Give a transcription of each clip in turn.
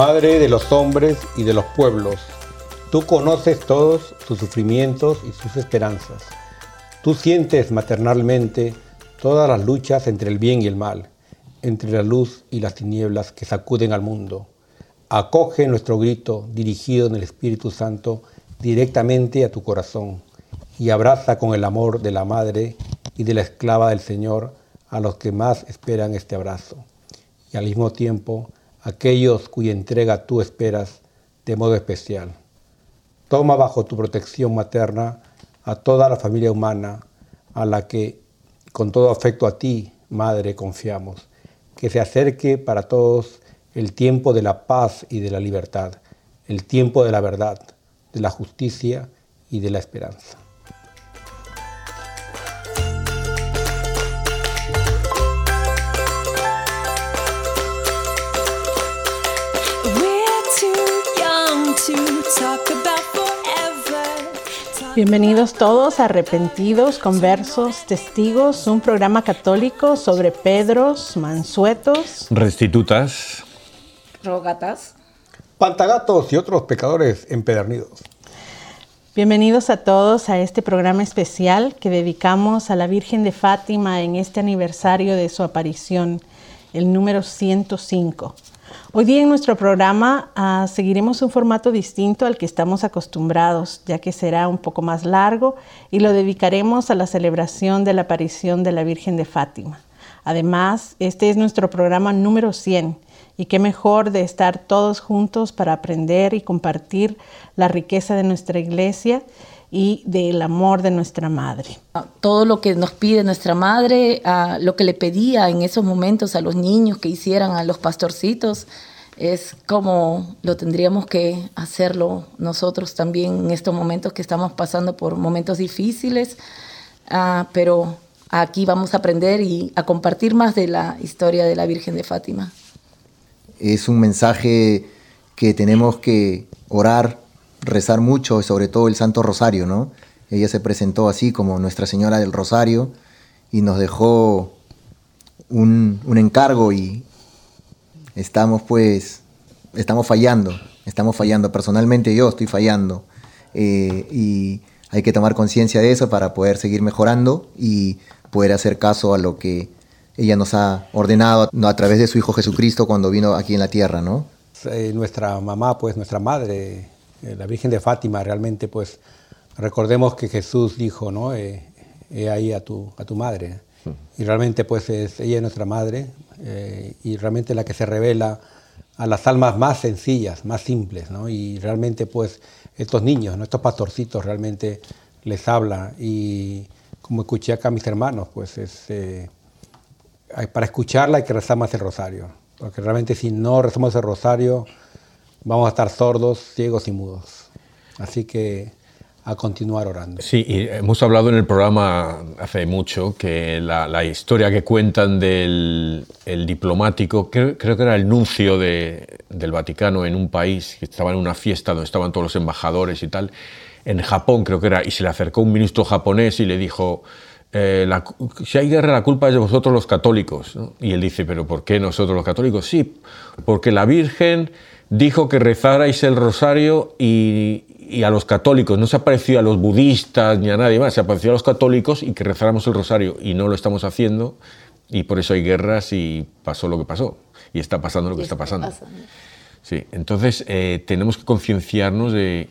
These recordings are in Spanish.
Madre de los hombres y de los pueblos, tú conoces todos sus sufrimientos y sus esperanzas. Tú sientes maternalmente todas las luchas entre el bien y el mal, entre la luz y las tinieblas que sacuden al mundo. Acoge nuestro grito dirigido en el Espíritu Santo directamente a tu corazón y abraza con el amor de la Madre y de la esclava del Señor a los que más esperan este abrazo. Y al mismo tiempo, aquellos cuya entrega tú esperas de modo especial. Toma bajo tu protección materna a toda la familia humana a la que con todo afecto a ti, Madre, confiamos. Que se acerque para todos el tiempo de la paz y de la libertad, el tiempo de la verdad, de la justicia y de la esperanza. Bienvenidos todos a Arrepentidos, Conversos, Testigos, un programa católico sobre Pedros, Mansuetos. Restitutas. Rogatas. Pantagatos y otros pecadores empedernidos. Bienvenidos a todos a este programa especial que dedicamos a la Virgen de Fátima en este aniversario de su aparición, el número 105. Hoy día en nuestro programa ah, seguiremos un formato distinto al que estamos acostumbrados, ya que será un poco más largo y lo dedicaremos a la celebración de la aparición de la Virgen de Fátima. Además, este es nuestro programa número 100 y qué mejor de estar todos juntos para aprender y compartir la riqueza de nuestra iglesia y del amor de nuestra madre. Todo lo que nos pide nuestra madre, lo que le pedía en esos momentos a los niños que hicieran, a los pastorcitos, es como lo tendríamos que hacerlo nosotros también en estos momentos que estamos pasando por momentos difíciles, Ah, pero aquí vamos a aprender y a compartir más de la historia de la Virgen de Fátima. Es un mensaje que tenemos que orar, rezar mucho, sobre todo el Santo Rosario, ¿no? Ella se presentó así como Nuestra Señora del Rosario y nos dejó un, un encargo y estamos pues, estamos fallando, estamos fallando. Personalmente yo estoy fallando eh, y hay que tomar conciencia de eso para poder seguir mejorando y poder hacer caso a lo que ella nos ha ordenado a través de su Hijo Jesucristo cuando vino aquí en la tierra, ¿no? Eh, nuestra mamá, pues nuestra madre, la Virgen de Fátima, realmente pues recordemos que Jesús dijo, ¿no? Eh, he ahí a tu, a tu madre. Y realmente pues es, ella es nuestra madre eh, y realmente la que se revela a las almas más sencillas, más simples, ¿no? Y realmente pues estos niños, estos pastorcitos realmente les habla y como escuché acá a mis hermanos, pues es, eh, para escucharla hay que rezar más el rosario, porque realmente si no rezamos el rosario vamos a estar sordos, ciegos y mudos. Así que a continuar orando. Sí, y hemos hablado en el programa hace mucho que la, historia que cuentan del diplomático, creo, que era el nuncio del Vaticano en un país, que estaba en una fiesta donde estaban todos los embajadores y tal, en Japón creo que era, y se le acercó un ministro japonés y le dijo, eh, si hay guerra la culpa es de vosotros los católicos. Y él dice, pero ¿por qué nosotros los católicos? Sí, porque la Virgen dijo que rezarais el rosario y, y a los católicos, no se apareció a los budistas ni a nadie más, se apareció a los católicos y que rezáramos el rosario y no lo estamos haciendo y por eso hay guerras y pasó lo que pasó y está pasando lo que está pasando. Sí, entonces eh, tenemos que concienciarnos de,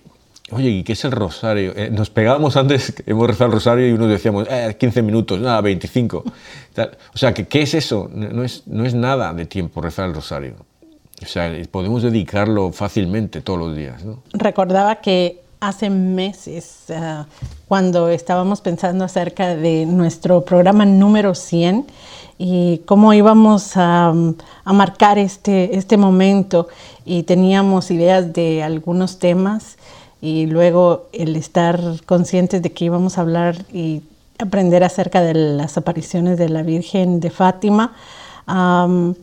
oye, ¿y qué es el rosario? Eh, nos pegábamos antes, hemos rezado el rosario y uno decíamos, eh, 15 minutos, nada, 25. O sea, ¿qué, ¿qué es eso? No es, no es nada de tiempo rezar el rosario. O sea, podemos dedicarlo fácilmente todos los días. ¿no? Recordaba que hace meses, uh, cuando estábamos pensando acerca de nuestro programa número 100 y cómo íbamos a, a, marcar este, este momento y teníamos ideas de algunos temas y luego el estar conscientes de que íbamos a hablar y aprender acerca de las apariciones de la Virgen de Fátima. Um,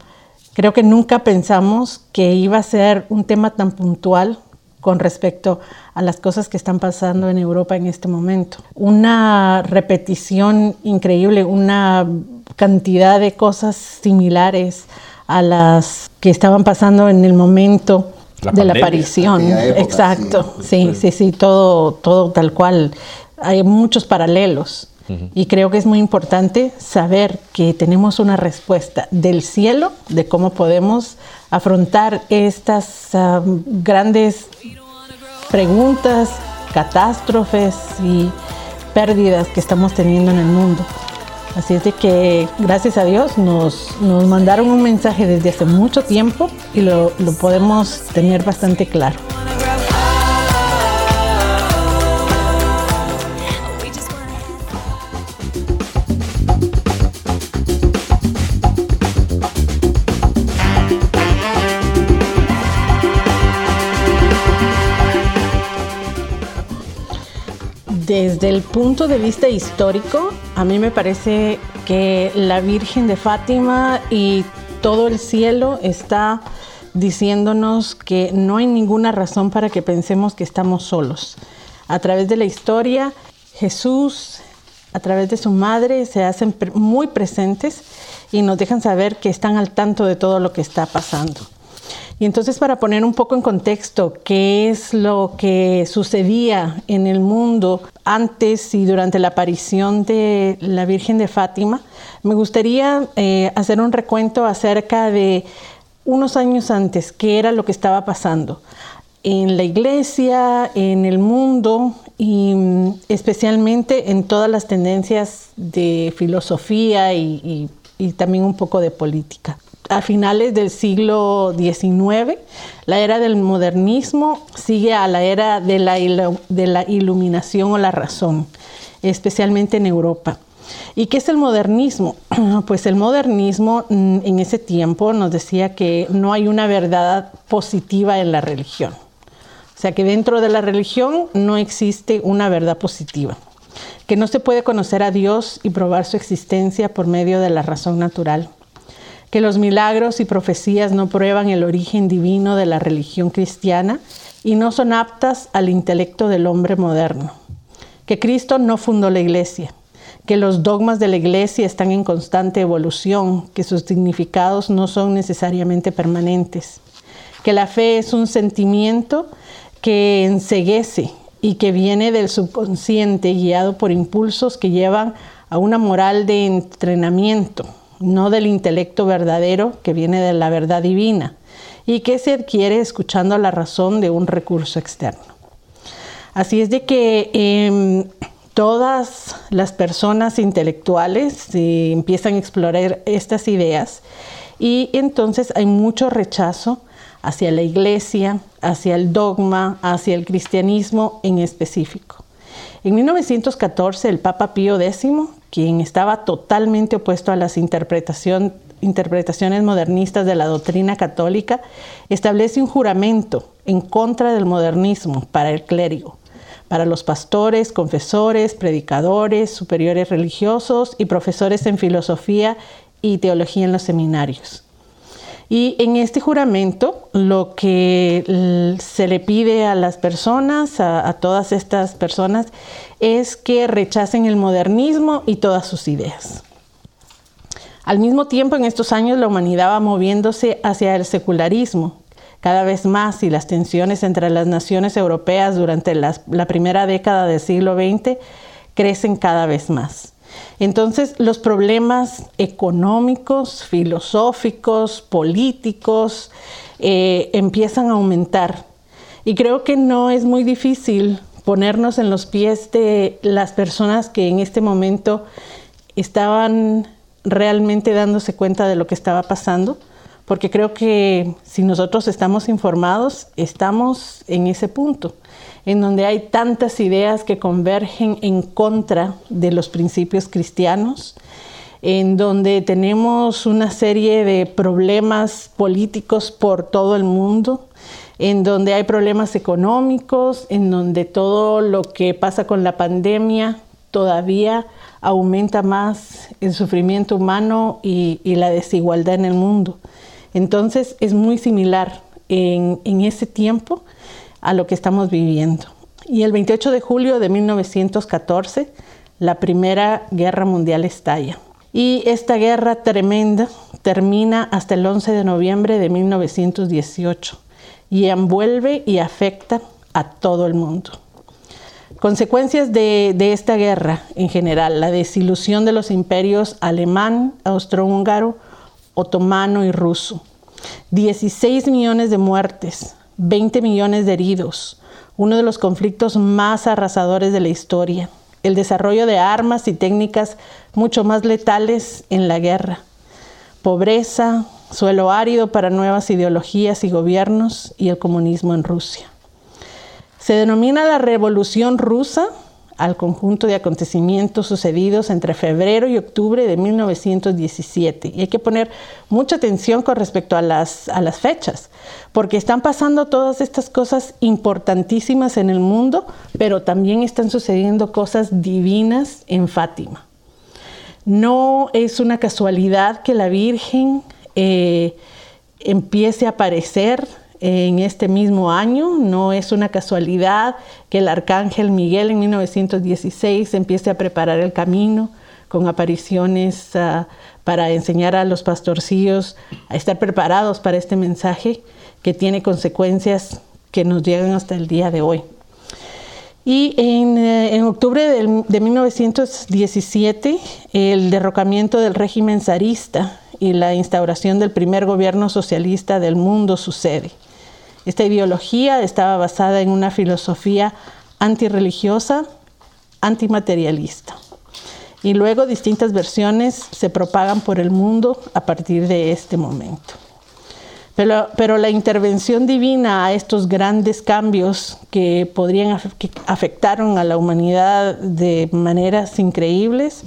Creo que nunca pensamos que iba a ser un tema tan puntual con respecto a las cosas que están pasando en Europa en este momento. Una repetición increíble, una cantidad de cosas similares a las que estaban pasando en el momento de la aparición. Exacto, sí, sí, sí, todo, todo tal cual. Hay muchos paralelos. Y creo que es muy importante saber que tenemos una respuesta del cielo de cómo podemos afrontar estas um, grandes preguntas, catástrofes y pérdidas que estamos teniendo en el mundo. Así es de que, gracias a Dios, nos, nos mandaron un mensaje desde hace mucho tiempo y lo, lo podemos tener bastante claro. Desde el punto de vista histórico, a mí me parece que la Virgen de Fátima y todo el cielo está diciéndonos que no hay ninguna razón para que pensemos que estamos solos. A través de la historia, Jesús, a través de su madre, se hacen muy presentes y nos dejan saber que están al tanto de todo lo que está pasando. Y entonces para poner un poco en contexto qué es lo que sucedía en el mundo antes y durante la aparición de la Virgen de Fátima, me gustaría eh, hacer un recuento acerca de unos años antes, qué era lo que estaba pasando en la iglesia, en el mundo y mm, especialmente en todas las tendencias de filosofía y, y también un poco de política a finales del siglo XIX, la era del modernismo sigue a la era de la, iluminación o la razón, especialmente en Europa. ¿Y qué es el modernismo? Pues el modernismo mm, en ese tiempo nos decía que no hay una verdad positiva en la religión. O sea que dentro de la religión no existe una verdad positiva. Que no se puede conocer a Dios y probar su existencia por medio de la razón natural que los milagros y profecías no prueban el origen divino de la religión cristiana y no son aptas al intelecto del hombre moderno, que Cristo no fundó la iglesia, que los dogmas de la iglesia están en constante evolución, que sus significados no son necesariamente permanentes, que la fe es un sentimiento que enseguece y que viene del subconsciente guiado por impulsos que llevan a una moral de entrenamiento, no del intelecto verdadero que viene de la verdad divina y que se adquiere escuchando la razón de un recurso externo. Así es de que em, todas las personas intelectuales eh, empiezan a explorar estas ideas y entonces hay mucho rechazo hacia la iglesia, hacia el dogma, hacia el cristianismo en específico. En 1914, el Papa Pío X, quien estaba totalmente opuesto a las interpretaciones modernistas de la doctrina católica, establece un juramento en contra del modernismo para el clérigo, para los pastores, confesores, predicadores, superiores religiosos y profesores en filosofía y teología en los seminarios. Y en este juramento lo que se le pide a las personas, a, todas estas personas, es que rechacen el modernismo y todas sus ideas. Al mismo tiempo, en estos años la humanidad va moviéndose hacia el secularismo cada vez más y las tensiones entre las naciones europeas durante la primera década del siglo XX crecen cada vez más. Entonces, los problemas económicos, filosóficos, políticos, eh, empiezan a aumentar. Y creo que no es muy difícil ponernos en los pies de las personas que en este momento estaban realmente dándose cuenta de lo que estaba pasando, porque creo que si nosotros estamos informados, estamos en ese punto en donde hay tantas ideas que convergen en contra de los principios cristianos, en donde tenemos una serie de problemas políticos por todo el mundo, en donde hay problemas económicos, en donde todo lo que pasa con la pandemia todavía aumenta más el sufrimiento humano y, la desigualdad en el mundo. Entonces es muy similar en, ese tiempo a lo que estamos viviendo. Y el 28 de julio de 1914, la Primera Guerra Mundial estalla. Y esta guerra tremenda termina hasta el 11 de noviembre de 1918 y envuelve y afecta a todo el mundo. Consecuencias de, de, esta guerra en general, la desilusión de los imperios alemán, austrohúngaro, otomano y ruso. 16 millones de muertes, 20 millones de heridos, uno de los conflictos más arrasadores de la historia, el desarrollo de armas y técnicas mucho más letales en la guerra, pobreza, suelo árido para nuevas ideologías y gobiernos y el comunismo en Rusia. Se denomina la Revolución Rusa al conjunto de acontecimientos sucedidos entre febrero y octubre de 1917. Y hay que poner mucha atención con respecto a las, a las fechas, porque están pasando todas estas cosas importantísimas en el mundo, pero también están sucediendo cosas divinas en Fátima. No es una casualidad que la Virgen eh, empiece a aparecer en este mismo año. No es una casualidad que el arcángel Miguel en 1916 empiece a preparar el camino con apariciones ah, para enseñar a los pastorcillos a estar preparados para este mensaje que tiene consecuencias que nos llegan hasta el día de hoy. Y en, eh, octubre de 1917, el derrocamiento del régimen zarista y la instauración del primer gobierno socialista del mundo sucede. Esta ideología estaba basada en una filosofía antirreligiosa, antimaterialista. Y luego distintas versiones se propagan por el mundo a partir de este momento. Pero, pero, la intervención divina a estos grandes cambios que podrían que afectaron a la humanidad de maneras increíbles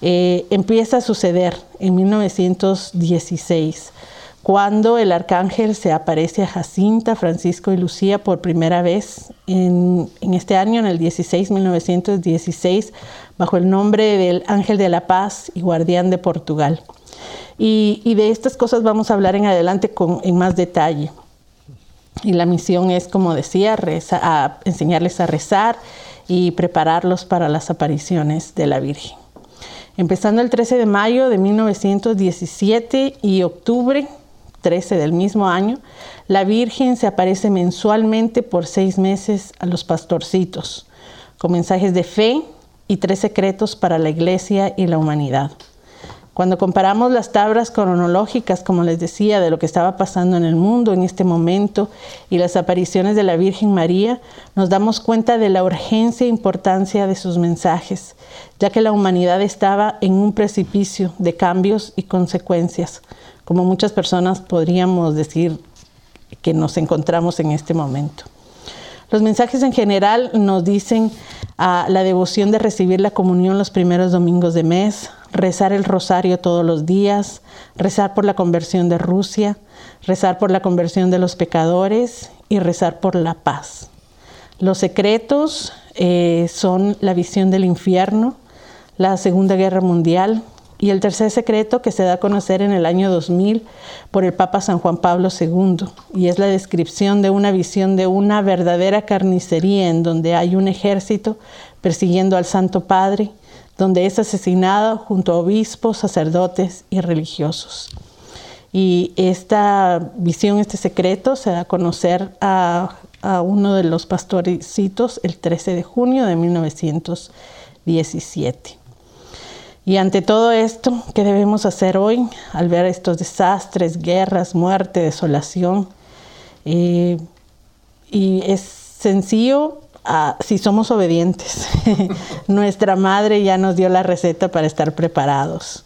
eh, empieza a suceder en 1916 cuando el arcángel se aparece a Jacinta, Francisco y Lucía por primera vez en, este año, en el 16, 1916, bajo el nombre del Ángel de la Paz y Guardián de Portugal. Y, de estas cosas vamos a hablar en adelante con, en más detalle. Y la misión es, como decía, a enseñarles a rezar y prepararlos para las apariciones de la Virgen. Empezando el 13 de mayo de 1917 y octubre 13 del mismo año, la Virgen se aparece mensualmente por seis meses a los pastorcitos, con mensajes de fe y tres secretos para la Iglesia y la humanidad. Cuando comparamos las tablas cronológicas, como les decía, de lo que estaba pasando en el mundo en este momento y las apariciones de la Virgen María, nos damos cuenta de la urgencia e importancia de sus mensajes, ya que la humanidad estaba en un precipicio de cambios y consecuencias como muchas personas podríamos decir que nos encontramos en este momento. Los mensajes en general nos dicen a la devoción de recibir la comunión los primeros domingos de mes, rezar el rosario todos los días, rezar por la conversión de Rusia, rezar por la conversión de los pecadores y rezar por la paz. Los secretos eh, son la visión del infierno, la Segunda Guerra Mundial, y el tercer secreto que se da a conocer en el año 2000 por el Papa San Juan Pablo II, y es la descripción de una visión de una verdadera carnicería en donde hay un ejército persiguiendo al Santo Padre, donde es asesinado junto a obispos, sacerdotes y religiosos. Y esta visión, este secreto, se da a conocer a, a uno de los pastorcitos el 13 de junio de 1917. Y ante todo esto, ¿qué debemos hacer hoy al ver estos desastres, guerras, muerte, desolación? Eh, y es sencillo ah, si somos obedientes. Nuestra madre ya nos dio la receta para estar preparados.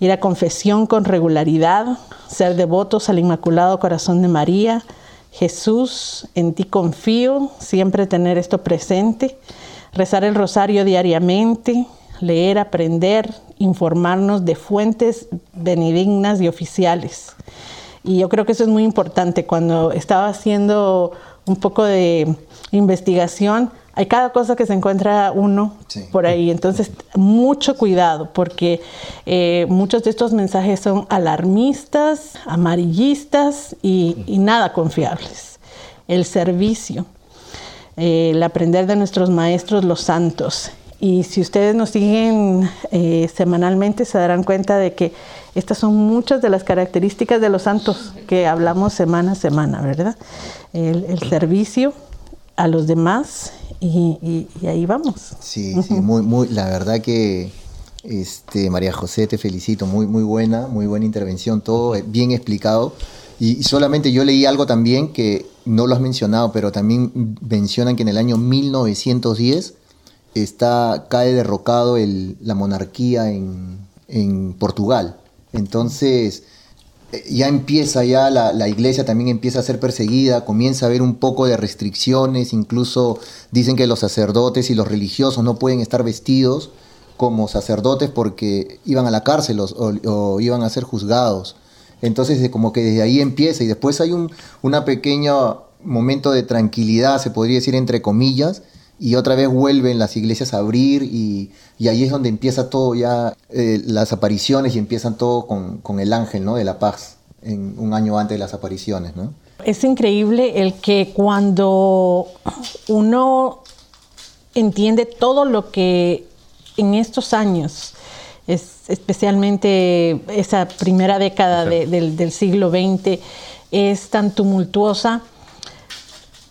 Ir a confesión con regularidad, ser devotos al Inmaculado Corazón de María, Jesús, en ti confío, siempre tener esto presente, rezar el rosario diariamente, leer, aprender, informarnos de fuentes benignas y oficiales. Y yo creo que eso es muy importante. Cuando estaba haciendo un poco de investigación, hay cada cosa que se encuentra uno Sí. por ahí. Entonces, mucho cuidado, porque eh, muchos de estos mensajes son alarmistas, amarillistas y, y nada confiables. El servicio, eh, el aprender de nuestros maestros los santos. Y si ustedes nos siguen eh, semanalmente, se darán cuenta de que estas son muchas de las características de los santos que hablamos semana a semana, ¿verdad? El, el servicio a los demás y, y- y ahí vamos. Sí, sí, muy, muy, la verdad que este, María José, te felicito, muy, muy buena, muy buena intervención, todo bien explicado. Y, y solamente yo leí algo también que no lo has mencionado, pero también mencionan que en el año 1910 está, cae derrocado la monarquía en, Portugal. Entonces, eh, ya empieza ya la, iglesia también empieza a ser perseguida, comienza a haber un poco de restricciones, incluso dicen que los sacerdotes y los religiosos no pueden estar vestidos como sacerdotes porque iban a la cárcel o, iban a ser juzgados. Entonces como que desde ahí empieza y después hay un una pequeño momento de tranquilidad, se podría decir entre comillas, y otra vez vuelven las iglesias a abrir y, y ahí es donde empieza todo ya, eh, las apariciones y empiezan todo con, con el ángel ¿no? de la paz, en un año antes de las apariciones. ¿no? Es increíble el que cuando uno entiende todo lo que en estos años, es, especialmente esa primera década de- del, del siglo XX, es tan tumultuosa,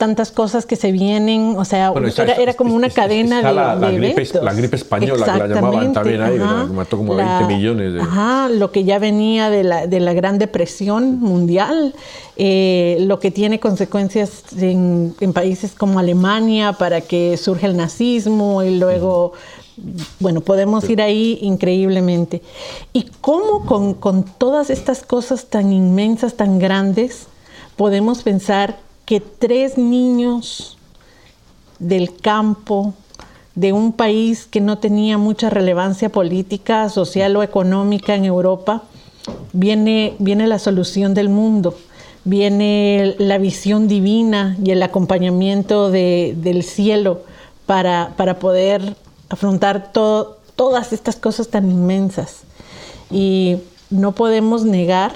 tantas cosas que se vienen, o sea, Bueno, está- era, era como una está- cadena está de, la- la de gripe- la gripe española, que la llamaban también ahí, mató como 20 millones de- Ajá, lo que ya venía de la, de la Gran Depresión mundial, eh, lo que tiene consecuencias en, en países como Alemania para que surge el nazismo y luego, bueno, podemos ir ahí increíblemente. ¿Y cómo con, con todas estas cosas tan inmensas, tan grandes, podemos pensar que tres niños del campo, de un país que no tenía mucha relevancia política, social o económica en Europa, viene, viene la solución del mundo, viene la visión divina y el acompañamiento de- del cielo para, para poder afrontar to- todas estas cosas tan inmensas. Y no podemos negar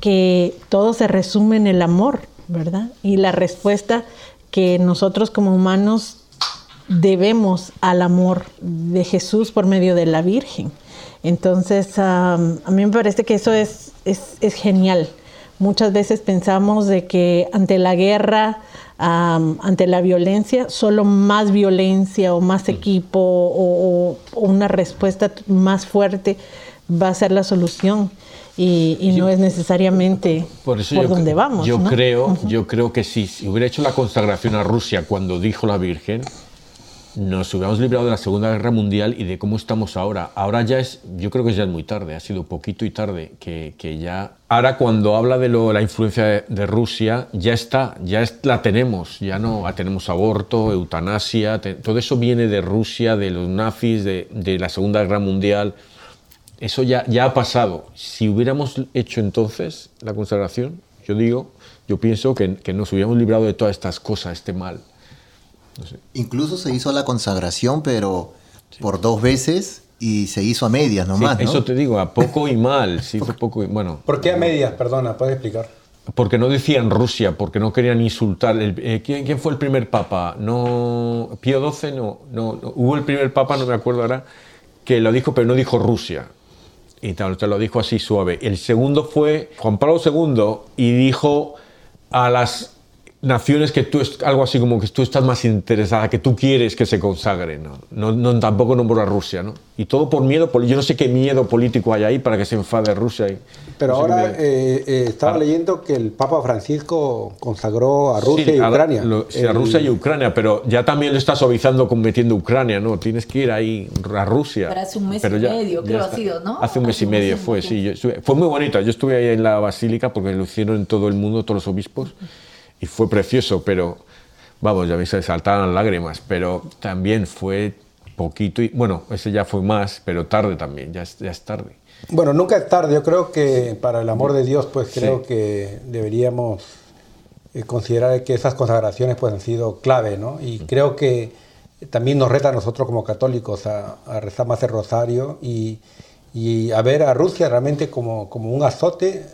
que todo se resume en el amor, ¿verdad? Y la respuesta que nosotros como humanos debemos al amor de Jesús por medio de la Virgen. Entonces, am, a mí me parece que eso es, es, es genial. Muchas veces pensamos de que ante la guerra, am, ante la violencia, solo más violencia o más equipo o, o- o una respuesta más fuerte va a ser la solución y, y no es necesariamente por, Por eso yo, donde vamos. yo ¿no? creo, yo creo que si, si hubiera hecho la consagración a Rusia cuando dijo la Virgen, nos hubiéramos librado de la Segunda Guerra Mundial y de cómo estamos ahora. Ahora ya es, yo creo que ya es muy tarde, ha sido poquito y tarde, que, que ya... Ahora cuando habla de lo, la influencia de, de Rusia, ya está, ya es- la tenemos, ya no tenemos aborto, eutanasia, te- todo eso viene de Rusia, de los nazis, de, de la Segunda Guerra Mundial. Eso ya, ya ha pasado. Si hubiéramos hecho entonces la consagración, yo digo, yo pienso que, que nos hubiéramos librado de todas estas cosas, este mal. Incluso se hizo la consagración, pero por dos veces y se hizo a medias nomás, Sí, ¿no? Eso te digo, a poco y mal. Se hizo poco y, bueno, ¿Por qué a medias? Perdona, ¿puedes explicar? porque no decían Rusia, porque no querían insultar. El- eh, ¿quién, quién fue el primer papa? No, Pío XII, no, no, no. Hubo el primer papa, no me acuerdo ahora, que lo dijo, pero no dijo Rusia. Y te lo dijo así suave. El segundo fue Juan Pablo II y dijo a las naciones que tú, es- algo así como que tú estás más interesada, que tú quieres que se consagren. No, no, no- tampoco nombró a Rusia, ¿no? Y todo por miedo, yo no sé qué miedo político hay ahí para que se enfade Rusia. y- Pero no ahora eh, eh, estaba Ah. leyendo que el Papa Francisco consagró a Rusia Sí, y a- Ucrania. lo- sí, a El- Rusia y Ucrania, pero ya también lo está suavizando con metiendo Ucrania, ¿no? Tienes que ir ahí a Rusia. Pero hace un mes Pero y medio, creo, está. ha sido, ¿no? Hace un mes Hace y un medio mes fue, medio. sí. yo estuve- fue muy bonita. Yo estuve ahí en la basílica porque lo hicieron en todo el mundo, todos los obispos, y fue precioso, pero vamos, ya me se saltaban lágrimas, pero también fue poquito, y bueno, ese ya fue más, pero tarde también, ya es, ya es tarde. Bueno, nunca es tarde. Yo creo que para el amor de Dios, pues creo Sí. que deberíamos eh, considerar que esas consagraciones pues han sido clave, ¿no? Y creo que también nos reta a nosotros como católicos a, a rezar más el rosario y, y a ver a Rusia realmente como, como un azote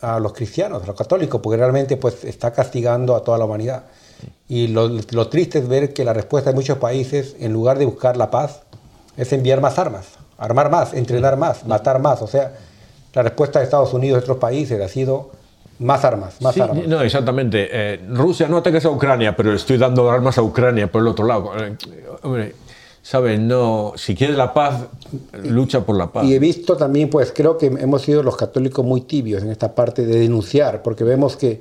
a los cristianos, a los católicos, porque realmente pues está castigando a toda la humanidad. Y lo, lo triste es ver que la respuesta de muchos países, en lugar de buscar la paz, es enviar más armas, armar más, entrenar más, matar más. O sea, la respuesta de Estados Unidos y otros países ha sido más armas, más Sí, armas. no, exactamente. Eh, Rusia no ataques a Ucrania, pero estoy dando armas a Ucrania por el otro lado. Eh, hombre, ¿sabes? No, si quieres la paz, lucha por la paz. Y he visto también, pues creo que hemos sido los católicos muy tibios en esta parte de denunciar, porque vemos que,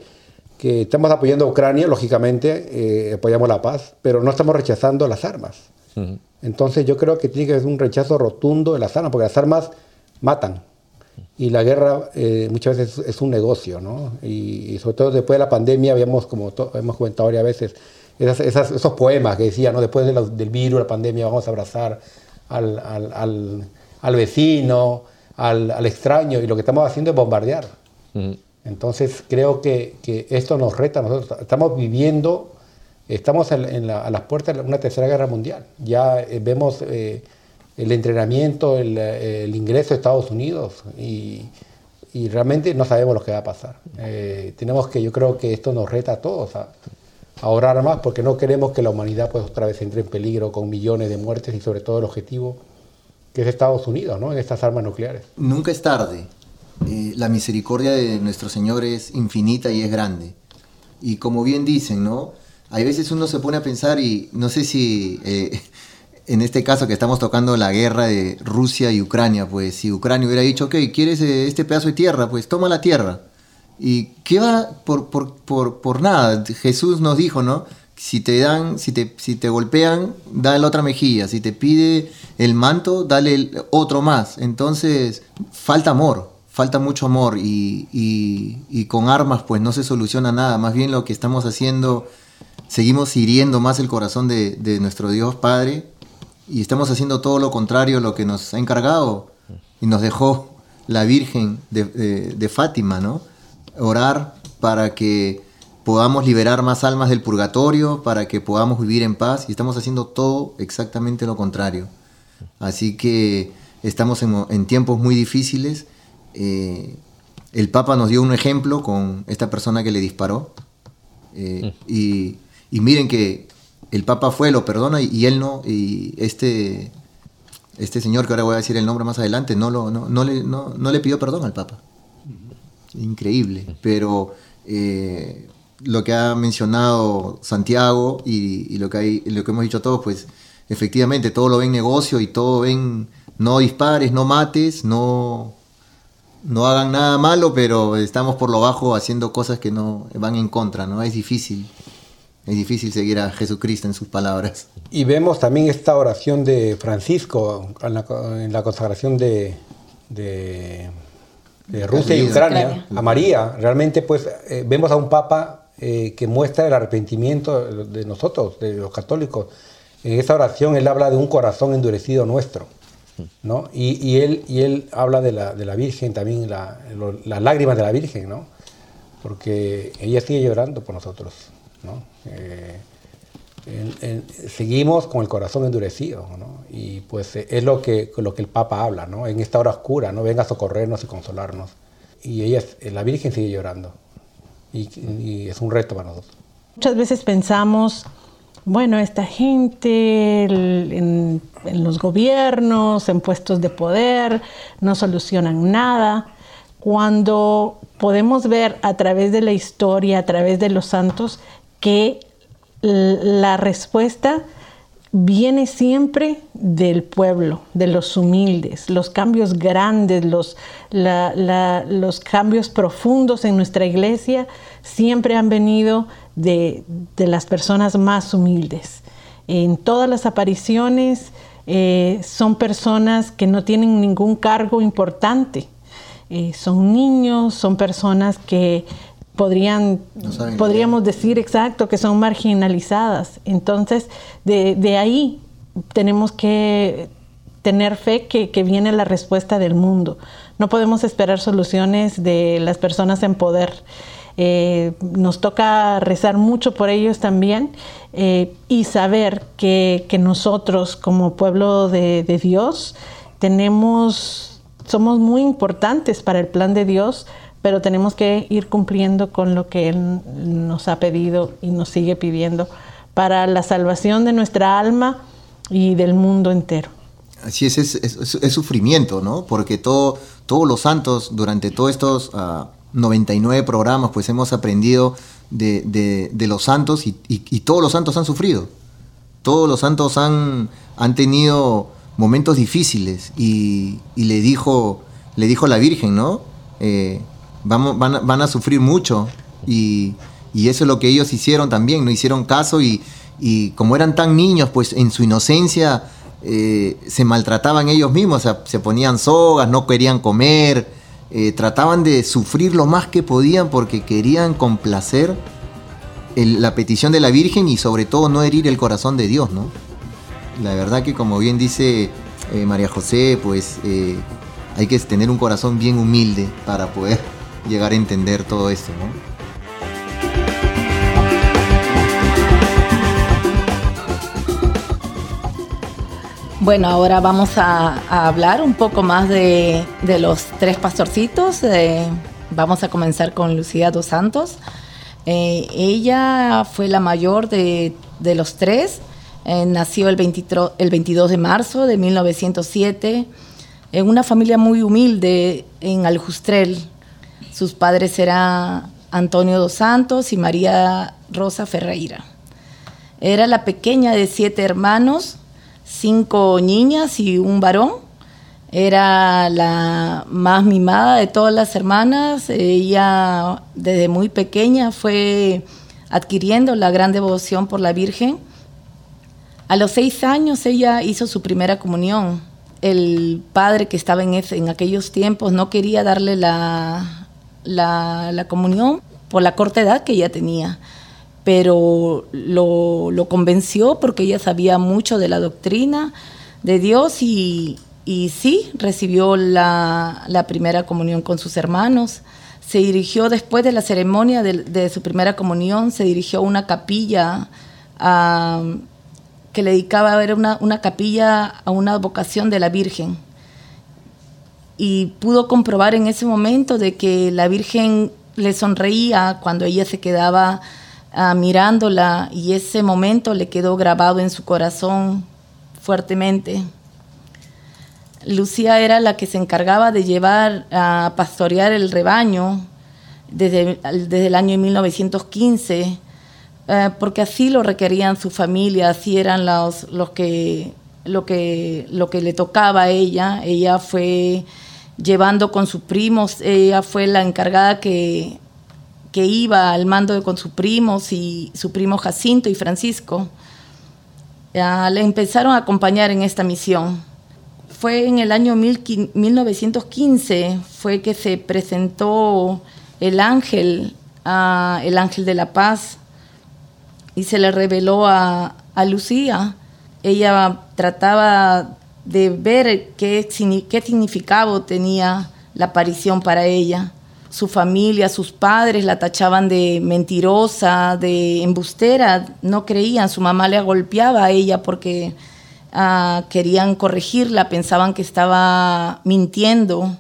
que estamos apoyando a Ucrania, lógicamente, eh, apoyamos la paz, pero no estamos rechazando las armas. Entonces yo creo que tiene que haber un rechazo rotundo de las armas, porque las armas matan. Y la guerra eh, muchas veces es un negocio, ¿no? Y, y sobre todo después de la pandemia, habíamos, como hemos comentado varias veces, esas- esas- esos poemas que decían, ¿no? Después de del virus, la pandemia, vamos a abrazar al, al- al- al vecino, al, al extraño, y lo que estamos haciendo es bombardear. Entonces creo que, que esto nos reta a nosotros. Estamos viviendo, estamos en, en la- a las puertas de una tercera guerra mundial. Ya eh, vemos eh, el entrenamiento, el, el ingreso a Estados Unidos y, y realmente no sabemos lo que va a pasar. Eh, tenemos que, yo creo que esto nos reta a todos a, a orar más porque no queremos que la humanidad pues otra vez entre en peligro con millones de muertes y sobre todo el objetivo que es Estados Unidos, ¿no? En estas armas nucleares. Nunca es tarde. Eh, la misericordia de nuestro Señor es infinita y es grande. Y como bien dicen, ¿no? Hay veces uno se pone a pensar y no sé si eh, en este caso que estamos tocando la guerra de Rusia y Ucrania, pues si Ucrania hubiera dicho, ok, ¿quieres eh, este pedazo de tierra? Pues toma la tierra. ¿Y qué va por, por, por, nada? Jesús nos dijo, ¿no? Si te dan, si te, si te golpean, dale otra mejilla. Si te pide el manto, dale otro más. Entonces, falta amor, falta mucho amor y, y- con armas pues no se soluciona nada. Más bien lo que estamos haciendo, seguimos hiriendo más el corazón de, de nuestro Dios Padre y estamos haciendo todo lo contrario a lo que nos ha encargado y nos dejó la Virgen de- de Fátima, ¿no? Orar para que podamos liberar más almas del purgatorio, para que podamos vivir en paz y estamos haciendo todo exactamente lo contrario. Así que estamos en, en tiempos muy difíciles. Eh, el Papa nos dio un ejemplo con esta persona que le disparó. Eh, y, y miren que el Papa fue, lo perdona y, y él no. Y este, este señor, que ahora voy a decir el nombre más adelante, no, lo, no, no le, no, no le pidió perdón al Papa. Increíble. Pero eh, lo que ha mencionado Santiago y, lo, que lo que hemos dicho todos, pues efectivamente todo lo ven negocio y todo ven no dispares, no mates, no, no hagan nada malo, pero estamos por lo bajo haciendo cosas que no van en contra, ¿no? Es difícil. Es difícil seguir a Jesucristo en sus palabras. Y vemos también esta oración de Francisco en la, consagración de, de Rusia y Ucrania, a María. Realmente pues eh, vemos a un papa eh, que muestra el arrepentimiento de nosotros, de los católicos. En esta oración él habla de un corazón endurecido nuestro. ¿no? Y, y él, y él habla de la, de la Virgen también, la- lo- las lágrimas de la Virgen, ¿no? porque ella sigue llorando por nosotros. ¿no? Eh, en- en- seguimos con el corazón endurecido, ¿no? Y pues es lo que, lo que el Papa habla, ¿no? En esta hora oscura, ¿no? Venga a socorrernos y consolarnos. Y ella, la Virgen sigue llorando. Y, y es un reto para nosotros. Muchas veces pensamos, bueno, esta gente el- en, en los gobiernos, en puestos de poder, no solucionan nada. Cuando podemos ver a través de la historia, a través de los santos, que la respuesta viene siempre del pueblo, de los humildes, los cambios grandes, los, los cambios profundos en nuestra iglesia siempre han venido de, de las personas más humildes. En todas las apariciones eh, son personas que no tienen ningún cargo importante. Eh, son niños, son personas que podrían, No podríamos decir exacto que son marginalizadas. Entonces, de, de ahí tenemos que tener fe que, que viene la respuesta del mundo. No podemos esperar soluciones de las personas en poder. Eh, nos toca rezar mucho por ellos también eh, y saber que, que nosotros como pueblo de, de Dios tenemos, somos muy importantes para el plan de Dios, pero tenemos que ir cumpliendo con lo que Él nos ha pedido y nos sigue pidiendo para la salvación de nuestra alma y del mundo entero. Así es, es, sufrimiento, ¿no? Porque todo, todos los santos, durante todos estos ah, 99 programas, pues hemos aprendido de, de- los santos y, y- y todos los santos han sufrido. Todos los santos han, han tenido momentos difíciles y, y le, dijo, le dijo la Virgen, ¿no? Eh, van, a, van a sufrir mucho y, y eso es lo que ellos hicieron también, no hicieron caso y, y como eran tan niños, pues en su inocencia eh, se maltrataban ellos mismos, se ponían sogas, no querían comer, eh, trataban de sufrir lo más que podían porque querían complacer la petición de la Virgen y sobre todo no herir el corazón de Dios, ¿no? La verdad que como bien dice eh, María José, pues hay que tener un corazón bien humilde para poder llegar a entender todo esto, ¿no? Bueno, ahora vamos a, hablar un poco más de, los tres pastorcitos. Eh, vamos a comenzar con Lucía dos Santos. Eh, ella fue la mayor de, de los tres. Eh, nació el, 23 el 22 de marzo de 1907 en una familia muy humilde en Aljustrel. Sus padres eran Antonio dos Santos y María Rosa Ferreira. Era la pequeña de siete hermanos, cinco niñas y un varón. Era la más mimada de todas las hermanas. Ella desde muy pequeña fue adquiriendo la gran devoción por la Virgen. A los seis años ella hizo su primera comunión. El padre que estaba en, en aquellos tiempos no quería darle la, la, la comunión por la corta edad que ella tenía, pero lo, lo convenció porque ella sabía mucho de la doctrina de Dios y, y sí, recibió la, la primera comunión con sus hermanos. Se dirigió después de la ceremonia de, su primera comunión, se dirigió a una capilla a que le dedicaba era una, una capilla a una vocación de la Virgen. Y pudo comprobar en ese momento de que la Virgen le sonreía cuando ella se quedaba ah, mirándola y ese momento le quedó grabado en su corazón fuertemente. Lucía era la que se encargaba de llevar a pastorear el rebaño desde, desde el año 1915 eh, porque así lo requerían su familia, así eran los, los que, lo, que, lo que le tocaba a ella. Ella fue llevando con sus primos, ella fue la encargada que, que iba al mando con sus primos y su primo Jacinto y Francisco. le empezaron a acompañar en esta misión. Fue en el año 1915 fue que se presentó el ángel, el ángel de la paz, y se le reveló a, a Lucía. Ella trataba de ver qué, qué significado tenía la aparición para ella. Su familia, sus padres la tachaban de mentirosa, de embustera, no creían, su mamá le golpeaba a ella porque ah, querían corregirla, pensaban que estaba mintiendo,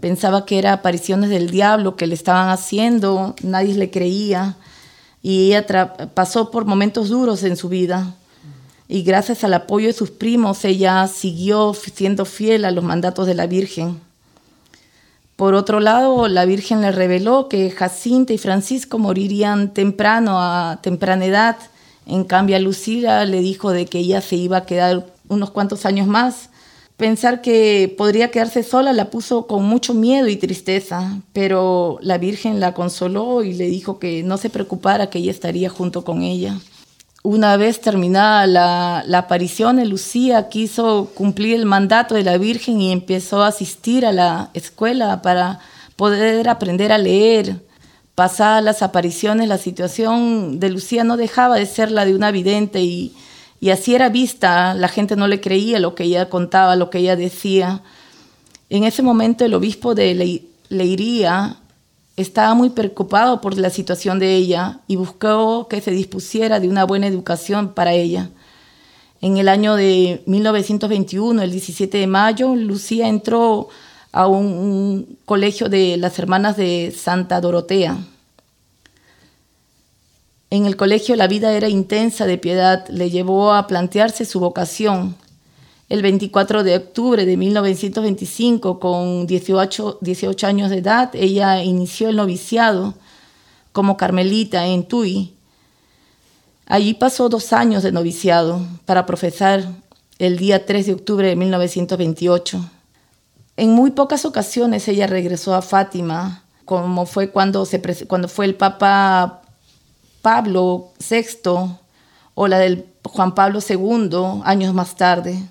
pensaba que eran apariciones del diablo que le estaban haciendo, nadie le creía y ella pasó por momentos duros en su vida y gracias al apoyo de sus primos ella siguió siendo fiel a los mandatos de la Virgen. Por otro lado, la Virgen le reveló que Jacinta y Francisco morirían temprano, a temprana edad. En cambio, a Lucila le dijo de que ella se iba a quedar unos cuantos años más. Pensar que podría quedarse sola la puso con mucho miedo y tristeza, pero la Virgen la consoló y le dijo que no se preocupara, que ella estaría junto con ella. Una vez terminada la, aparición, Lucía quiso cumplir el mandato de la Virgen y empezó a asistir a la escuela para poder aprender a leer. Pasadas las apariciones, la situación de Lucía no dejaba de ser la de una vidente y, así era vista. La gente no le creía lo que ella contaba, lo que ella decía. En ese momento el obispo de Leiría estaba muy preocupado por la situación de ella y buscó que se dispusiera de una buena educación para ella. En el año de 1921, el 17 de mayo, Lucía entró a un, un colegio de las hermanas de Santa Dorotea. En el colegio la vida era intensa de piedad, le llevó a plantearse su vocación el 24 de octubre de 1925, con 18, 18 años de edad, ella inició el noviciado como carmelita en Tui. Allí pasó dos años de noviciado para profesar el día 3 de octubre de 1928. En muy pocas ocasiones ella regresó a Fátima, como fue cuando, cuando fue el Papa Pablo VI o la del Juan Pablo II años más tarde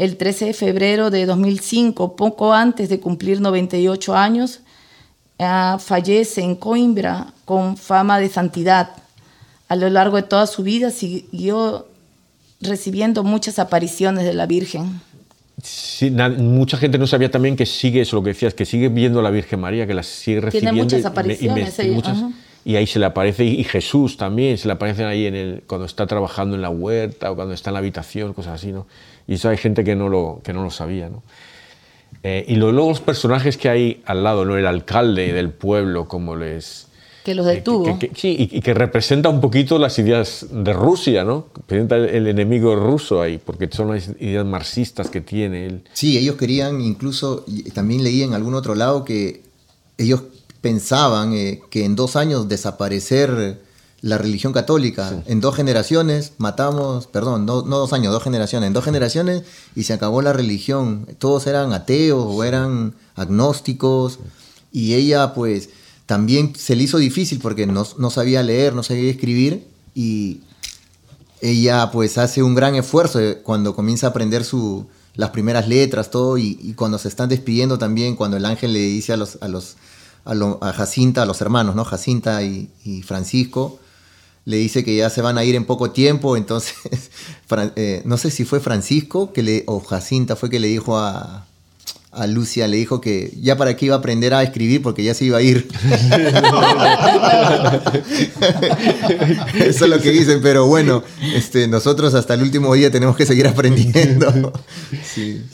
el 13 de febrero de 2005, poco antes de cumplir 98 años, uh, fallece en Coimbra con fama de santidad. A lo largo de toda su vida siguió recibiendo muchas apariciones de la Virgen. Sí, mucha gente no sabía también que sigue eso, lo que decías, que sigue viendo a la Virgen María, que la sigue recibiendo. Tiene muchas apariciones. Y, me, y, muchas, y ahí se le aparece, y Jesús también, se le aparecen ahí en el, cuando está trabajando en la huerta o cuando está en la habitación, cosas así, ¿no? Y eso hay gente que no lo, que no lo sabía, ¿no? Eh, y luego los personajes que hay al lado, ¿no? El alcalde del pueblo, como les... Que los detuvo. Que, que, que, sí, y, y, que representa un poquito las ideas de Rusia, ¿no? Presenta el, el, enemigo ruso ahí, porque son las ideas marxistas que tiene él. Sí, ellos querían incluso, también leí en algún otro lado que ellos pensaban eh, que en dos años desaparecer la religión católica. Sí. En dos generaciones matamos, perdón, no, no, dos años, dos generaciones, en dos generaciones y se acabó la religión. Todos eran ateos o eran agnósticos y ella pues también se le hizo difícil porque no, no sabía leer, no sabía escribir y ella pues hace un gran esfuerzo cuando comienza a aprender su, las primeras letras, todo, y, y, cuando se están despidiendo también, cuando el ángel le dice a los, a los, a, Jacinta, a los hermanos, ¿no? Jacinta y, Francisco, le dice que ya se van a ir en poco tiempo, entonces, eh, no sé si fue Francisco que le, o Jacinta fue que le dijo a, a Lucia, le dijo que ya para qué iba a aprender a escribir porque ya se iba a ir. Eso es lo que dicen, pero bueno, este, nosotros hasta el último día tenemos que seguir aprendiendo. sí.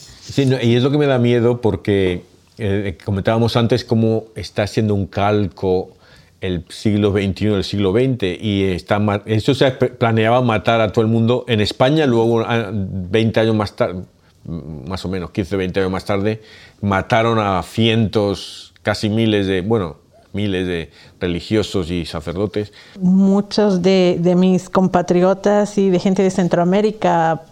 y es lo que me da miedo porque eh, comentábamos antes cómo está siendo un calco el siglo XXI del siglo XX y está, eso se planeaba matar a todo el mundo en España, luego 20 años más tarde, más o menos 15, 20 años más tarde, mataron a cientos, casi miles de, bueno, miles de religiosos y sacerdotes. Muchos de, de mis compatriotas y de gente de Centroamérica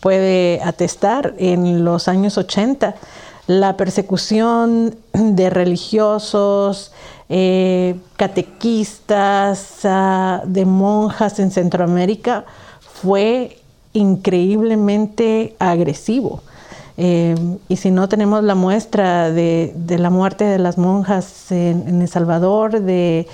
puede atestar en los años 80 la persecución de religiosos, eh, catequistas, ah, de monjas en Centroamérica, fue increíblemente agresivo. Eh, y si no tenemos la muestra de, la muerte de las monjas en, en El Salvador, de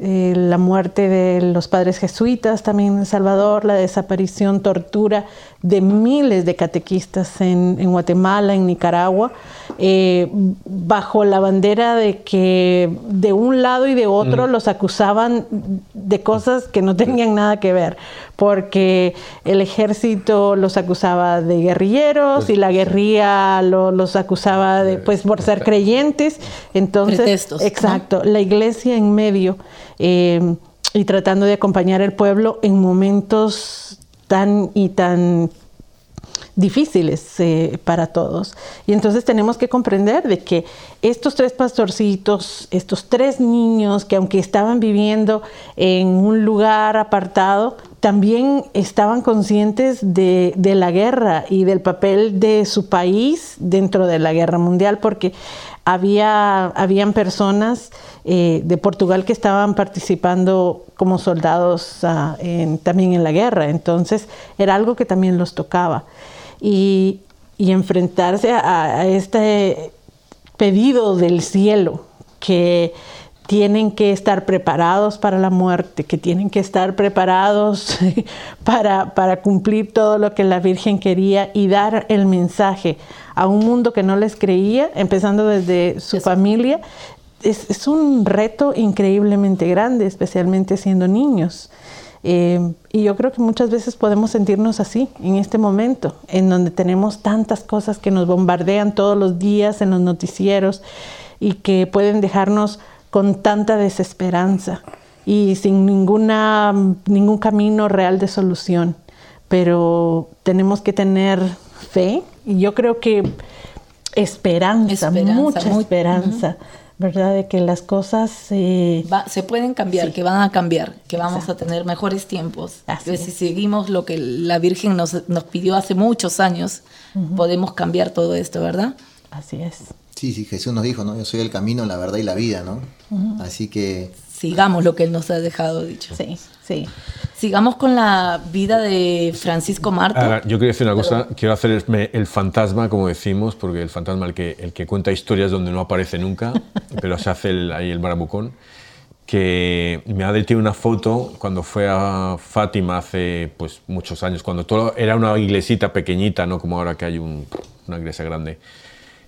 eh, la muerte de los padres jesuitas también en El Salvador, la desaparición, tortura de miles de catequistas en, en Guatemala, en Nicaragua, eh, bajo la bandera de que de un lado y de otro Mm. los acusaban de cosas que no tenían nada que ver, porque el ejército los acusaba de guerrilleros y la guerrilla lo- los acusaba de, pues, por ser creyentes. Entonces, Pretextos, ¿no? exacto, la iglesia en medio eh, y tratando de acompañar al pueblo en momentos tan y tan difíciles eh, para todos. Y entonces tenemos que comprender de que estos tres pastorcitos, estos tres niños que aunque estaban viviendo en un lugar apartado, también estaban conscientes de, de la guerra y del papel de su país dentro de la guerra mundial, porque había, habían personas eh, de Portugal que estaban participando como soldados ah, también en la guerra, entonces era algo que también los tocaba. Y, y enfrentarse a, a este pedido del cielo que tienen que estar preparados para la muerte, que tienen que estar preparados para, para cumplir todo lo que la Virgen quería y dar el mensaje a un mundo que no les creía, empezando desde su familia, es, es un reto increíblemente grande, especialmente siendo niños. Eh, y yo creo que muchas veces podemos sentirnos así en este momento, en donde tenemos tantas cosas que nos bombardean todos los días en los noticieros y que pueden dejarnos con tanta desesperanza y sin ninguna, ningún camino real de solución. Pero tenemos que tener fe yo creo que esperanza, Esperanza, mucha muy- esperanza, ¿verdad? De que las cosas... eh, Va- se pueden cambiar, Sí. que van a cambiar, que vamos Exacto. a tener mejores tiempos. Así Que si seguimos lo que la Virgen nos, nos pidió hace muchos años, podemos cambiar todo esto, ¿verdad? así es. Sí, sí, Jesús nos dijo, ¿no? Yo soy el camino, la verdad y la vida, ¿no? Así que Sigamos lo que Él nos ha dejado dicho. Sí, sí. Sigamos con la vida de Francisco Marto. Ahora, yo quería decir una cosa, quiero hacerme el fantasma, como decimos, porque el fantasma el que, el que cuenta historias donde no aparece nunca, pero se hace el- ahí el barabucón, que me ha detenido una foto cuando fue a Fátima hace pues, muchos años, cuando todo era una iglesita pequeñita, no como ahora que hay un- una iglesia grande.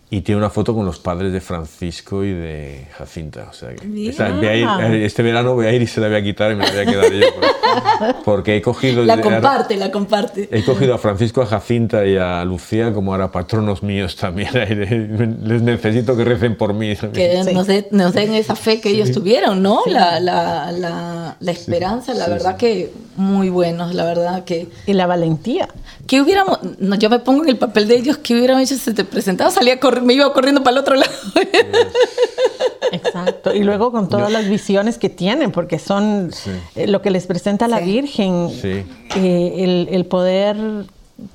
Y tiene una foto con los padres de Francisco y de Jacinta. O sea, que- esa- voy a ir- este verano voy a ir y se la voy a quitar y me la voy a quedar yo. por- Porque he cogido... la comparte, la comparte. He cogido a Francisco, a Jacinta y a Lucía como ahora patronos míos también. Les necesito que recen por mí. también. que nos, de- nos den esa fe que ellos tuvieron, ¿no? La, la, la, la esperanza, la sí, verdad sí. que muy buenos, la verdad que... Y la valentía. ¿Qué hubiéramos, no, yo me pongo en el papel de ellos, ¿qué hubieran hecho si se te presentaba? Salía corri- me iba corriendo para el otro lado. Exacto. Y luego con todas las visiones que tienen, porque son Sí. eh, lo que les presenta la Sí. Virgen, Sí. eh, el, el poder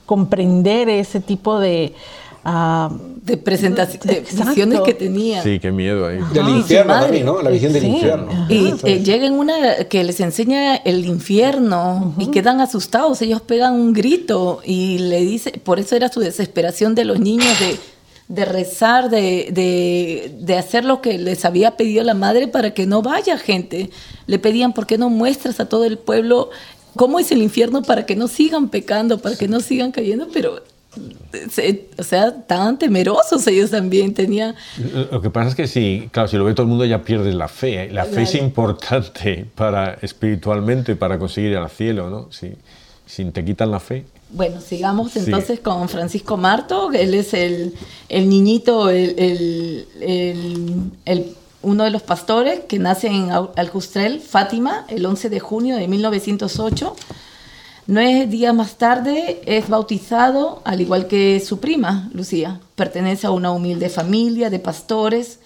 comprender ese tipo de... ah, de visiones que tenía. Sí, qué miedo ahí. Del Ajá. infierno también, ¿no? La visión del Sí. infierno. Y eh, llega en una que les enseña el infierno y quedan asustados, ellos pegan un grito y le dice, por eso era su desesperación de los niños de, de rezar, de, de, de hacer lo que les había pedido la madre para que no vaya gente. Le pedían, ¿por qué no muestras a todo el pueblo cómo es el infierno para que no sigan pecando, para que no sigan cayendo? Pero, se- o sea, tan temerosos ellos también tenían. Lo que pasa es que si, claro, si lo ve todo el mundo ya pierdes la fe. ¿eh? La fe es importante para espiritualmente para conseguir ir al cielo, ¿no? Si, si te quitan la fe. Bueno, sigamos Sí. entonces con Francisco Marto. Él es el, el niñito, el, uno de los pastores que nace en Aljustrel, Fátima, el 11 de junio de 1908. Nueve días más tarde es bautizado, al igual que su prima, Lucía. Pertenece a una humilde familia de pastores.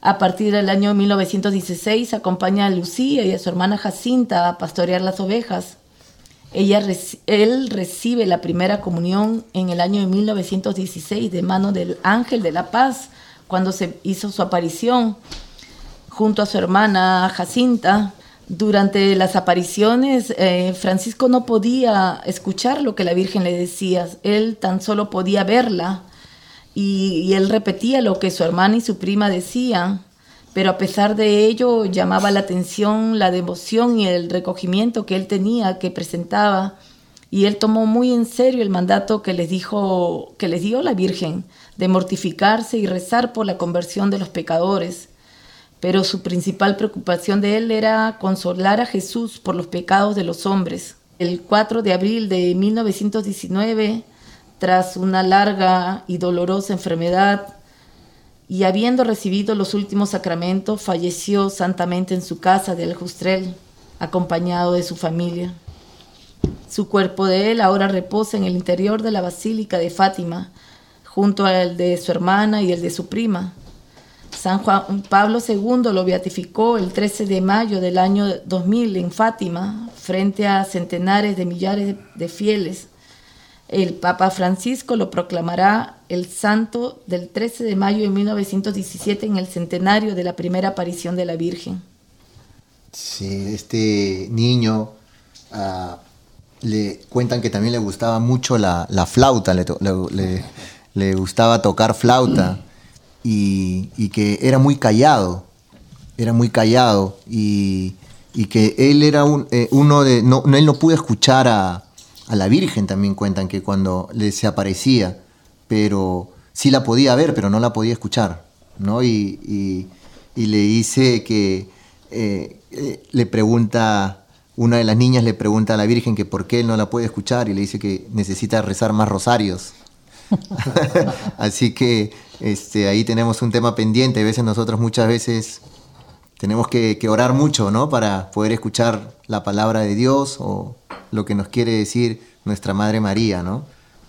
A partir del año 1916 acompaña a Lucía y a su hermana Jacinta a pastorear las ovejas. Ella, él recibe la primera comunión en el año de 1916 de mano del Ángel de la Paz, cuando se hizo su aparición. junto a su hermana Jacinta. Durante las apariciones, eh, Francisco no podía escuchar lo que la Virgen le decía, él tan solo podía verla y, y él repetía lo que su hermana y su prima decían, pero a pesar de ello llamaba la atención la devoción y el recogimiento que él tenía, que presentaba, y él tomó muy en serio el mandato que les dijo, que les dio la Virgen, de mortificarse y rezar por la conversión de los pecadores pero su principal preocupación de él era consolar a Jesús por los pecados de los hombres. El 4 de abril de 1919, tras una larga y dolorosa enfermedad, y habiendo recibido los últimos sacramentos, falleció santamente en su casa de Aljustrel, acompañado de su familia. Su cuerpo de él ahora reposa en el interior de la Basílica de Fátima, junto al de su hermana y el de su prima. San Juan Pablo II lo beatificó el 13 de mayo del año 2000 en Fátima, frente a centenares de millares de fieles. El Papa Francisco lo proclamará el santo del 13 de mayo de 1917 en el centenario de la primera aparición de la Virgen. Sí, este niño ah, le cuentan que también le gustaba mucho la, la flauta, le, le- gustaba tocar flauta y, y que era muy callado, era muy callado y, y que él era un- eh, uno de, no, no- él no pudo escuchar a, a la Virgen también cuentan que cuando le se aparecía, pero sí la podía ver, pero no la podía escuchar, ¿no? Y, y- y le dice que eh, eh, le pregunta, una de las niñas le pregunta a la Virgen que por qué él no la puede escuchar y le dice que necesita rezar más rosarios. Así que este, ahí tenemos un tema pendiente. A veces nosotros muchas veces tenemos que, que orar mucho, ¿no? Para poder escuchar la palabra de Dios o lo que nos quiere decir nuestra Madre María, ¿no?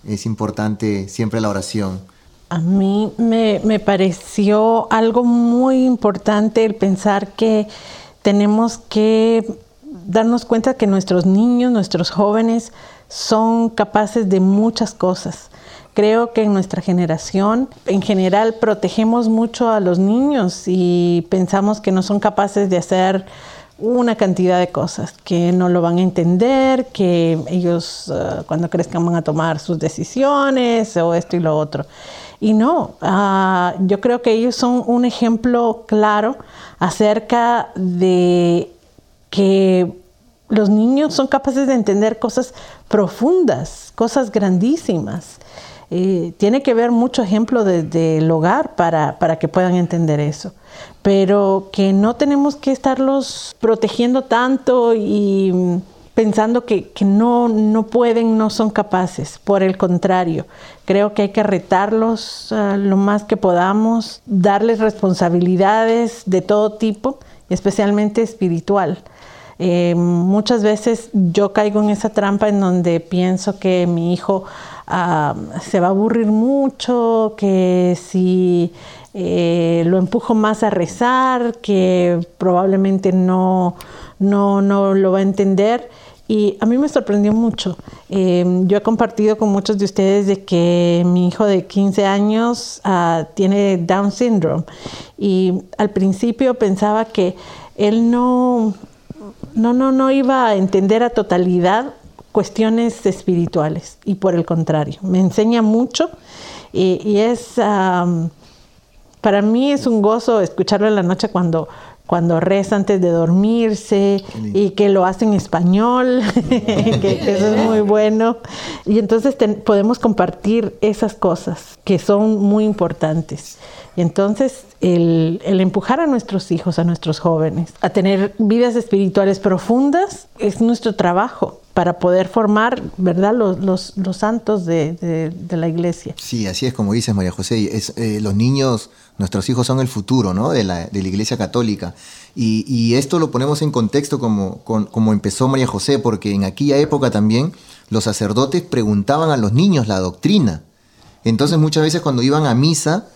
Es importante siempre la oración. A mí me, me pareció algo muy importante el pensar que tenemos que darnos cuenta que nuestros niños, nuestros jóvenes son capaces de muchas cosas. Creo que en nuestra generación, en general, protegemos mucho a los niños y pensamos que no son capaces de hacer una cantidad de cosas, que no lo van a entender, que ellos uh, cuando crezcan van a tomar sus decisiones o esto y lo otro. Y no, uh, yo creo que ellos son un ejemplo claro acerca de que los niños son capaces de entender cosas profundas, cosas grandísimas. Eh, tiene que ver mucho ejemplo desde el hogar para, para que puedan entender eso. Pero que no tenemos que estarlos protegiendo tanto y pensando que, que no, no pueden, no son capaces. Por el contrario, creo que hay que retarlos uh, lo más que podamos, darles responsabilidades de todo tipo, especialmente espiritual. Eh, muchas veces yo caigo en esa trampa en donde pienso que mi hijo uh, se va a aburrir mucho, que si eh, lo empujo más a rezar, que probablemente no, no, no lo va a entender. Y a mí me sorprendió mucho. Eh, yo he compartido con muchos de ustedes de que mi hijo de 15 años uh, tiene Down syndrome. Y al principio pensaba que él no, no, no, no iba a entender a totalidad cuestiones espirituales y por el contrario, me enseña mucho y, y es, um, para mí es un gozo escucharlo en la noche cuando, cuando reza antes de dormirse y que lo hace en español, que, eso es muy bueno. Y entonces podemos compartir esas cosas que son muy importantes. Entonces el, empujar a nuestros hijos, a nuestros jóvenes, a tener vidas espirituales profundas es nuestro trabajo para poder formar, ¿verdad?, los, santos de, la iglesia. Sí, así es como dices, María José. Es, eh, los niños, nuestros hijos son el futuro, ¿no?, de la, iglesia católica. Y, esto lo ponemos en contexto como, con, como empezó María José, porque en aquella época también los sacerdotes preguntaban a los niños la doctrina. Entonces muchas veces cuando iban a misa,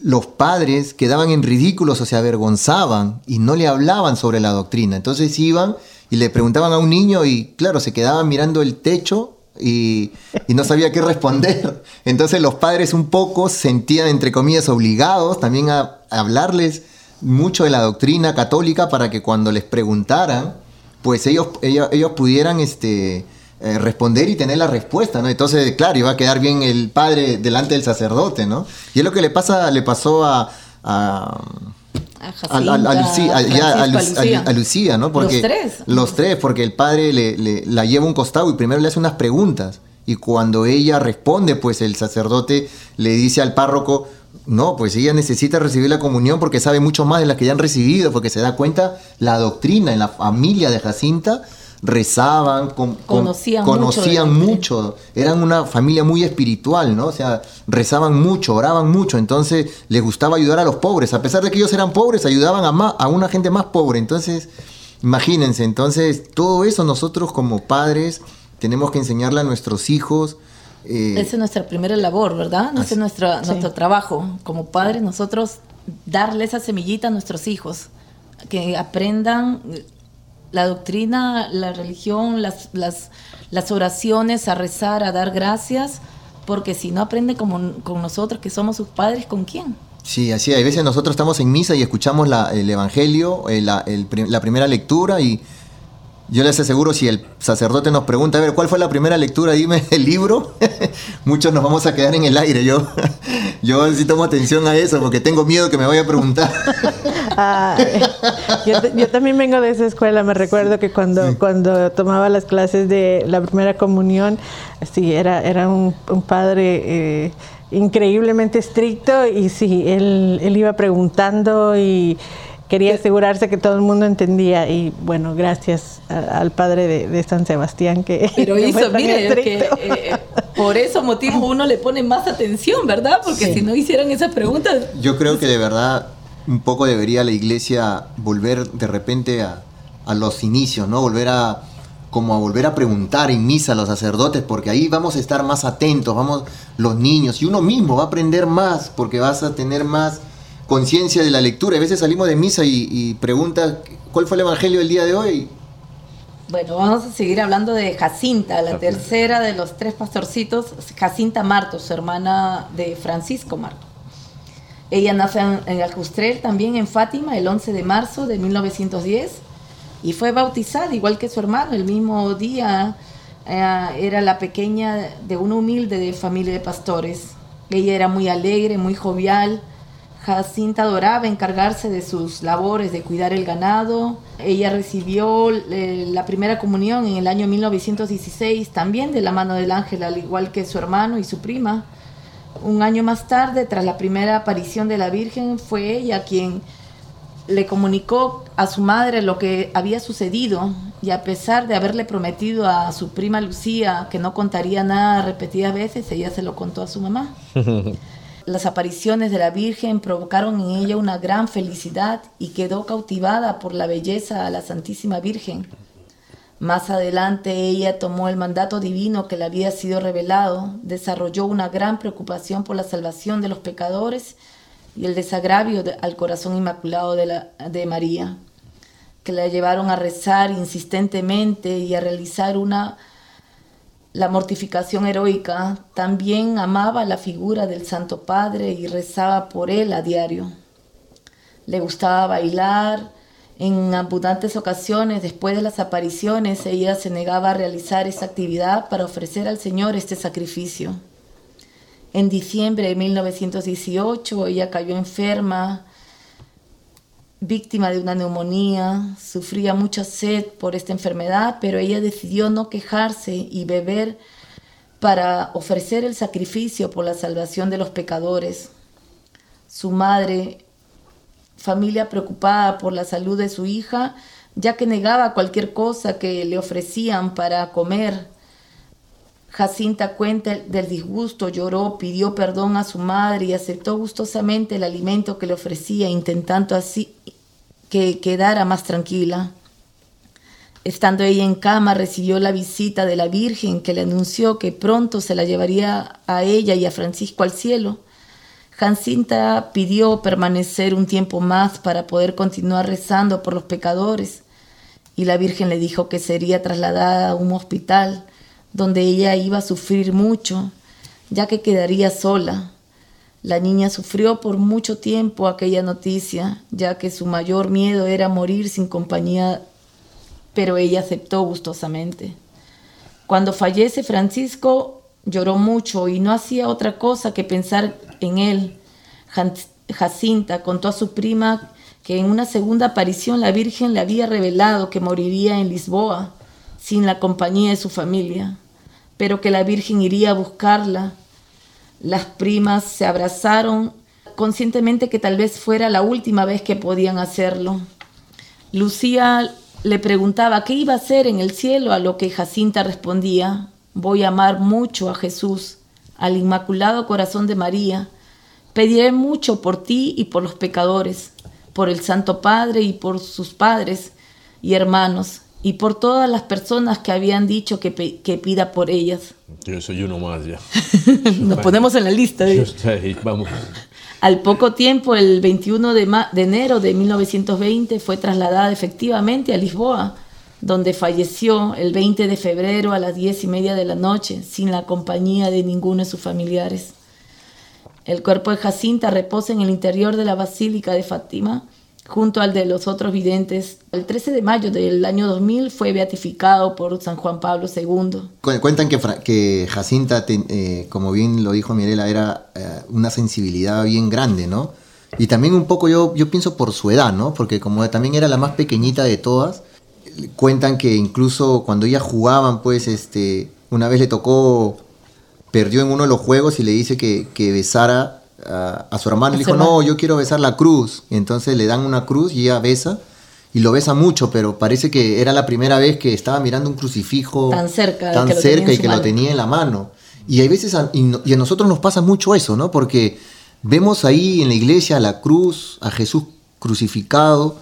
los padres quedaban en ridículos o se avergonzaban y no le hablaban sobre la doctrina. Entonces iban y le preguntaban a un niño y claro, se quedaban mirando el techo y, y, no sabía qué responder. Entonces los padres un poco se sentían, entre comillas, obligados también a, a hablarles mucho de la doctrina católica para que cuando les preguntaran, pues ellos, ellos, ellos pudieran este, eh, responder y tener la respuesta, ¿no? Entonces, claro, iba a quedar bien el padre delante del sacerdote, ¿no? Y es lo que le pasa, le pasó a, a A a, a- a Lucía, a- ya, Lucía. a- a Lucía, ¿no? Porque Los tres. Los tres, porque el padre le, le- la lleva a un costado y primero le hace unas preguntas. Y cuando ella responde, pues el sacerdote le dice al párroco, no, pues ella necesita recibir la comunión porque sabe mucho más de la que ya han recibido, porque se da cuenta la doctrina en la familia de Jacinta rezaban, con- con- Conocían conocían mucho, eran una familia muy espiritual, ¿no? O sea, rezaban mucho, oraban mucho, entonces les gustaba ayudar a los pobres, a pesar de que ellos eran pobres, ayudaban a, más, a una gente más pobre, entonces, imagínense, entonces, todo eso nosotros como padres tenemos que enseñarle a nuestros hijos. eh, Esa es nuestra primera labor, ¿verdad? Ese es nuestra, nuestro trabajo. Como padres, nosotros darle esa semillita a nuestros hijos, que aprendan la doctrina, la religión, las, las, las oraciones, a rezar, a dar gracias, porque si no aprenden como con nosotros, que somos sus padres, ¿con quién? Sí, así, hay veces nosotros estamos en misa y escuchamos la- el Evangelio, eh, la, el la primera lectura y yo les aseguro, si el sacerdote nos pregunta, a ver, ¿cuál fue la primera lectura? Dime el libro, muchos nos vamos a quedar en el aire. Yo, yo sí tomo atención a eso porque tengo miedo que me vaya a preguntar. Ah, yo, también vengo de esa escuela, me recuerdo que cuando, cuando tomaba las clases de la primera comunión, sí, era, era un, un padre eh, increíblemente estricto y sí, él, él iba preguntando y quería asegurarse que todo el mundo entendía y bueno, gracias a- al padre de, de San Sebastián que, Pero hizo, mire, que estricto. eh, por eso motivo uno le pone más atención, ¿verdad? Porque si no hicieran esas preguntas, Yo creo que de verdad un poco debería la iglesia volver de repente a, a los inicios, ¿no? Volver a como a volver a preguntar en misa a los sacerdotes, porque ahí vamos a estar más atentos, vamos los niños, y uno mismo va a aprender más, porque vas a tener más conciencia de la lectura. A veces salimos de misa y, y preguntas, ¿cuál fue el evangelio del día de hoy? Bueno, vamos a seguir hablando de Jacinta, la tercera de los tres pastorcitos, Jacinta Marto, su hermana de Francisco Marto. Ella nace en, en Aljustrel, también en Fátima, el 11 de marzo de 1910, y fue bautizada igual que su hermano el mismo día. eh, era la pequeña de una humilde familia de pastores. Ella era muy alegre, muy jovial, Jacinta adoraba encargarse de sus labores de cuidar el ganado. Ella recibió eh, la primera comunión en el año 1916, también de la mano del ángel, al igual que su hermano y su prima. Un año más tarde, tras la primera aparición de la Virgen, fue ella quien le comunicó a su madre lo que había sucedido y a pesar de haberle prometido a su prima Lucía que no contaría nada repetidas veces, ella se lo contó a su mamá. Las apariciones de la Virgen provocaron en ella una gran felicidad y quedó cautivada por la belleza a la Santísima Virgen. Más adelante ella tomó el mandato divino que le había sido revelado, desarrolló una gran preocupación por la salvación de los pecadores y el desagravio de- al corazón inmaculado de, la- de María, que la llevaron a rezar insistentemente y a realizar una la mortificación heroica, también amaba la figura del Santo Padre y rezaba por él a diario. Le gustaba bailar. En abundantes ocasiones, después de las apariciones, ella se negaba a realizar esta actividad para ofrecer al Señor este sacrificio. En diciembre de 1918, ella cayó enferma, víctima de una neumonía, sufría mucha sed por esta enfermedad, pero ella decidió no quejarse y beber para ofrecer el sacrificio por la salvación de los pecadores. Su madre, familia preocupada por la salud de su hija, ya que negaba cualquier cosa que le ofrecían para comer. Jacinta cuenta del disgusto, lloró, pidió perdón a su madre y aceptó gustosamente el alimento que le ofrecía, intentando así que quedara más tranquila. Estando ella en cama, recibió la visita de la Virgen que le anunció que pronto se la llevaría a ella y a Francisco al cielo. Jacinta pidió permanecer un tiempo más para poder continuar rezando por los pecadores y la Virgen le dijo que sería trasladada a un hospital donde ella iba a sufrir mucho, ya que quedaría sola. La niña sufrió por mucho tiempo aquella noticia, ya que su mayor miedo era morir sin compañía, pero ella aceptó gustosamente. Cuando fallece Francisco, lloró mucho y no hacía otra cosa que pensar en él. Jacinta contó a su prima que en una segunda aparición la Virgen le había revelado que moriría en Lisboa sin la compañía de su familia, pero que la Virgen iría a buscarla. Las primas se abrazaron conscientemente que tal vez fuera la última vez que podían hacerlo. Lucía le preguntaba qué iba a hacer en el cielo, a lo que Jacinta respondía, voy a amar mucho a Jesús, al Inmaculado Corazón de María, pediré mucho por ti y por los pecadores, por el Santo Padre y por sus padres y hermanos, y por todas las personas que habían dicho que, que pida por ellas. Yo soy uno más ya. Nos ponemos en la lista. vamos. Al poco tiempo, el 21 de, de enero de 1920, fue trasladada efectivamente a Lisboa, donde falleció el 20 de febrero a las diez y media de la noche, sin la compañía de ninguno de sus familiares. El cuerpo de Jacinta reposa en el interior de la Basílica de Fátima, junto al de los otros videntes. El 13 de mayo del año 2000 fue beatificado por San Juan Pablo II. Cuentan que, Jacinta, eh, como bien lo dijo Mirela, era eh, una sensibilidad bien grande, ¿no? Y también un poco yo, yo pienso por su edad, ¿no? Porque como también era la más pequeñita de todas, cuentan que incluso cuando ellas jugaban, pues, este, una vez le tocó, perdió en uno de los juegos y le dice que, que besara a, su hermano y le dijo, no, yo quiero besar la cruz. Y entonces le dan una cruz y ella besa y lo besa mucho, pero parece que era la primera vez que estaba mirando un crucifijo tan cerca, tan cerca y que lo tenía en la mano. Y hay veces, a, y, a nosotros nos pasa mucho eso, ¿no? Porque vemos ahí en la iglesia la cruz, a Jesús crucificado,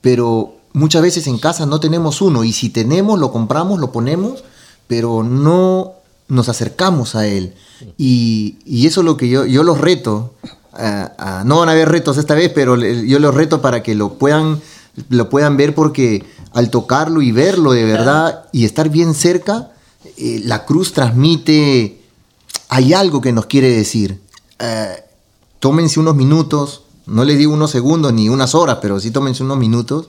pero muchas veces en casa no tenemos uno y si tenemos, lo compramos, lo ponemos, pero no nos acercamos a Él. Y, eso es lo que yo, yo los reto. no van a haber retos esta vez, pero yo los reto para que lo puedan, lo puedan ver porque al tocarlo y verlo de verdad y estar bien cerca, eh, la cruz transmite, hay algo que nos quiere decir. Eh, tómense unos minutos, no les digo unos segundos ni unas horas, pero sí tómense unos minutos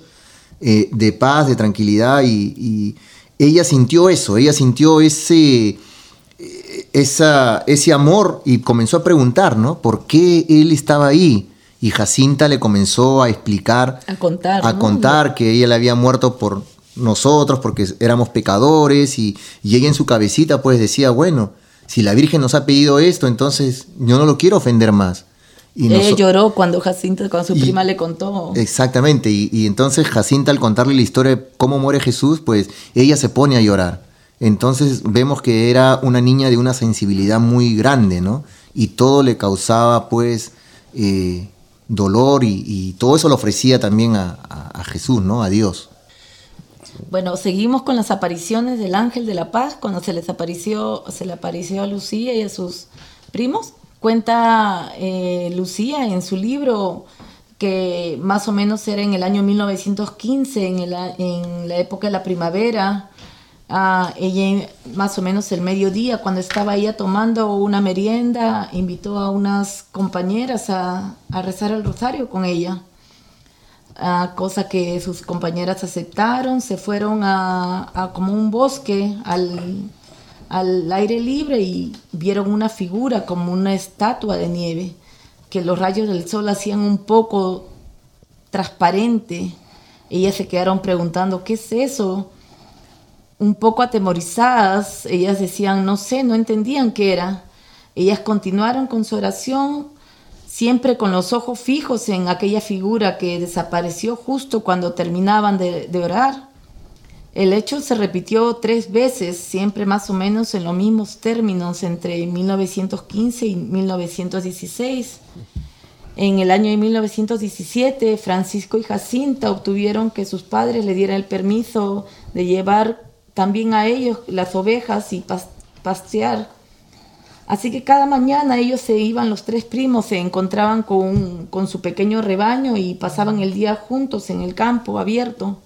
eh, de paz, de tranquilidad y, ella sintió eso, ella sintió ese, esa, ese amor y comenzó a preguntar, ¿no? ¿Por qué él estaba ahí? Y Jacinta le comenzó a explicar, a contar, a contar que ella le había muerto por nosotros, porque éramos pecadores, y, ella en su cabecita pues decía, bueno, si la Virgen nos ha pedido esto, entonces yo no lo quiero ofender más. Y ella lloró cuando Jacinta, cuando su prima le contó. Exactamente, y, y entonces Jacinta al contarle la historia de cómo muere Jesús, pues ella se pone a llorar. Entonces vemos que era una niña de una sensibilidad muy grande, ¿no? Y todo le causaba pues eh, dolor y, todo eso lo ofrecía también a, Jesús, ¿no? A Dios. Bueno, seguimos con las apariciones del ángel de la paz cuando se les apareció, se le apareció a Lucía y a sus primos. Cuenta eh, Lucía en su libro que más o menos era en el año 1915, en, en la época de la primavera, Ella más o menos el mediodía, cuando estaba ella tomando una merienda, invitó a unas compañeras a, rezar el rosario con ella. Ah, cosa que sus compañeras aceptaron, se fueron a, como un bosque al, al, aire libre y vieron una figura como una estatua de nieve, que los rayos del sol hacían un poco transparente. Ellas se quedaron preguntando, ¿qué es eso? Un poco atemorizadas, ellas decían, no sé, no entendían qué era. Ellas continuaron con su oración, siempre con los ojos fijos en aquella figura que desapareció justo cuando terminaban de, orar. El hecho se repitió tres veces, siempre más o menos en los mismos términos, entre 1915 y 1916. En el año de 1917, Francisco y Jacinta obtuvieron que sus padres le dieran el permiso de llevar también a ellos las ovejas y pastear. Así que cada mañana ellos se iban, los tres primos se encontraban con, con su pequeño rebaño y pasaban el día juntos en el campo abierto.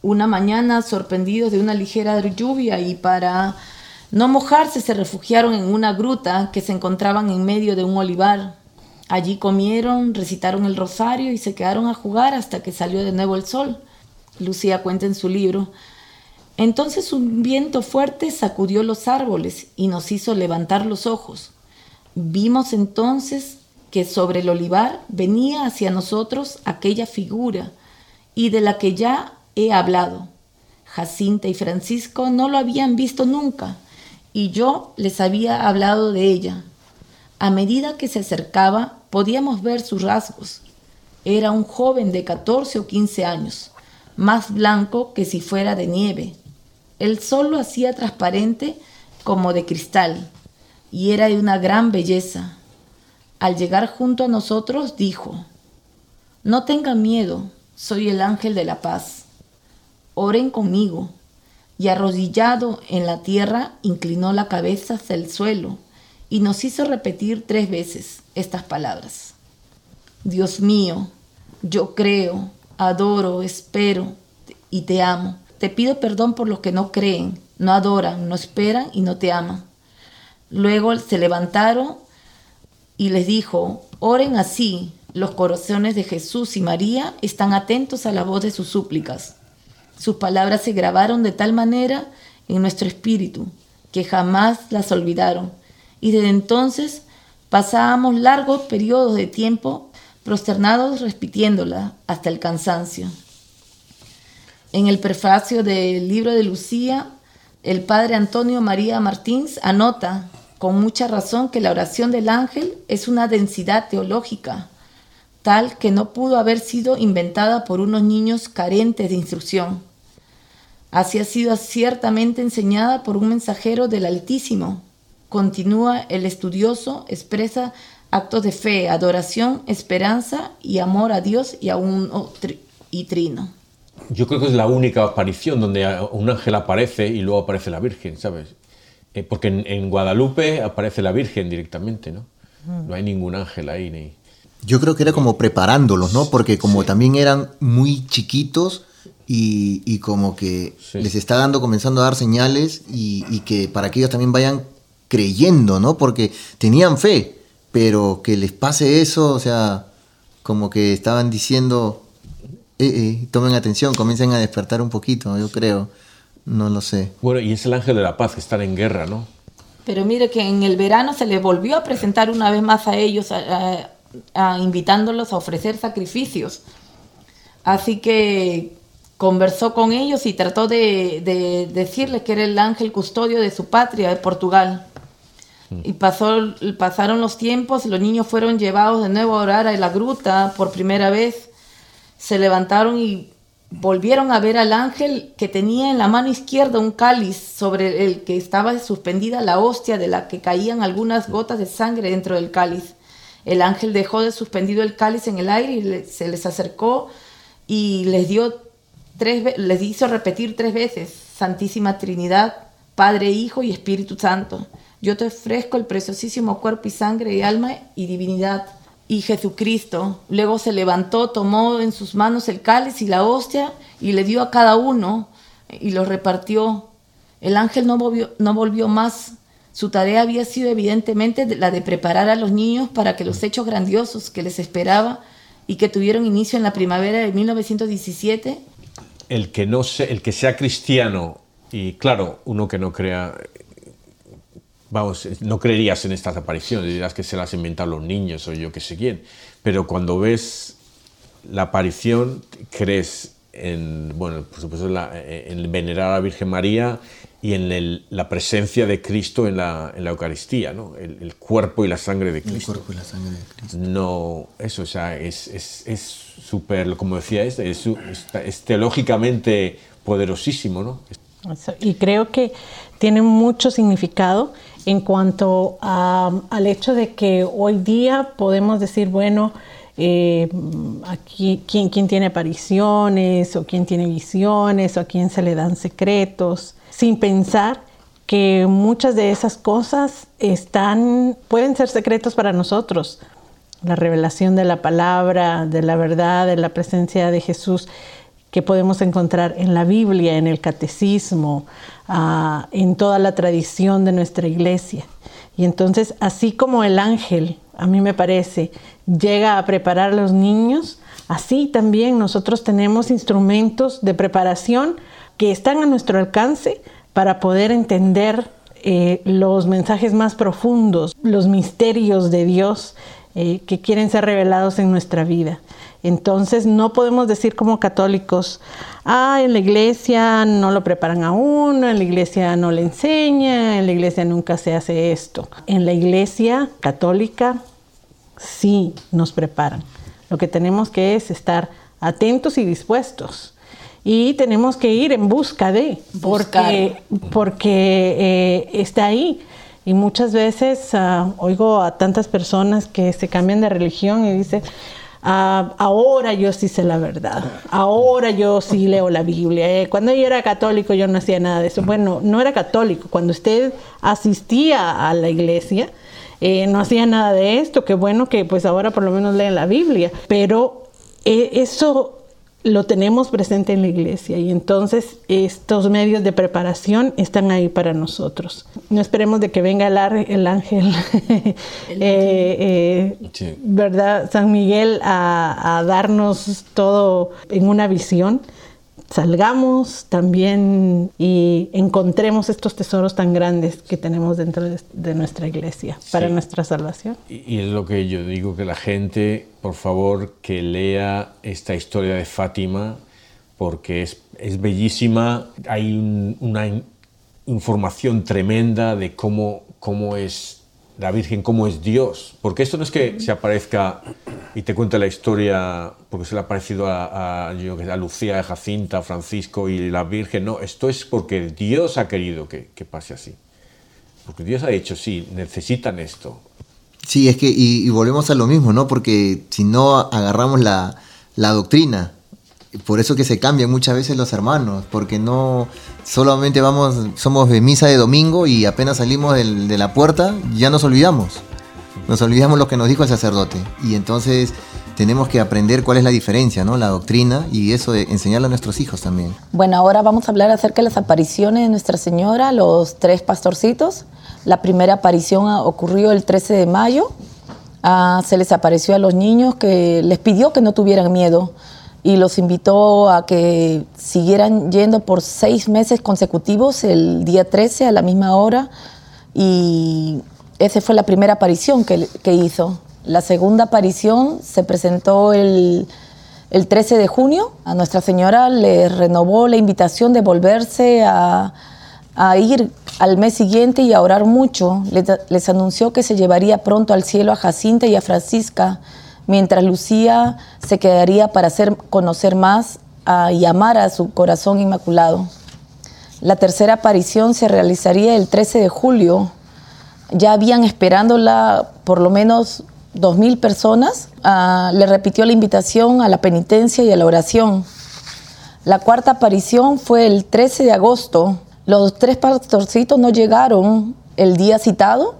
Una mañana sorprendidos de una ligera lluvia y para no mojarse, se refugiaron en una gruta que se encontraban en medio de un olivar. Allí comieron, recitaron el rosario y se quedaron a jugar hasta que salió de nuevo el sol. Lucía cuenta en su libro. Entonces un viento fuerte sacudió los árboles y nos hizo levantar los ojos. Vimos entonces que sobre el olivar venía hacia nosotros aquella figura y de la que ya he hablado. Jacinta y Francisco no lo habían visto nunca y yo les había hablado de ella. A medida que se acercaba podíamos ver sus rasgos. Era un joven de 14 o 15 años, más blanco que si fuera de nieve. El sol lo hacía transparente como de cristal y era de una gran belleza. Al llegar junto a nosotros dijo, No tengan miedo, soy el ángel de la paz. Oren conmigo. Y arrodillado en la tierra, inclinó la cabeza hacia el suelo y nos hizo repetir tres veces estas palabras. Dios mío, yo creo, adoro, espero y te amo. Te pido perdón por los que no creen, no adoran, no esperan y no te aman. Luego se levantaron y les dijo, oren así, los corazones de Jesús y María están atentos a la voz de sus súplicas. Sus palabras se grabaron de tal manera en nuestro espíritu que jamás las olvidaron. Y desde entonces pasábamos largos periodos de tiempo prosternados repitiéndola hasta el cansancio. En el prefacio del libro de Lucía, el padre Antonio María Martins anota con mucha razón que la oración del ángel es una densidad teológica, tal que no pudo haber sido inventada por unos niños carentes de instrucción. Así ha sido ciertamente enseñada por un mensajero del Altísimo. Continúa el estudioso, expresa actos de fe, adoración, esperanza y amor a Dios y a un y trino. Yo creo que es la única aparición donde un ángel aparece y luego aparece la Virgen, ¿sabes? Eh, porque en, en, Guadalupe aparece la Virgen directamente, ¿no? No hay ningún ángel ahí. Ni... Yo creo que era como preparándolos, ¿no? Porque como sí. también eran muy chiquitos y, y como que sí. les está dando, comenzando a dar señales y, y, que para que ellos también vayan creyendo, ¿no? Porque tenían fe, pero que les pase eso, o sea, como que estaban diciendo, eh, eh, tomen atención, comiencen a despertar un poquito, yo creo. No lo sé. Bueno, y es el ángel de la paz que están en guerra, ¿no? Pero mire que en el verano se les volvió a presentar una vez más a ellos, a, a, a, invitándolos a ofrecer sacrificios. Así que conversó con ellos y trató de, de, decirles que era el ángel custodio de su patria, de Portugal. Mm. Y pasó, pasaron los tiempos, los niños fueron llevados de nuevo a orar a la gruta por primera vez. Se levantaron y volvieron a ver al ángel que tenía en la mano izquierda un cáliz sobre el que estaba suspendida la hostia de la que caían algunas gotas de sangre dentro del cáliz. El ángel dejó de suspendido el cáliz en el aire y se les acercó y les dio tres les hizo repetir tres veces Santísima Trinidad, Padre, Hijo y Espíritu Santo. Yo te ofrezco el preciosísimo cuerpo y sangre y alma y divinidad y Jesucristo. Luego se levantó, tomó en sus manos el cáliz y la hostia y le dio a cada uno y los repartió. El ángel no volvió, no volvió más. Su tarea había sido evidentemente la de preparar a los niños para que los hechos grandiosos que les esperaba y que tuvieron inicio en la primavera de 1917. El que, no se, el que sea cristiano y claro, uno que no crea vamos, no creerías en estas apariciones, dirás que se las inventan los niños o yo que sé quién, pero cuando ves la aparición, crees en, bueno, por supuesto, en, la, en venerar a la Virgen María y en el, la presencia de Cristo en la, en la Eucaristía, ¿no? El, el, cuerpo y la sangre de Cristo. El cuerpo y la sangre de Cristo. No, eso, o sea, es súper, es, es como decía, es, es, es teológicamente poderosísimo, ¿no? Y creo que tiene mucho significado en cuanto a, al hecho de que hoy día podemos decir, bueno, eh, aquí, ¿quién, ¿quién, tiene apariciones o quién tiene visiones o a quién se le dan secretos, sin pensar que muchas de esas cosas están, pueden ser secretos para nosotros. La revelación de la palabra, de la verdad, de la presencia de Jesús que podemos encontrar en la Biblia, en el catecismo, ah, en toda la tradición de nuestra iglesia. Y entonces, así como el ángel, a mí me parece, llega a preparar a los niños, así también nosotros tenemos instrumentos de preparación que están a nuestro alcance para poder entender eh, los mensajes más profundos, los misterios de Dios eh, que quieren ser revelados en nuestra vida. Entonces no podemos decir como católicos, ah, en la iglesia no lo preparan a uno, en la iglesia no le enseña, en la iglesia nunca se hace esto. En la iglesia católica sí nos preparan. Lo que tenemos que es estar atentos y dispuestos. Y tenemos que ir en busca de, porque, porque eh, está ahí. Y muchas veces ah, oigo a tantas personas que se cambian de religión y dicen, Ah, ahora yo sí sé la verdad, ahora yo sí leo la Biblia. Eh, cuando yo era católico yo no hacía nada de eso. Bueno, no era católico, cuando usted asistía a la iglesia, eh, no hacía nada de esto, qué bueno que pues ahora por lo menos leen la Biblia, pero eh, eso lo tenemos presente en la iglesia y entonces estos medios de preparación están ahí para nosotros. No esperemos de que venga el, ángel, eh, eh, ¿verdad? San Miguel a, a darnos todo en una visión, salgamos también y encontremos estos tesoros tan grandes que tenemos dentro de, nuestra iglesia para nuestra salvación. Y, es lo que yo digo, que la gente, por favor, que lea esta historia de Fátima, porque es, es bellísima, hay una información tremenda de cómo, cómo es la Virgen cómo es Dios. Porque esto no es que se aparezca y te cuente la historia porque se le ha parecido a, a, Lucía, a Jacinta, a Francisco y la Virgen. No, esto es porque Dios ha querido que, pase así. Porque Dios ha dicho, sí, necesitan esto. Sí, es que, y, volvemos a lo mismo, ¿no? Porque si no agarramos la, la doctrina, por eso que se cambian muchas veces los hermanos, porque no solamente vamos, somos de misa de domingo y apenas salimos de la puerta, ya nos olvidamos. Nos olvidamos lo que nos dijo el sacerdote. Y entonces tenemos que aprender cuál es la diferencia, ¿no? La doctrina y eso de enseñarle a nuestros hijos también. Bueno, ahora vamos a hablar acerca de las apariciones de Nuestra Señora, los tres pastorcitos. La primera aparición ocurrió el 13 de mayo. Ah, se les apareció a los niños que les pidió que no tuvieran miedo y los invitó a que siguieran yendo por seis meses consecutivos, el día 13 a la misma hora, y esa fue la primera aparición que, hizo. La segunda aparición se presentó el, el 13 de junio. A Nuestra Señora le renovó la invitación de volverse a, a ir al mes siguiente y a orar mucho. Les anunció que se llevaría pronto al cielo a Jacinta y a Francisca mientras Lucía se quedaría para hacer conocer más y amar a su corazón inmaculado. La tercera aparición se realizaría el 13 de julio. Ya habían esperándola por lo menos dos mil personas. Ah, le repitió la invitación a la penitencia y a la oración. La cuarta aparición fue el 13 de agosto. Los tres pastorcitos no llegaron el día citado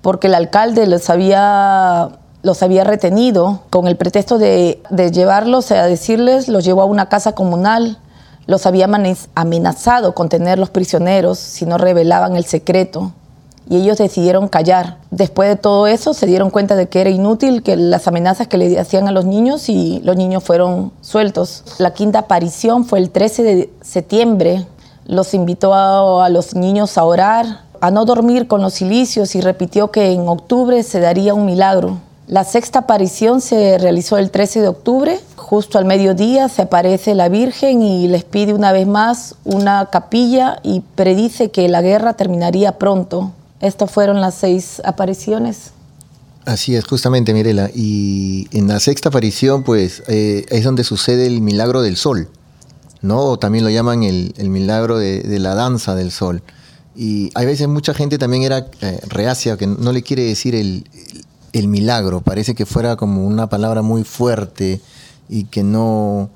porque el alcalde les había los había retenido con el pretexto de, llevarlos a decirles, los llevó a una casa comunal, los había amenazado con tener los prisioneros si no revelaban el secreto y ellos decidieron callar. Después de todo eso se dieron cuenta de que era inútil que las amenazas que le hacían a los niños y los niños fueron sueltos. La quinta aparición fue el 13 de septiembre. Los invitó a los niños a orar, a no dormir con los silicios y repitió que en octubre se daría un milagro. La sexta aparición se realizó el 13 de octubre. Justo al mediodía se aparece la Virgen y les pide una vez más una capilla y predice que la guerra terminaría pronto. Estas fueron las seis apariciones. Así es, justamente, Mirela. Y en la sexta aparición, pues, eh, es donde sucede el milagro del sol, ¿no? O también lo llaman el, milagro de, la danza del sol. Y hay veces mucha gente también era eh, reacia, que no le quiere decir el, el milagro. Parece que fuera como una palabra muy fuerte y que no,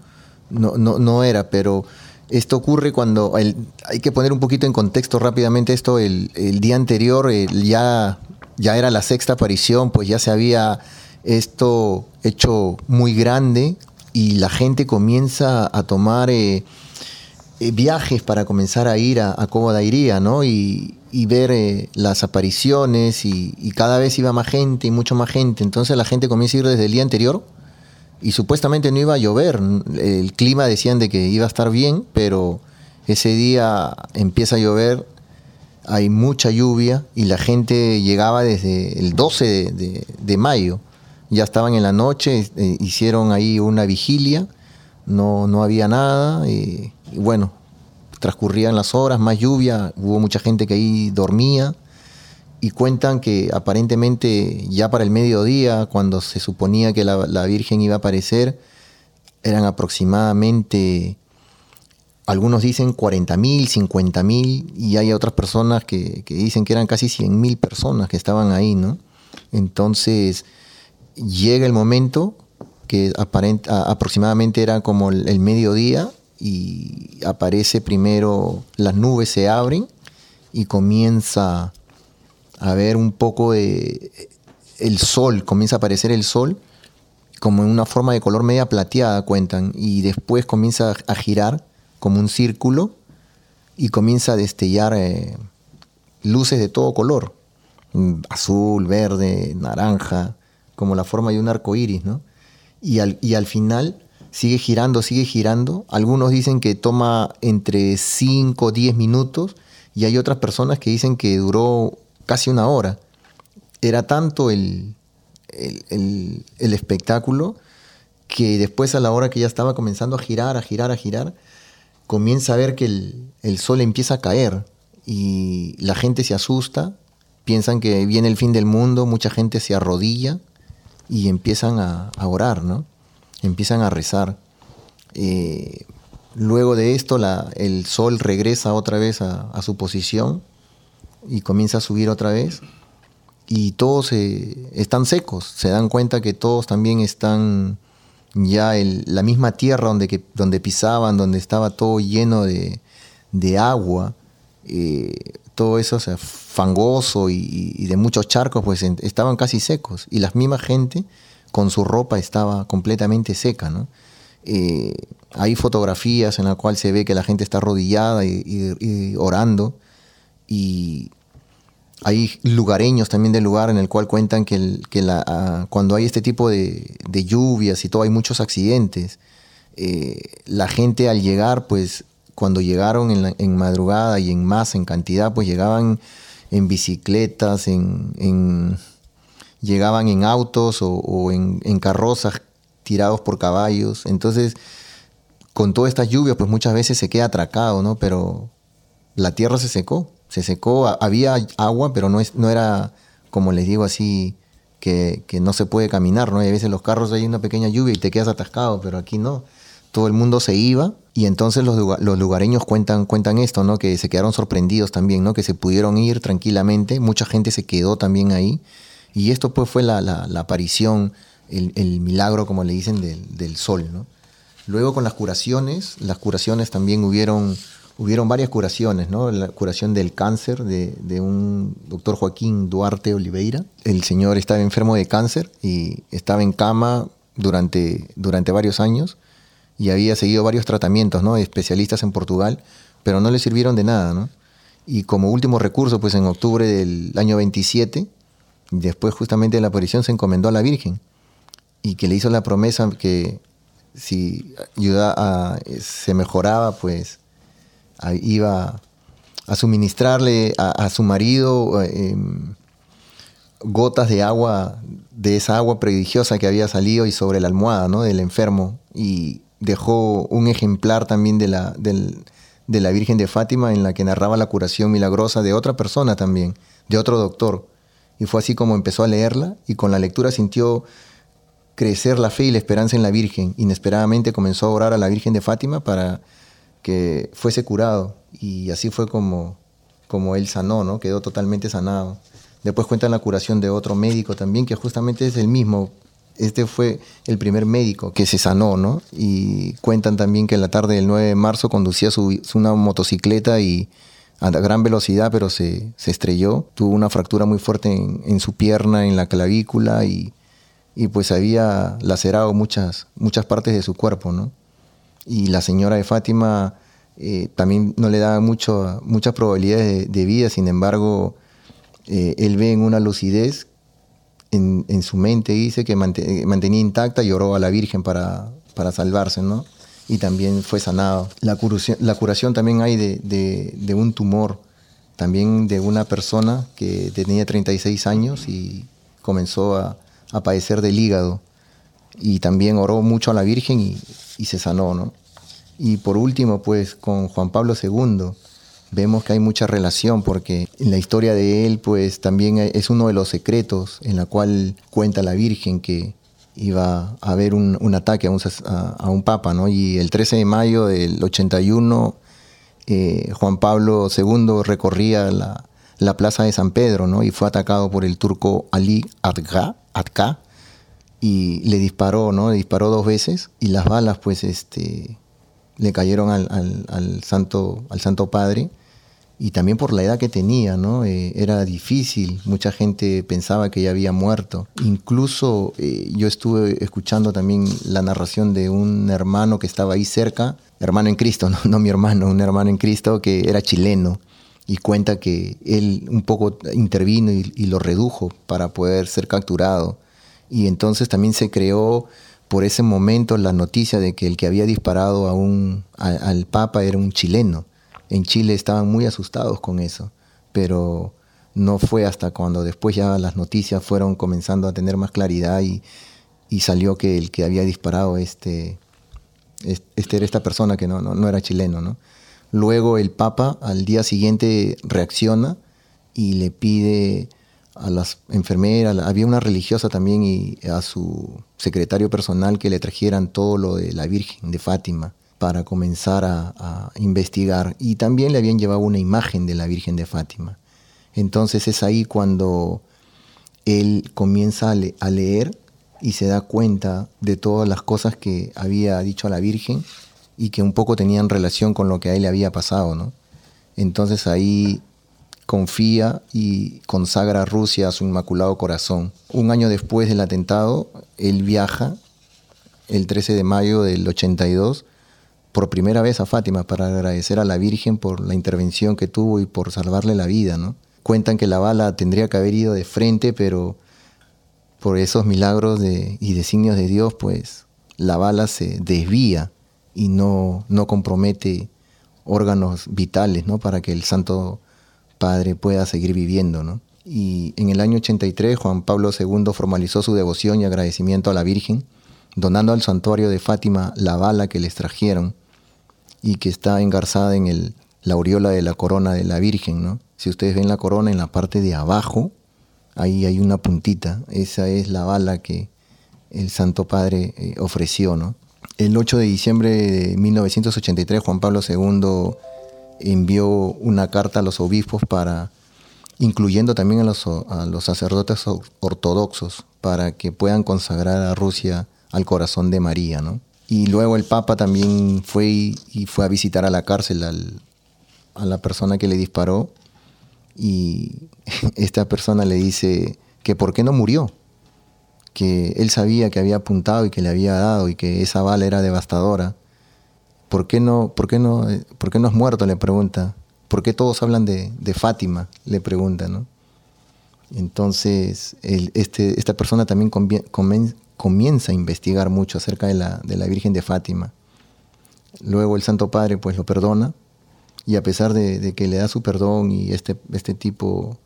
no, no, era, pero esto ocurre cuando hay que poner un poquito en contexto rápidamente esto. El, día anterior ya, ya era la sexta aparición, pues ya se había esto hecho muy grande y la gente comienza a tomar eh, eh, viajes para comenzar a ir a, a Cobo ¿no? Y, y ver eh, las apariciones y, cada vez iba más gente y mucho más gente. Entonces la gente comienza a ir desde el día anterior y supuestamente no iba a llover. El clima decían de que iba a estar bien, pero ese día empieza a llover, hay mucha lluvia y la gente llegaba desde el 12 de, mayo. Ya estaban en la noche, eh, hicieron ahí una vigilia, no, no había nada y bueno, transcurrían las horas, más lluvia, hubo mucha gente que ahí dormía y cuentan que aparentemente ya para el mediodía, cuando se suponía que la, la Virgen iba a aparecer, eran aproximadamente, algunos dicen 40 mil, 50 mil, y hay otras personas que, que dicen que eran casi 100 mil personas que estaban ahí, ¿no? Entonces llega el momento que aproximadamente era como el mediodía y aparece primero, las nubes se abren y comienza a ver un poco de el sol, comienza a aparecer el sol como en una forma de color media plateada, cuentan, y después comienza a girar como un círculo y comienza a destellar eh, luces de todo color, mm, azul, verde, naranja, como la forma de un arco iris, ¿no? Y al, y al final sigue girando, sigue girando. Algunos dicen que toma entre 5 o 10 minutos y hay otras personas que dicen que duró casi una hora. Era tanto el, el, el- espectáculo que después a la hora que ya estaba comenzando a girar, a girar, a girar, comienza a ver que el, el sol empieza a caer y la gente se asusta, piensan que viene el fin del mundo, mucha gente se arrodilla y empiezan a, a orar, ¿no? Empiezan a rezar. Eh, luego de esto, el sol regresa otra vez a, su posición y comienza a subir otra vez. Y todos eh, están secos, se dan cuenta que todos también están ya en la misma tierra donde, donde pisaban, donde estaba todo lleno de, de agua, eh, todo eso o sea, fangoso y, de muchos charcos, pues estaban casi secos. Y la misma gente con su ropa estaba completamente seca, ¿no? Eh, hay fotografías en las cuales se ve que la gente está arrodillada y, orando. Y hay lugareños también del lugar en el cual cuentan que, ah, cuando hay este tipo de, lluvias y todo, hay muchos accidentes. Eh, la gente al llegar, pues cuando llegaron en, la- en madrugada y en masa, en cantidad, pues llegaban en bicicletas, en- llegaban en autos o, en, carrozas tirados por caballos. Entonces, con todas estas lluvias, pues muchas veces se queda atracado, ¿no? Pero la tierra se secó, se secó, ha- había agua, pero no, es, no era, como les digo así, que, que no se puede caminar, ¿no? Hay veces los carros hay una pequeña lluvia y te quedas atascado, pero aquí no. Todo el mundo se iba y entonces los, los lugareños cuentan, cuentan esto, ¿no? Que se quedaron sorprendidos también, ¿no? Que se pudieron ir tranquilamente, mucha gente se quedó también ahí y esto pues fue la, aparición, el, milagro, como le dicen, del, del sol, ¿no? Luego con las curaciones, las curaciones también hubieron, hubieron varias curaciones, ¿no? La curación del cáncer de, de un doctor Joaquín Duarte Oliveira. El señor estaba enfermo de cáncer y estaba en cama durante, durante varios años y había seguido varios tratamientos, ¿no? De especialistas en Portugal, pero no le sirvieron de nada, ¿no? Y como último recurso, pues en octubre del año 27, después justamente de la aparición, se encomendó a la Virgen y que le hizo la promesa que si ayuda se mejoraba, pues iba a suministrarle a, su marido em, gotas de agua, de esa agua prodigiosa que había salido y sobre la almohada ¿no? del enfermo. Y dejó un ejemplar también de la, de la Virgen de Fátima en la que narraba la curación milagrosa de otra persona también, de otro doctor. Y fue así como empezó a leerla y con la lectura sintió crecer la fe y la esperanza en la Virgen. Inesperadamente comenzó a orar a la Virgen de Fátima para que fuese curado. Y así fue como, como él sanó, ¿no? Quedó totalmente sanado. Después cuentan la curación de otro médico también, que justamente es el mismo. Este fue el primer médico que se sanó, ¿no? Y cuentan también que en la tarde del 9 de marzo conducía su, una motocicleta y a gran velocidad, pero se, se estrelló. Tuvo una fractura muy fuerte en, en su pierna, en la clavícula y, y pues había lacerado muchas, muchas partes de su cuerpo, ¿no? Y la señora de Fátima eh, también no le daba mucho, muchas probabilidades de, vida, sin embargo, eh, él ve en una lucidez en, en su mente, dice que mantenía intacta y oró a la Virgen para, para salvarse, ¿no? Y también fue sanado. La curación, la curación también hay de, de, un tumor, también de una persona que tenía 36 años y comenzó a, a padecer del hígado. Y también oró mucho a la Virgen y, y se sanó, ¿no? Y por último, pues con Juan Pablo II vemos que hay mucha relación porque en la historia de él, pues también es uno de los secretos en la cual cuenta la Virgen que iba a haber un, ataque a un, papa, ¿no? Y el 13 de mayo del 81, eh, Juan Pablo II recorría la, la, plaza de San Pedro, ¿no? Y fue atacado por el turco Ali Atka, y le disparó, ¿no? Le disparó dos veces y las balas, pues, este, le cayeron al santo, al Santo Padre y también por la edad que tenía, ¿no? Eh, era difícil, mucha gente pensaba que ya había muerto. Incluso eh, yo estuve escuchando también la narración de un hermano que estaba ahí cerca, hermano en Cristo, no, mi hermano, un hermano en Cristo que era chileno y cuenta que él un poco intervino y, lo redujo para poder ser capturado. Y entonces también se creó por ese momento la noticia de que el que había disparado a un, al Papa era un chileno en Chile estaban muy asustados con eso, pero no fue hasta cuando después ya las noticias fueron comenzando a tener más claridad y, y salió que el que había disparado este, este era esta persona que no, no, no era chileno. ¿no? Luego el Papa al día siguiente reacciona y le pide a las enfermeras, había una religiosa también y a su secretario personal que le trajeran todo lo de la Virgen de Fátima para comenzar a, investigar y también le habían llevado una imagen de la Virgen de Fátima. Entonces es ahí cuando él comienza a, leer y se da cuenta de todas las cosas que había dicho a la Virgen y que un poco tenían relación con lo que a él le había pasado. ¿no? Entonces ahí confía y consagra a Rusia a su Inmaculado Corazón. Un año después del atentado, él viaja el 13 de mayo del 82 por primera vez a Fátima para agradecer a la Virgen por la intervención que tuvo y por salvarle la vida, ¿no? Cuentan que la bala tendría que haber ido de frente, pero por esos milagros de, y designios de Dios, pues la bala se desvía y no, no compromete órganos vitales, ¿no? Para que el Santo Padre pueda seguir viviendo, ¿no? Y en el año 83 Juan Pablo II formalizó su devoción y agradecimiento a la Virgen, donando al santuario de Fátima la bala que les trajeron y que está engarzada en el, la aureola de la corona de la Virgen. ¿no? Si ustedes ven la corona en la parte de abajo, ahí hay una puntita. Esa es la bala que el Santo Padre eh, ofreció. ¿no? El 8 de diciembre de 1983, Juan Pablo II envió una carta a los obispos para incluyendo también a los, a los sacerdotes ortodoxos para que puedan consagrar a Rusia al corazón de María, ¿no? Y luego el Papa también fue y, fue a visitar a la cárcel a la persona que le disparó y esta persona le dice que por qué no murió, que él sabía que había apuntado y que le había dado y que esa bala era devastadora. ¿Por qué no, por qué no, por qué no has muerto? Le pregunta. ¿Por qué todos hablan de, Fátima? Le pregunta, ¿no? Entonces, este, esta persona también comienza a investigar mucho acerca de la, de la Virgen de Fátima. Luego el Santo Padre pues lo perdona y a pesar de, que le da su perdón y este, este tipo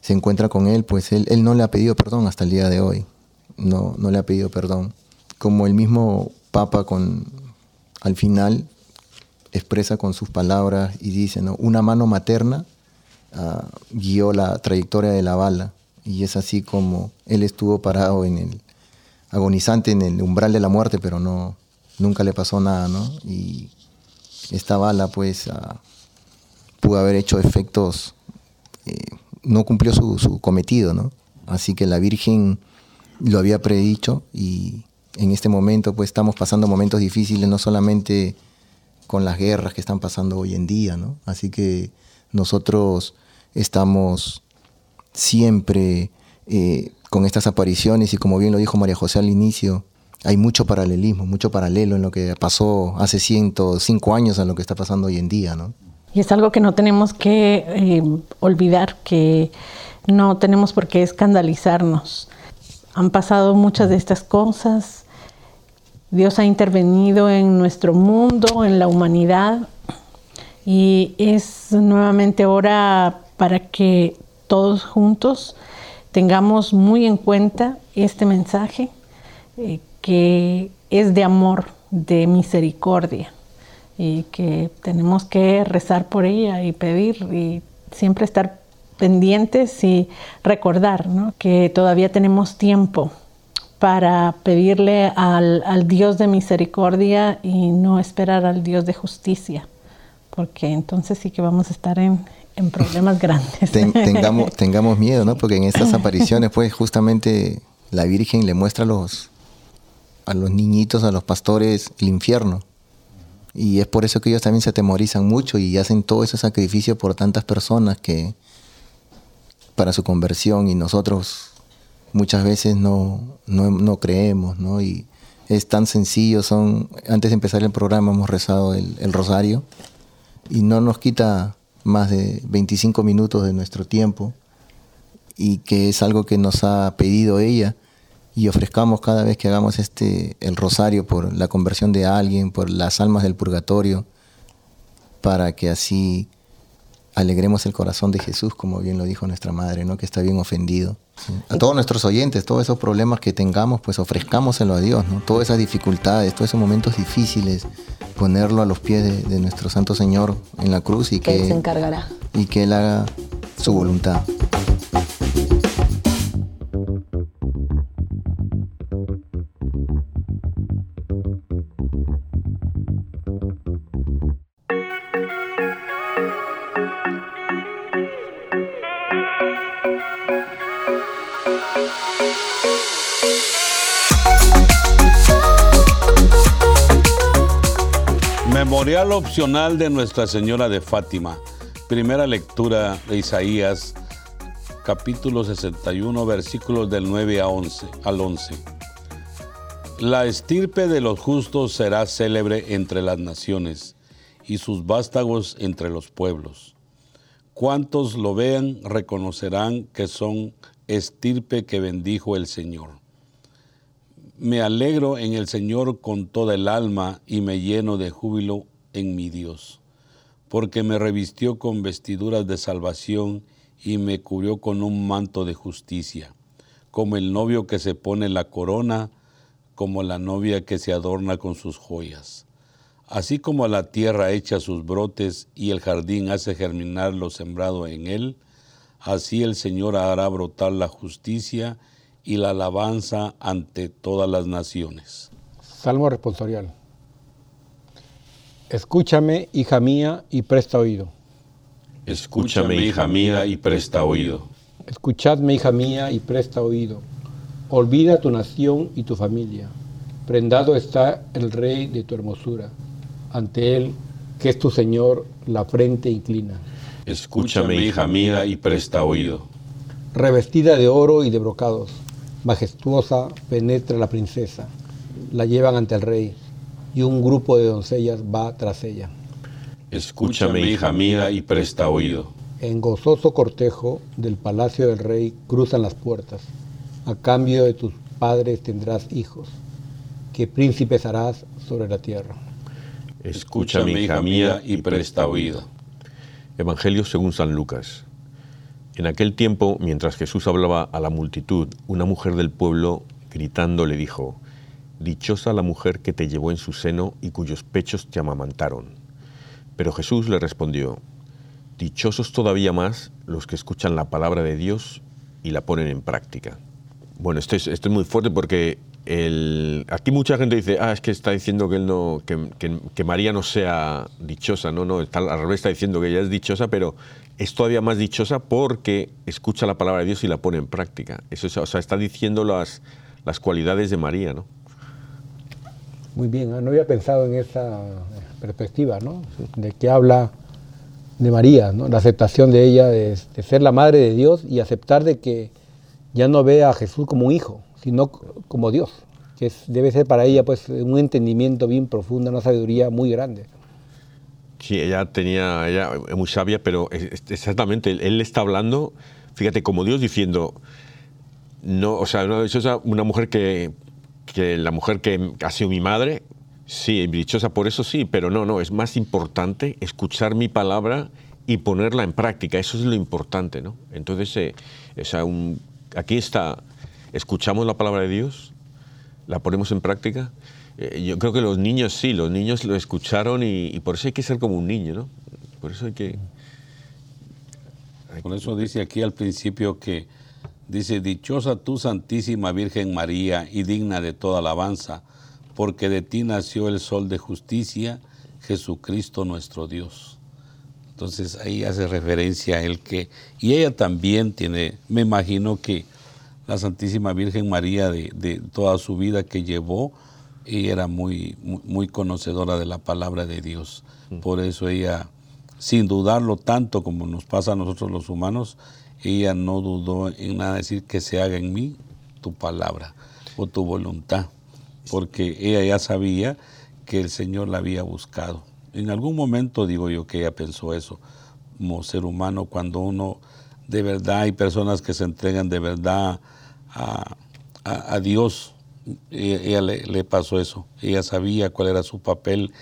se encuentra con él, pues él, él no le ha pedido perdón hasta el día de hoy. No, no le ha pedido perdón. Como el mismo Papa con, al final expresa con sus palabras y dice, ¿no? una mano materna uh, guió la trayectoria de la bala y es así como él estuvo parado en el, agonizante en el umbral de la muerte, pero no, nunca le pasó nada, ¿no? Y esta bala, pues, uh, pudo haber hecho efectos, eh, no cumplió su, su, cometido, ¿no? Así que la Virgen lo había predicho y en este momento, pues, estamos pasando momentos difíciles, no solamente con las guerras que están pasando hoy en día, ¿no? Así que nosotros estamos siempre eh, con estas apariciones y como bien lo dijo María José al inicio, hay mucho paralelismo, mucho paralelo en lo que pasó hace 105 años a lo que está pasando hoy en día, ¿no? Y es algo que no tenemos que eh, olvidar, que no tenemos por qué escandalizarnos. Han pasado muchas de estas cosas. Dios ha intervenido en nuestro mundo, en la humanidad, y es nuevamente hora para que todos juntos tengamos muy en cuenta este mensaje eh, que es de amor, de misericordia y que tenemos que rezar por ella y pedir y siempre estar pendientes y recordar ¿no? que todavía tenemos tiempo para pedirle al, al, Dios de misericordia y no esperar al Dios de justicia, porque entonces sí que vamos a estar en, en problemas grandes. tengamos, tengamos miedo, ¿no? Porque en estas apariciones, pues justamente la Virgen le muestra a los, a los niñitos, a los pastores, el infierno. Y es por eso que ellos también se atemorizan mucho y hacen todo ese sacrificio por tantas personas que para su conversión y nosotros muchas veces no, no, creemos, ¿no? Y es tan sencillo, son, antes de empezar el programa hemos rezado el, el rosario y no nos quita más de 25 minutos de nuestro tiempo y que es algo que nos ha pedido ella y ofrezcamos cada vez que hagamos este el rosario por la conversión de alguien, por las almas del purgatorio, para que así alegremos el corazón de Jesús, como bien lo dijo nuestra madre, ¿no? que está bien ofendido. A todos nuestros oyentes, todos esos problemas que tengamos, pues ofrezcámoselo a Dios, ¿no? todas esas dificultades, todos esos momentos difíciles, ponerlo a los pies de, de nuestro Santo Señor en la cruz y que, que Él se encargará. Y que Él haga su voluntad. Memorial opcional de Nuestra Señora de Fátima. Primera lectura de Isaías, capítulo 61, versículos del 9 a 11, al 11. La estirpe de los justos será célebre entre las naciones y sus vástagos entre los pueblos. Cuantos lo vean reconocerán que son estirpe que bendijo el Señor. Me alegro en el Señor con toda el alma y me lleno de júbilo en mi Dios, porque me revistió con vestiduras de salvación y me cubrió con un manto de justicia, como el novio que se pone la corona, como la novia que se adorna con sus joyas. Así como la tierra echa sus brotes y el jardín hace germinar lo sembrado en él, así el Señor hará brotar la justicia y la alabanza ante todas las naciones. Salmo responsorial. Escúchame, hija mía, y presta oído. Escúchame, hija mía, y presta oído. Escuchadme, hija mía, y presta oído. Olvida tu nación y tu familia. Prendado está el rey de tu hermosura. Ante él, que es tu Señor, la frente inclina. Escúchame, hija mía, y presta oído. Revestida de oro y de brocados majestuosa penetra la princesa, la llevan ante el rey y un grupo de doncellas va tras ella. Escúchame, hija mía, y presta oído. En gozoso cortejo del palacio del rey cruzan las puertas. A cambio de tus padres tendrás hijos, que príncipes harás sobre la tierra. Escúchame, hija mía, y presta oído. Evangelio según San Lucas. En aquel tiempo, mientras Jesús hablaba a la multitud, una mujer del pueblo, gritando, le dijo, Dichosa la mujer que te llevó en su seno y cuyos pechos te amamantaron. Pero Jesús le respondió, Dichosos todavía más los que escuchan la palabra de Dios y la ponen en práctica. Bueno, esto es, esto es muy fuerte porque el, aquí mucha gente dice, ah, es que está diciendo que, él no, que, María no sea dichosa. No, no, está, al revés está diciendo que ella es dichosa, pero es todavía más dichosa porque escucha la palabra de Dios y la pone en práctica. Eso está diciendo las, las cualidades de María, ¿no? Muy bien, no había pensado en esa perspectiva, ¿no? De que habla de María, ¿no? La aceptación de ella de, de, ser la madre de Dios y aceptar de que ya no ve a Jesús como un hijo, sino como Dios, que es- debe ser para ella pues un entendimiento bien profundo, una sabiduría muy grande. Sí, ella tenía, ella es muy sabia, pero exactamente, él, él está hablando, fíjate, como Dios diciendo, no, o sea, una, dichosa- una mujer que, que la mujer que ha sido mi madre, sí, dichosa por eso sí, pero no, no, es más importante escuchar mi palabra y ponerla en práctica, eso es lo importante, ¿no? Entonces, eh, o sea, un- aquí está, escuchamos la palabra de Dios, la ponemos en práctica. Eh, yo creo que los niños sí, los niños lo escucharon y, y por eso hay que ser como un niño, ¿no? Por eso hay que... Por eso dice aquí al principio que dice, dichosa tú Santísima Virgen María y digna de toda alabanza, porque de ti nació el sol de justicia, Jesucristo nuestro Dios. Entonces ahí hace referencia a él que, y ella también tiene, me imagino que la Santísima Virgen María de, de toda su vida que llevó, ella era muy, muy, muy conocedora de la palabra de Dios. Por eso ella, sin dudarlo tanto como nos pasa a nosotros los humanos, ella no dudó en nada decir que se haga en mí tu palabra o tu voluntad, porque ella ya sabía que el Señor la había buscado. En algún momento digo yo que ella pensó eso, como ser humano, cuando uno de verdad hay personas que se entregan de verdad a, a- a Dios, ella, ella le, le pasó eso, ella sabía cuál era su papel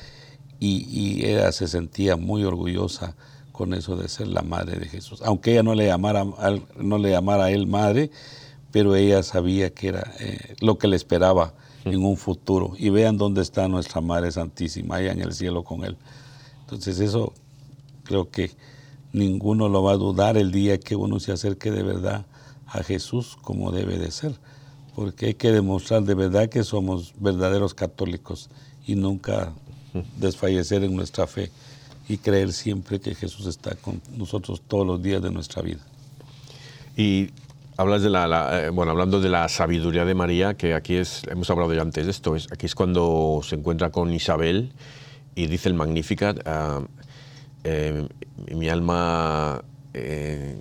y, y ella se sentía muy orgullosa con eso de ser la madre de Jesús. Aunque ella no le llamara, no le llamara a él madre, pero ella sabía que era eh, lo que le esperaba en un futuro. Y vean dónde está nuestra Madre Santísima, allá en el cielo con él. Entonces eso creo que ninguno lo va a dudar el día que uno se acerque de verdad a Jesús como debe de ser. Porque hay que demostrar de verdad que somos verdaderos católicos y nunca desfallecer en nuestra fe y creer siempre que Jesús está con nosotros todos los días de nuestra vida. Y hablas de la, la- eh, bueno, hablando de la sabiduría de María, que aquí es, hemos hablado ya antes de esto, es, aquí es cuando se encuentra con Isabel y dice el Magnificat, ah, eh, mi alma, eh,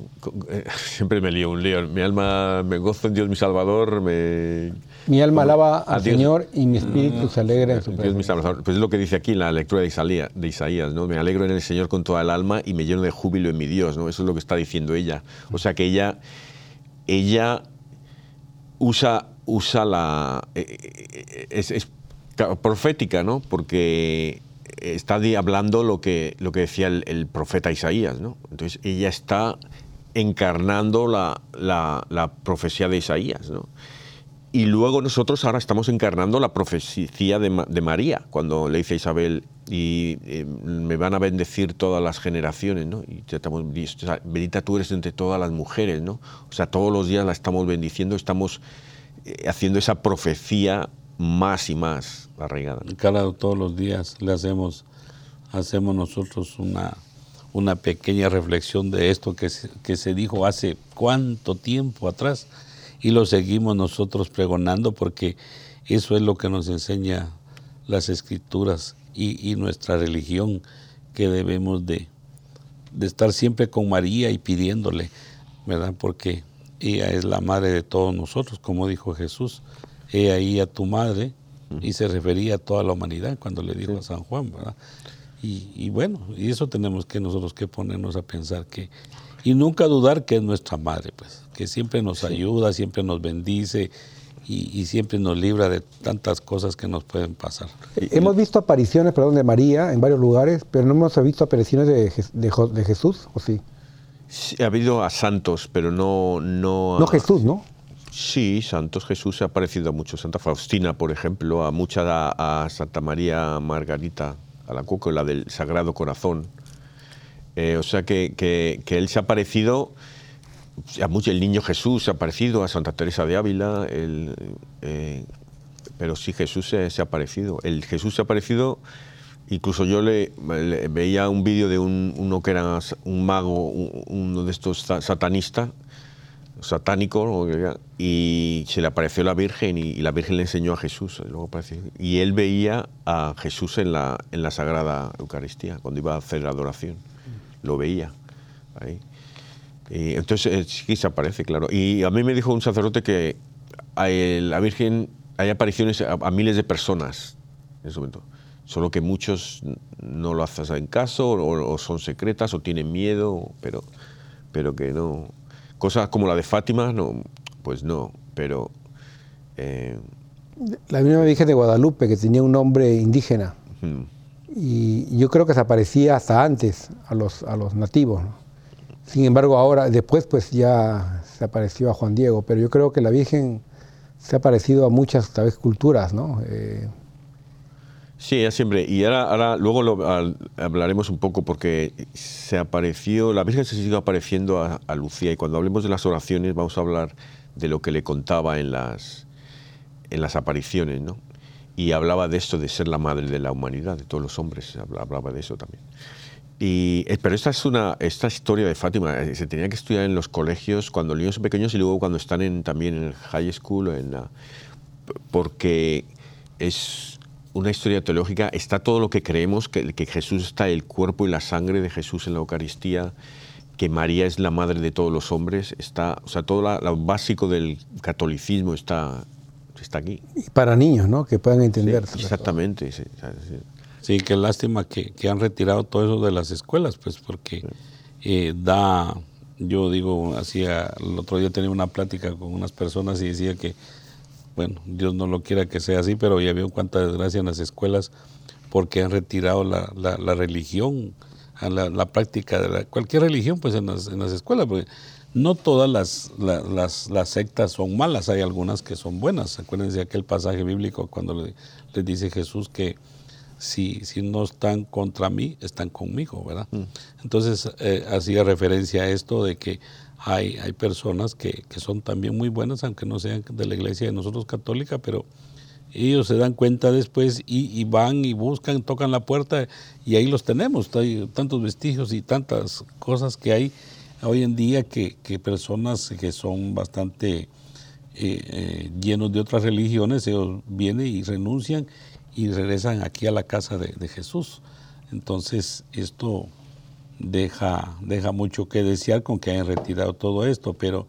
eh, siempre me lío un lío, mi alma me gozo en Dios mi Salvador, me... Mi alma alaba al. Señor y mi espíritu se alegra en su Dios mi presencia. Salvador. Pues es lo que dice aquí en la lectura de Isaías, de Isaías, ¿no? Me alegro en el Señor con toda el alma y me lleno de júbilo en mi Dios, ¿no? Eso es lo que está diciendo ella. O sea que ella, ella usa, usa la... eh, Es, es ca- profética, ¿no? Porque está hablando lo que, lo que decía el, profeta Isaías, ¿no? Entonces ella está encarnando la, la- profecía de Isaías, ¿no? Y luego nosotros ahora estamos encarnando la profecía de, de María, cuando le dice a Isabel, y eh, me van a bendecir todas las generaciones, ¿no? Y estamos, o bendita tú eres entre todas las mujeres, ¿no? O sea, todos los días la estamos bendiciendo, estamos eh, haciendo esa profecía más y más arraigada. Cada todos los días le hacemos, hacemos nosotros una, una pequeña reflexión de esto que se, que se dijo hace cuánto tiempo atrás y lo seguimos nosotros pregonando porque eso es lo que nos enseña las escrituras y, y nuestra religión que debemos de, de estar siempre con María y pidiéndole, ¿verdad? Porque ella es la madre de todos nosotros, como dijo Jesús. Ella y a tu madre, y se refería a toda la humanidad cuando le dijo a San Juan, ¿verdad? Y, y bueno, y eso tenemos que nosotros que ponernos a pensar que, y nunca dudar que es nuestra madre, pues, que siempre nos ayuda, siempre nos bendice y, y siempre nos libra de tantas cosas que nos pueden pasar. Hemos visto apariciones, perdón, de María en varios lugares, pero no hemos visto apariciones de, de Jesús, ¿o sí? Sí, ha habido a santos, pero no... No, a- No Jesús, ¿no? Sí, santos Jesús se ha parecido a muchos. Santa Faustina, por ejemplo, a mucha a, Santa María Margarita, a la cuco, la del Sagrado Corazón. Eh, o sea que, que- que él se ha parecido a mucho, el niño Jesús se ha parecido a Santa Teresa de Ávila, el, eh, pero sí Jesús se, se ha parecido. El Jesús se ha parecido, incluso yo le, veía un vídeo de un, uno que era un mago, un- uno de estos sa- satanistas, satánico, y se le apareció la Virgen y, la Virgen le enseñó a Jesús. y Luego apareció- y él veía a Jesús en la, en la Sagrada Eucaristía, cuando iba a hacer la adoración. Lo veía ahí. Y entonces eh, sí se aparece, claro. Y a mí me dijo un sacerdote que hay- la Virgen hay apariciones a, a miles de personas en ese momento. Solo que muchos no lo hacen en caso, o, o son secretas, o tienen miedo, pero, pero que no. Cosas como la de Fátima, no, pues no, pero. eh, La misma Virgen de Guadalupe, que tenía un nombre indígena. Y yo creo que se aparecía hasta antes a los, a los nativos. ¿no? Sin embargo, ahora, después, pues ya se apareció a Juan Diego. Pero yo creo que la Virgen se ha parecido a muchas, tal vez, culturas, ¿no? Eh, Sí, ella siempre. Y ahora, ahora luego hablaremos un poco porque se apareció, la Virgen se sigue apareciendo a, a Lucía y cuando hablemos de las oraciones vamos a hablar de lo que le contaba en las, en las apariciones, ¿no? Y hablaba de esto, de ser la madre de la humanidad, de todos los hombres, habla- hablaba de eso también. Y, eh, pero esta es una, esta historia de Fátima eh, se tenía que estudiar en los colegios cuando los niños son pequeños y luego cuando están en, también en el high school, en la, porque es una historia teológica, está todo lo que creemos, que, que Jesús está el cuerpo y la sangre de Jesús en la Eucaristía, que María es la madre de todos los hombres, está, o sea, todo la- lo básico del catolicismo está, está aquí. y para niños, ¿no? Que puedan Sí, entender. exactamente. sí, sí. Sí, qué lástima que, que han retirado todo eso de las escuelas, pues porque eh, da, yo digo, hacía, el otro día tenía una plática con unas personas y decía que, bueno, Dios no lo quiera que sea así, pero ya veo cuánta desgracia en las escuelas porque han retirado la, la- la religión, a la, la práctica de la- cualquier religión, pues en las, en las escuelas, porque no todas las, la- las, las sectas son malas, hay algunas que son buenas. Acuérdense de aquel pasaje bíblico cuando le, dice Jesús que si, si no están contra mí, están conmigo, ¿verdad? Entonces, eh, hacía referencia a esto de que hay, hay personas que, que son también muy buenas, aunque no sean de la iglesia de nosotros católica, pero ellos se dan cuenta después y, van y buscan, tocan la puerta y ahí los tenemos. Tantos vestigios y tantas cosas que hay hoy en día que, que personas que son bastante eh, eh, llenos de otras religiones, ellos vienen y renuncian y regresan aquí a la casa de, de Jesús. Entonces, esto deja, deja mucho que desear con que hayan retirado todo esto, pero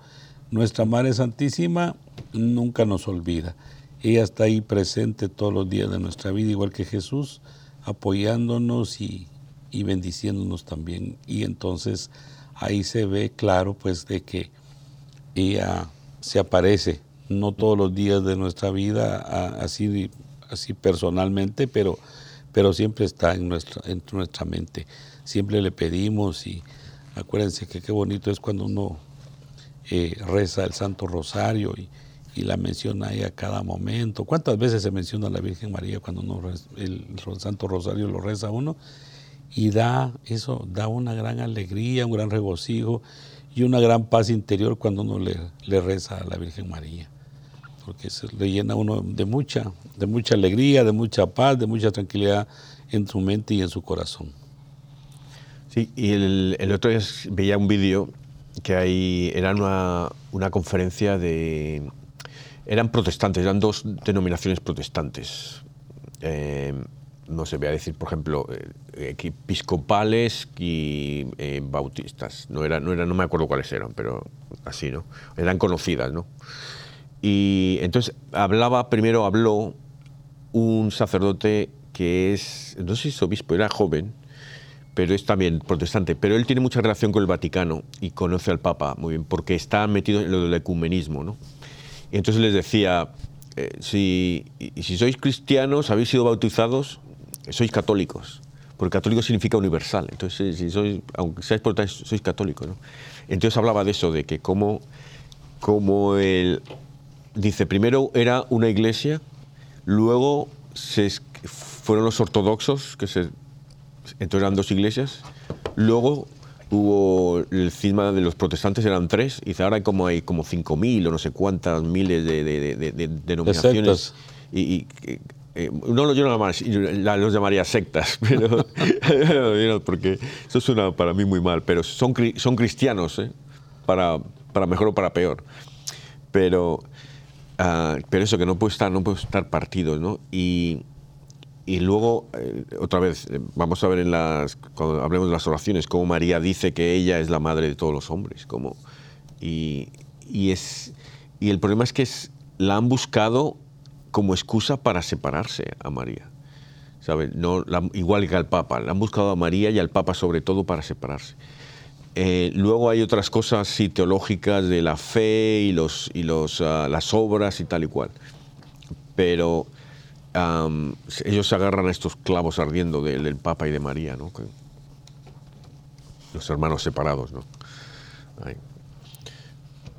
nuestra Madre Santísima nunca nos olvida. Ella está ahí presente todos los días de nuestra vida, igual que Jesús, apoyándonos y, y bendiciéndonos también. Y entonces ahí se ve claro pues de que ella se aparece, no todos los días de nuestra vida, así, así personalmente, pero, pero siempre está en nuestra, en nuestra mente. Siempre le pedimos y acuérdense que qué bonito es cuando uno eh, reza el Santo Rosario y, la menciona ahí a cada momento. ¿Cuántas veces se menciona a la Virgen María cuando uno el, Santo Rosario lo reza uno? Y da eso, da una gran alegría, un gran regocijo y una gran paz interior cuando uno le, le reza a la Virgen María. Porque se le llena uno de mucha, de mucha alegría, de mucha paz, de mucha tranquilidad en su mente y en su corazón. Sí, y el, el otro día veía un vídeo que hay, era una, una conferencia de... Eran protestantes, eran dos denominaciones protestantes. Eh, no sé, voy a decir, por ejemplo, eh, episcopales y eh, bautistas. No, era, no, era, no me acuerdo cuáles eran, pero así, ¿no? Eran conocidas, ¿no? Y entonces hablaba, primero habló un sacerdote que es, no sé si es obispo, era joven, pero es también protestante, pero él tiene mucha relación con el Vaticano y conoce al Papa muy bien, porque está metido en lo del ecumenismo, ¿no? Y entonces les decía, eh, si, si sois cristianos, habéis sido bautizados, sois católicos, porque católico significa universal, entonces si sois, aunque seáis protestantes, sois católicos, ¿no? Entonces hablaba de eso, de que como, como el, dice, primero era una iglesia, luego se, fueron los ortodoxos, que se entonces eran dos iglesias. Luego hubo el cisma de los protestantes, eran tres, y ahora hay como, hay como 5.000 o no sé cuántas miles de, de- de- de- de denominaciones. sectas. Y, y, eh, eh, no los, yo no los llamaría sectas, pero, porque eso suena para mí muy mal, pero son, son cristianos, ¿eh? para, para mejor o para peor. Pero, ah, pero eso, que no puede estar, no puede estar partidos, ¿no? Y, y luego, eh, otra vez, eh, vamos a ver en las, cuando hablemos de las oraciones, cómo María dice que ella es la madre de todos los hombres. Como, y, y, es, y el problema es que es, la han buscado como excusa para separarse a María. ¿sabe? No, la- igual que al Papa, la han buscado a María y al Papa sobre todo para separarse. Eh, luego hay otras cosas sí, teológicas de la fe y, los, y los, ah, las obras y tal y cual. Pero ellos se agarran a estos clavos ardiendo del, Papa y de María, ¿no? Los hermanos separados, ¿no?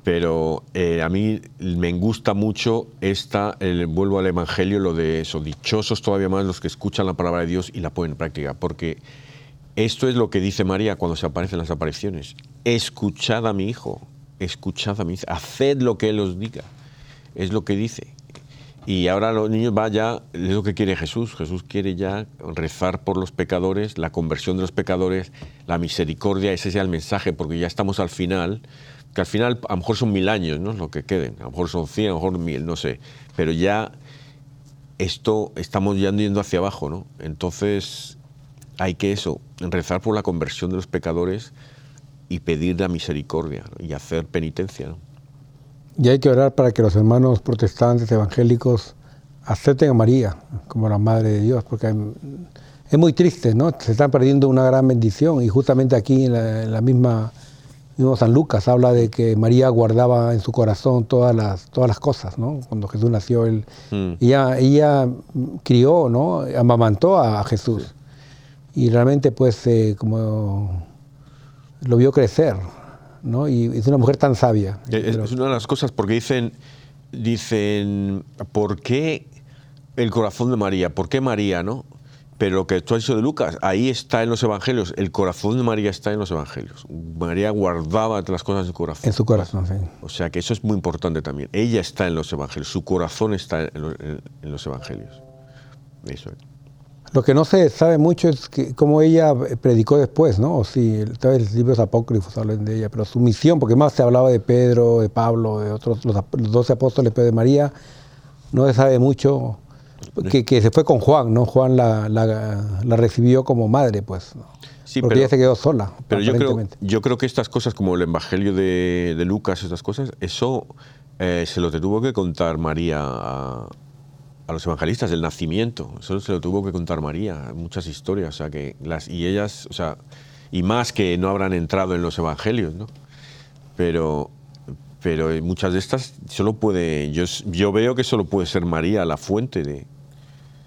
Pero eh, a mí me gusta mucho esta, el- vuelvo al Evangelio, lo de eso, dichosos todavía más los que escuchan la palabra de Dios y la ponen en práctica, porque esto es lo que dice María cuando se aparecen las apariciones. Escuchad a mi hijo, escuchad a mi hijo, haced lo que él os diga, es lo que dice. Y ahora los niños va ya, es lo que quiere Jesús. Jesús quiere ya rezar por los pecadores, la conversión de los pecadores, la misericordia, ese sea el mensaje, porque ya estamos al final, que al final a lo mejor son mil años, ¿no? Lo que queden, a lo mejor son cien, a lo mejor mil, no sé. Pero ya esto estamos ya yendo hacia abajo, ¿no? Entonces hay que eso, rezar por la conversión de los pecadores y pedir la misericordia y hacer penitencia, ¿no? Y hay que orar para que los hermanos protestantes evangélicos acepten a María como la Madre de Dios, porque es muy triste, ¿no? Se están perdiendo una gran bendición y justamente aquí en la, en la misma mismo San Lucas habla de que María guardaba en su corazón todas las todas las cosas, ¿no? Cuando Jesús nació, él, Mm. ella, ella crió, ¿no? Amamantó a Jesús y realmente, pues, eh, como lo vio crecer, ¿no? Y es una mujer tan sabia. Eh, Es, una de las cosas porque dicen, dicen, ¿por qué el corazón de María? ¿Por qué María, no? Pero lo que tú has dicho de Lucas, ahí está en los evangelios, el corazón de María está en los evangelios. María guardaba las cosas en su corazón. En su corazón, sí. O sea que eso es muy importante también. Ella está en los evangelios, su corazón está en los, en los evangelios. Eso es. Lo que no se sabe mucho es que, cómo ella predicó después, ¿no? O si, tal vez libros apócrifos hablan de ella, pero su misión, porque más se hablaba de Pedro, de Pablo, de otros, los, doce apóstoles, pero de María, no se sabe mucho, que, que se fue con Juan, ¿no? Juan la, la- la recibió como madre, pues, ¿no? Sí, porque pero- ella se quedó sola, Pero yo creo, yo creo que estas cosas, como el Evangelio de, de Lucas, estas cosas, eso eh, se lo tuvo que contar María a, a los evangelistas, el nacimiento. Eso se lo tuvo que contar María, muchas historias. O sea, que las, y ellas, o sea, y más que no habrán entrado en los evangelios, ¿no? Pero, pero muchas de estas solo puede, yo, yo veo que solo puede ser María la fuente de...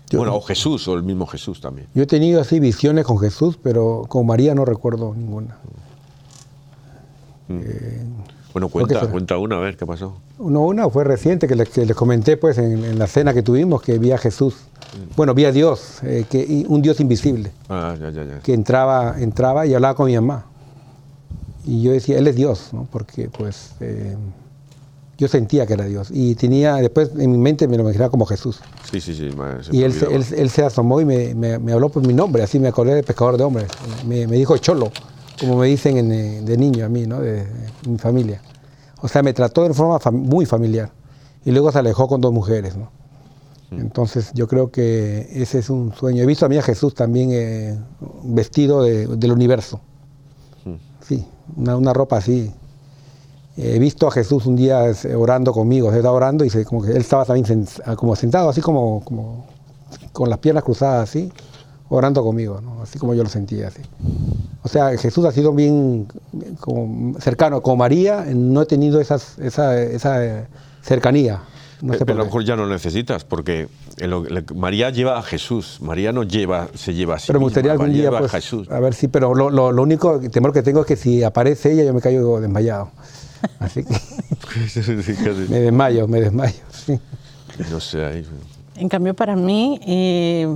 Yo- bueno, o Jesús, o el mismo Jesús también. Yo he tenido así visiones con Jesús, pero con María no recuerdo ninguna. Bueno, ¿Por qué cuenta, será? cuenta una, a ver qué pasó. No, una fue reciente que les, que les comenté pues en, en la cena que tuvimos que vi a Jesús, bueno, vi a Dios, eh, que, un Dios invisible, Ah, ya, ya, ya. que entraba, entraba y hablaba con mi mamá. Y yo decía, Él es Dios, ¿no? porque pues eh, yo sentía que era Dios. Y tenía, después en mi mente me lo imaginaba como Jesús. Sí, sí, sí. se Y él, se- él, él se asomó y me, me- me habló por mi nombre, así me acordé de pescador de hombres. Me, me dijo cholo, como me dicen en, eh, de niño a mí, ¿no? de, de mi familia. O sea, me trató de forma fam- muy familiar. Y luego se alejó con dos mujeres. ¿no? Entonces yo creo que ese es un sueño. He visto a mí a Jesús también eh, vestido de- del universo. Sí, una, una ropa así. He visto a Jesús un día orando conmigo, se estaba orando y se, como que él estaba también sen- como sentado, así como, como con las piernas cruzadas, así, orando conmigo, ¿no? así como yo lo sentía. Así. O sea, Jesús ha sido bien, bien como cercano. Con María eh, no he tenido esas, esa, esa eh, cercanía. No sé pero a lo mejor ya no lo necesitas, porque María lleva a Jesús. María no lleva, se lleva a sí Pero me gustaría misma, algún María día, lleva pues, a Jesús. a ver si, pero lo, lo- lo único temor que tengo es que si aparece ella yo me caigo desmayado. Así que Sí, me desmayo, me desmayo. sí. no sé, ahí- En cambio, para mí, eh,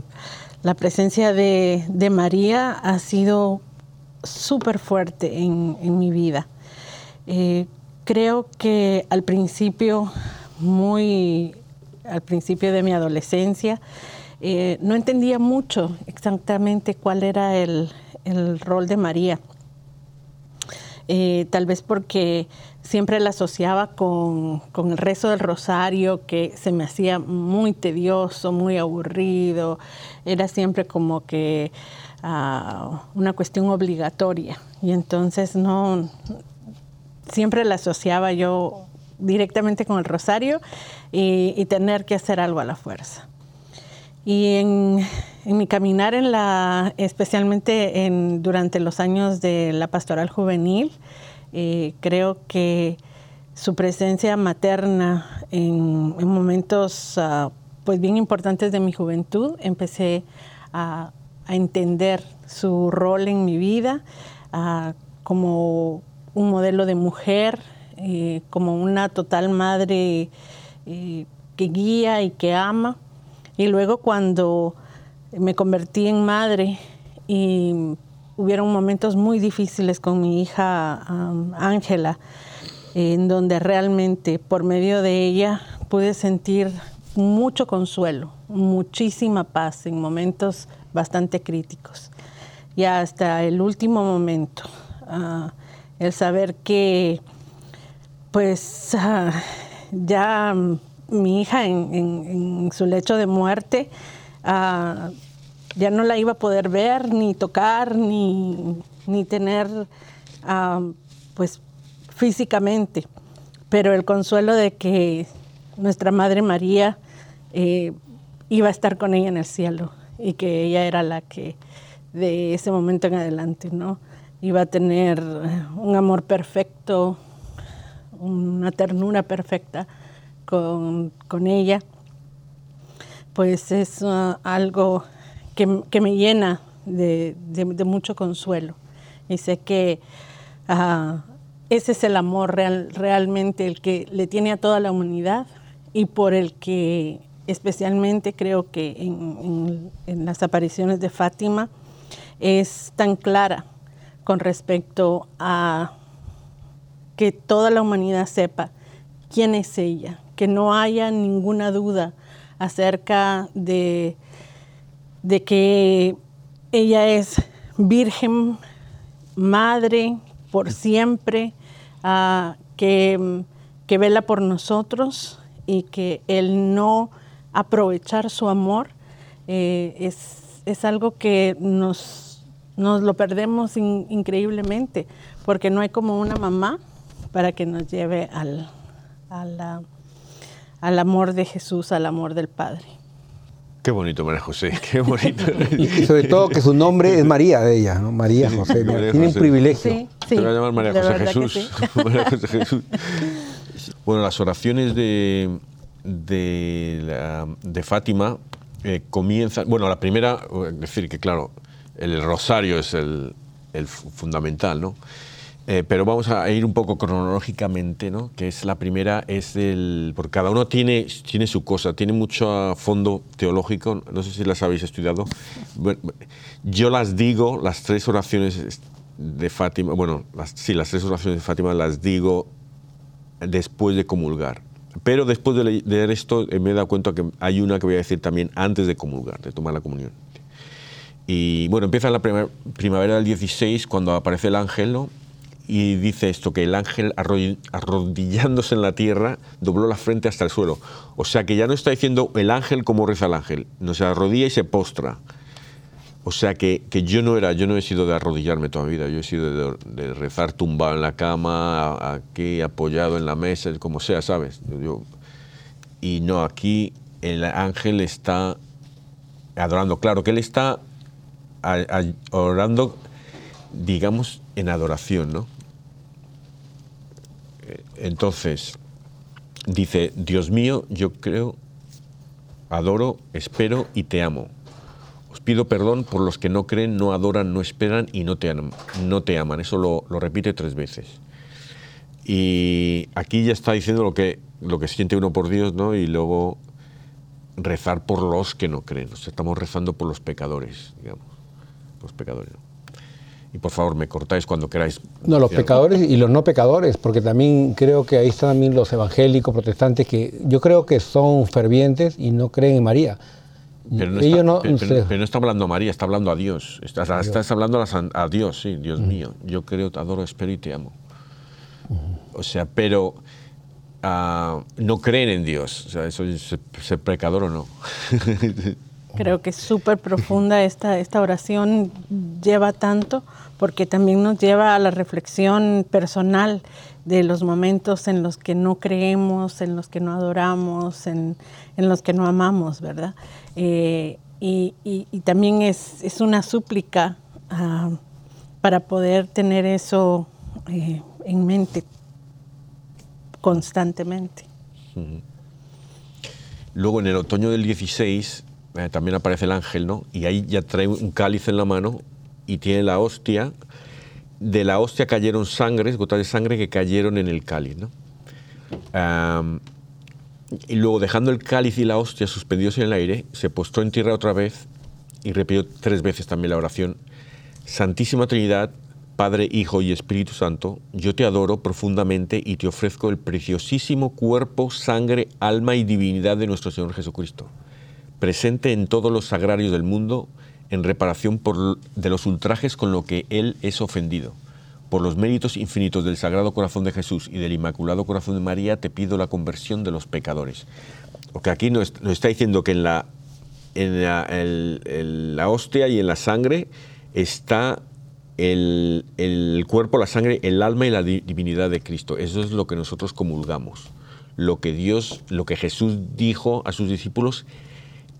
la presencia de, de María ha sido súper fuerte en, mi vida. Eh, creo que al principio, muy al principio de mi adolescencia, eh, no entendía mucho exactamente cuál era el, el rol de María. eh, tal vez porque siempre la asociaba con, con, el rezo del rosario, que se me hacía muy tedioso, muy aburrido, era siempre como que uh, una cuestión obligatoria. Y entonces no, siempre la asociaba yo directamente con el rosario y, tener que hacer algo a la fuerza. Y en, mi caminar, en la, especialmente en, durante los años de la pastoral juvenil, eh, creo que su presencia materna en, en momentos uh, pues bien importantes de mi juventud, empecé a, a entender su rol en mi vida como un modelo de mujer, eh, como una total madre eh, que guía y que ama. Y luego cuando me convertí en madre y hubieron momentos muy difíciles con mi hija Ángela, um, en donde realmente por medio de ella pude sentir mucho consuelo, muchísima paz en momentos bastante críticos. Y hasta el último momento, uh, el saber que pues uh, ya mi hija en, su lecho de muerte uh, ya no la iba a poder ver, ni tocar, ni, ni tener pues físicamente. Pero el consuelo de que nuestra Madre María eh, iba a estar con ella en el cielo y que ella era la que de ese momento en adelante, ¿no? Iba a tener un amor perfecto, una ternura perfecta con, con ella, pues es uh, algo que, que, me llena de, de, mucho consuelo. Y sé que uh, ese es el amor real, realmente el que le tiene a toda la humanidad y por el que especialmente creo que en, las apariciones de Fátima es tan clara con respecto a que toda la humanidad sepa quién es ella, que no haya ninguna duda acerca de, de que ella es virgen, madre por siempre, uh, que, que, vela por nosotros y que el no aprovechar su amor eh, es, es, algo que nos, nos lo perdemos in, increíblemente, porque no hay como una mamá para que nos lleve al, a la, al amor de Jesús, al amor del Padre. Qué bonito, María José, qué bonito. y sobre todo que su nombre es María de ella, ¿no? María José. María Tiene José. un privilegio. Sí, sí. Te va a llamar María José Jesús. Sí. María José Jesús. Bueno, las oraciones de, de, de Fátima eh, comienzan. Bueno, la primera, es decir, que claro, el rosario es el, fundamental, ¿no? Eh, pero vamos a ir un poco cronológicamente, ¿no? que es la primera, es el, porque cada uno tiene, tiene su cosa, tiene mucho fondo teológico, no sé si las habéis estudiado. Yo las digo, las tres oraciones de Fátima, bueno, sí, las tres oraciones de Fátima las digo después de comulgar. Pero después de leer esto me he dado cuenta que hay una que voy a decir también antes de comulgar, de tomar la comunión. Y bueno, empieza la primavera del 16 cuando aparece el ángel, y dice esto, que el ángel arrodillándose en la tierra dobló la frente hasta el suelo. O sea que ya no está diciendo el ángel como reza el ángel, no se arrodilla y se postra. O sea que, que, yo no era, yo no he sido de arrodillarme toda mi vida, yo he sido de, rezar tumbado en la cama, aquí apoyado en la mesa, como sea, ¿sabes? Yo, y no, aquí el ángel está adorando, claro que él está orando, digamos, en adoración, ¿no? Entonces, dice, Dios mío, yo creo, adoro, espero y te amo. Pido perdón por los que no creen, no adoran, no esperan y no te. No te aman. Eso lo, lo, repite tres veces. Y aquí ya está diciendo lo que, lo que siente uno por Dios, ¿no? Y luego rezar por los que no creen. O sea, estamos rezando por los pecadores, digamos. Los pecadores. ¿no? y por favor me cortáis cuando queráis. No, los pecadores y los no pecadores, porque también creo que ahí están también los evangélicos, protestantes, que yo creo que son fervientes y no creen en María. Pero no, está, no- pero- no pero- sé. pero no está hablando a María, está hablando a Dios. Estás, estás hablando a, la san- a Dios, sí, Dios mío. Yo creo, te adoro, espero y te amo. O sea, pero ah, no creen en Dios. O sea, eso es ser pecador o no. Creo que es súper profunda esta, esta oración, lleva tanto, porque también nos lleva a la reflexión personal de los momentos en los que no creemos, en los que no adoramos, en, en los que no amamos, ¿verdad? Eh, y, y- también es, es una súplica ah, para poder tener eso eh, en mente constantemente. Luego, en el otoño del 16, eh, también aparece el ángel, ¿no? Y ahí ya trae un cáliz en la mano y tiene la hostia. De la hostia cayeron sangres, gotas de sangre que cayeron en el cáliz, ¿no? Y luego, dejando el cáliz y la hostia suspendidos en el aire, se postró en tierra otra vez y repitió tres veces también la oración. Santísima Trinidad, Padre, Hijo y Espíritu Santo, yo te adoro profundamente y te ofrezco el preciosísimo cuerpo, sangre, alma y divinidad de nuestro Señor Jesucristo, presente en todos los sagrarios del mundo en reparación por, de los ultrajes con lo que Él es ofendido. Por los méritos infinitos del Sagrado Corazón de Jesús y del Inmaculado Corazón de María, te pido la conversión de los pecadores. Porque aquí nos, está diciendo que en la, en la, la hostia y en la sangre está el, el cuerpo, la sangre, el alma y la di- divinidad de Cristo. Eso es lo que nosotros comulgamos. Lo que Dios, lo que Jesús dijo a sus discípulos,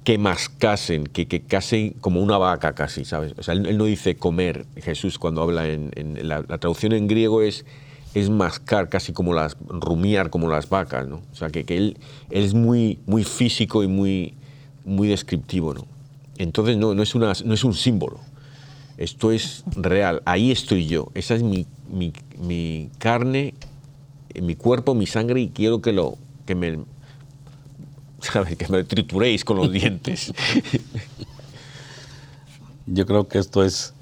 que mascasen, que, que casen como una vaca casi, ¿sabes? O sea, él, no dice comer, Jesús cuando habla en, la, traducción en griego es, es mascar, casi como las, rumiar como las vacas, ¿no? O sea, que, que él, es muy, muy físico y muy, muy descriptivo, ¿no? Entonces no, no, es una, no es un símbolo, esto es real, ahí estoy yo, esa es mi, mi, mi carne, mi cuerpo, mi sangre y quiero que, lo, que me, que me trituréis con los dientes. Yo creo que esto es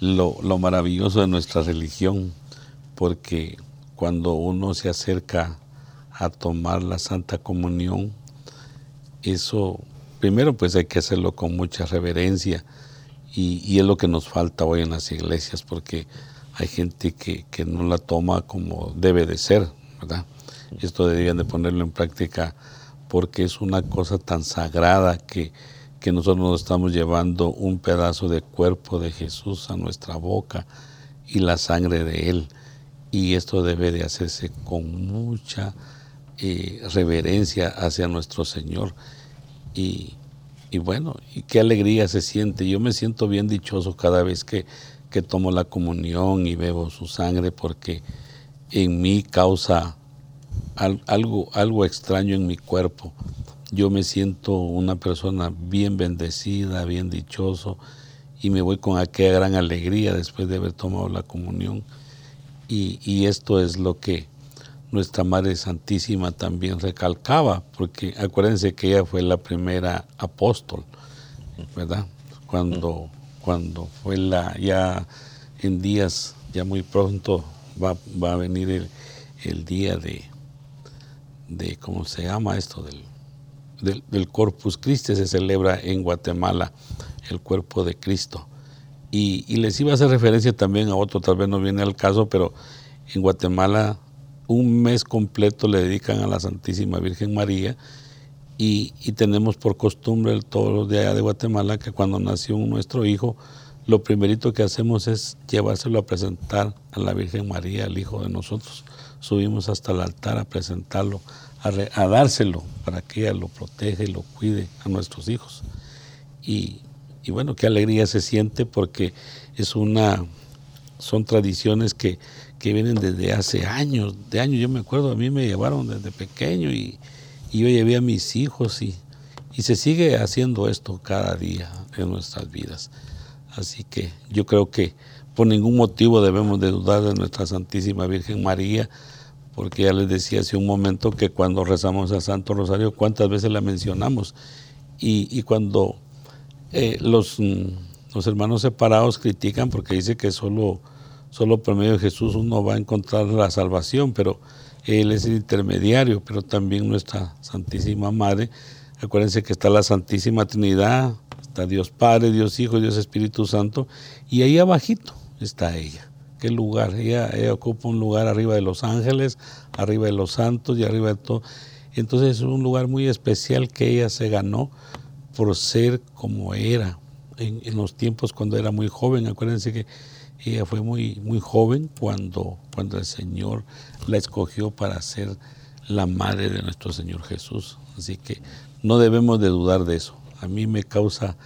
lo, lo maravilloso de nuestra religión, porque cuando uno se acerca a tomar la Santa Comunión, eso, primero pues hay que hacerlo con mucha reverencia y, y es lo que nos falta hoy en las iglesias, porque hay gente que, que no la toma como debe de ser, ¿verdad? Esto deberían de ponerlo en práctica porque es una cosa tan sagrada que, que nosotros nos estamos llevando un pedazo de cuerpo de Jesús a nuestra boca y la sangre de Él. Y esto debe de hacerse con mucha eh, reverencia hacia nuestro Señor. Y, y bueno, y qué alegría se siente. Yo me siento bien dichoso cada vez que, que tomo la comunión y bebo su sangre porque en mí causa al- algo, algo extraño en mi cuerpo. Yo me siento una persona bien bendecida, bien dichoso y me voy con aquella gran alegría después de haber tomado la comunión. Y, y esto es lo que nuestra Madre Santísima también recalcaba, porque acuérdense que ella fue la primera apóstol, ¿verdad? Cuando, cuando fue la, ya en días, ya muy pronto va, va a venir el, el día de, de, ¿cómo se llama esto? Del, del, del Corpus Christi, se celebra en Guatemala el cuerpo de Cristo. Y, y les iba a hacer referencia también a otro, tal vez no viene al caso, pero en Guatemala un mes completo le dedican a la Santísima Virgen María y, y tenemos por costumbre todos los de allá de Guatemala que cuando nació nuestro hijo, lo primerito que hacemos es llevárselo a presentar a la Virgen María, al hijo de nosotros. Subimos hasta el altar a presentarlo, a, dárselo para que ella lo proteja y lo cuide a nuestros hijos. Y, y bueno, qué alegría se siente porque es una, son tradiciones que, que vienen desde hace años, de años. Yo me acuerdo, a mí me llevaron desde pequeño y, y yo llevé a mis hijos y, y se sigue haciendo esto cada día en nuestras vidas. Así que yo creo que por ningún motivo debemos de dudar de nuestra Santísima Virgen María, porque ya les decía hace un momento que cuando rezamos al Santo Rosario, cuántas veces la mencionamos. Y, y cuando eh, los, mm, los hermanos separados critican porque dice que solo, solo por medio de Jesús uno va a encontrar la salvación, pero Él es el intermediario, pero también nuestra Santísima Madre Acuérdense que está la Santísima Trinidad, está Dios Padre, Dios Hijo, Dios Espíritu Santo, y ahí abajito está ella. ¿Qué lugar? Ella, ocupa un lugar arriba de los ángeles, arriba de los santos y arriba de todo. Entonces es un lugar muy especial que ella se ganó por ser como era en, en los tiempos cuando era muy joven. Acuérdense que ella fue muy, muy joven cuando, cuando el Señor la escogió para ser la madre de nuestro Señor Jesús. Así que no debemos de dudar de eso. A mí me causa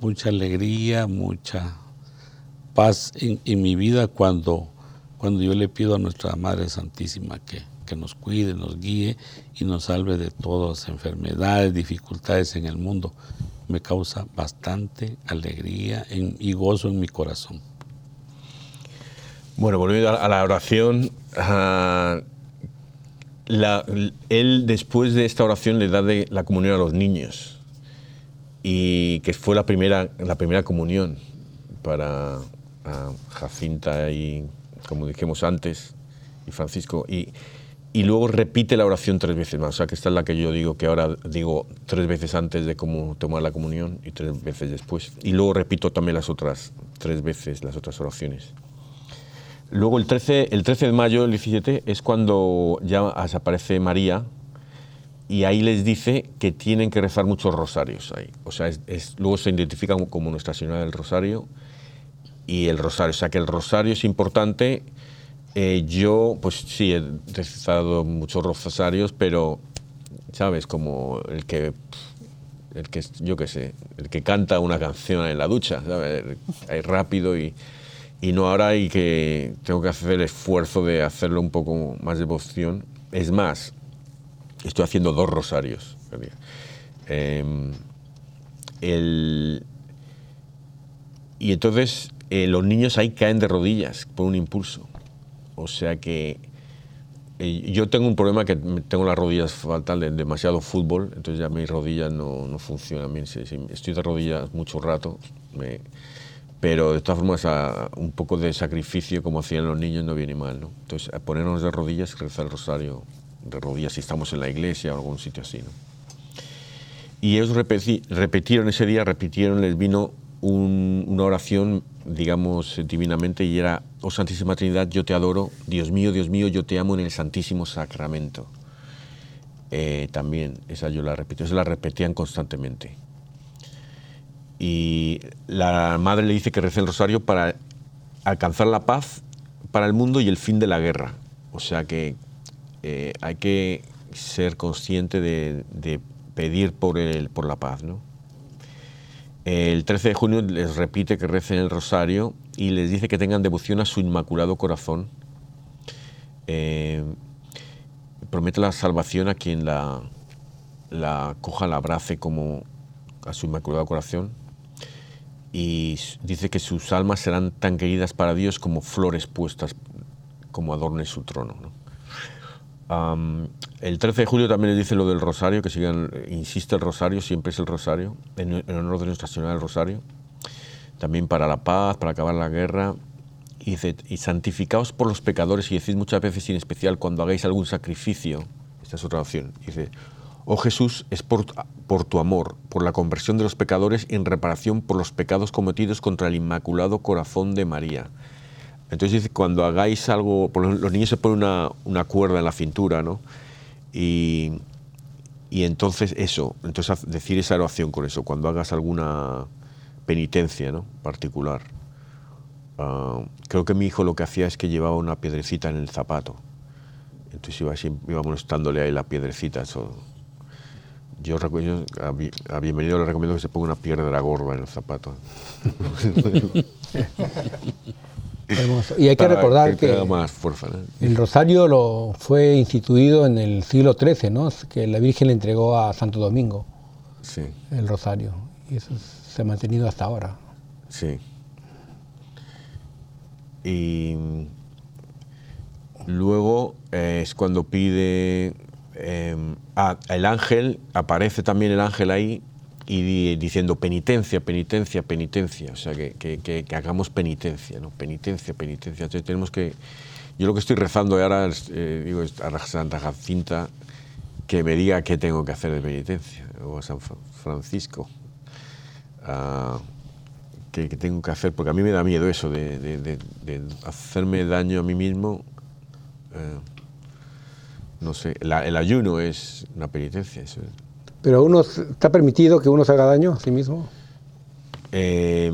mucha alegría, mucha paz en, mi vida cuando, cuando yo le pido a nuestra Madre Santísima que, que nos cuide, nos guíe y nos salve de todas enfermedades, dificultades en el mundo. Me causa bastante alegría y gozo en mi corazón. Bueno, volviendo a la oración, ah, él después de esta oración le da de la comunión a los niños y que fue la primera, la primera comunión para Jacinta y, como dijimos antes, y Francisco. Y, y luego repite la oración tres veces más. O sea, que esta es la que yo digo, que ahora digo tres veces antes de cómo tomar la comunión y tres veces después. Y luego repito también las otras tres veces, las otras oraciones. Luego el 13, el 13 de mayo, el 17, es cuando ya aparece María y ahí les dice que tienen que rezar muchos rosarios ahí. O sea, es- es- luego se identifican como Nuestra Señora del Rosario y el rosario. O sea, que el rosario es importante. Eh, yo, pues sí, he rezado muchos rosarios, pero, ¿sabes? Como el que, el que, yo qué sé, el que canta una canción en la ducha, ¿sabes? Ahí rápido y, y no ahora y que tengo que hacer el esfuerzo de hacerlo un poco más devoción. Es más, estoy haciendo dos rosarios. Em, el, y entonces eh, los niños ahí caen de rodillas por un impulso. O sea que eh, yo tengo un problema que tengo las rodillas fatal de demasiado fútbol, entonces ya mis rodillas no, no funcionan bien. Sí, sí, estoy de rodillas mucho rato, me- pero de todas formas a- un poco de sacrificio como hacían los niños no viene mal. ¿no? Entonces a ponernos de rodillas y rezar el rosario de rodillas si estamos en la iglesia o algún sitio así. ¿no? Y ellos repeti- repitieron ese día, repitieron, les vino un- una oración, digamos, divinamente, y era, oh Santísima Trinidad, yo te adoro, Dios mío, Dios mío, yo te amo en el Santísimo Sacramento. Eh, también, esa yo la repito, esa la repetían constantemente. Y la madre le dice que rece el rosario para alcanzar la paz para el mundo y el fin de la guerra. O sea que eh, hay que ser consciente de, de pedir por, el, por la paz. ¿no? El 13 de junio les repite que recen el rosario y les dice que tengan devoción a su inmaculado corazón. Eh, promete la salvación a quien la, coja, la abrace como a su inmaculado corazón. Y dice que sus almas serán tan queridas para Dios como flores puestas, como adorne su trono. ¿no? El 13 de julio también les dice lo del rosario, que sigan, insiste el rosario, siempre es el rosario, en, honor de Nuestra Señora del Rosario. También para la paz, para acabar la guerra. Y dice, y santificaos por los pecadores, y decís muchas veces, en especial cuando hagáis algún sacrificio, esta es otra opción, dice, oh Jesús, es por, tu amor, por la conversión de los pecadores en reparación por los pecados cometidos contra el Inmaculado Corazón de María. Entonces cuando hagáis algo, los niños se ponen una, cuerda en la cintura, ¿no? Y, entonces eso, entonces decir esa oración con eso, cuando hagas alguna penitencia, ¿no? Particular. Ah, creo que mi hijo lo que hacía es que llevaba una piedrecita en el zapato. Entonces iba, siempre- iba molestándole ahí la piedrecita. Eso. Yo, yo a, a Bienvenido le recomiendo que se ponga una piedra gorda en el zapato. Hermoso. Y hay que recordar que tenga más fuerza. ¿no? el rosario lo fue instituido en el siglo XIII, ¿no? que la Virgen le entregó a Santo Domingo Sí, el rosario. Y eso se ha mantenido hasta ahora. sí. Y luego eh, es cuando pide... eh, ah, el ángel, aparece también el ángel ahí y di- diciendo penitencia, penitencia, penitencia. O sea, que, que- que- que hagamos penitencia, ¿no? Penitencia, penitencia. Entonces tenemos que... Yo lo que estoy rezando ahora, eh, digo, a Santa Jacinta, que me diga qué tengo que hacer de penitencia, o a San Francisco. Ah, que, tengo que hacer, porque a mí me da miedo eso de, hacerme daño a mí mismo. Eh, no sé, el ayuno es una penitencia. Eso. ¿Pero uno está permitido que uno se haga daño a sí mismo? Eh,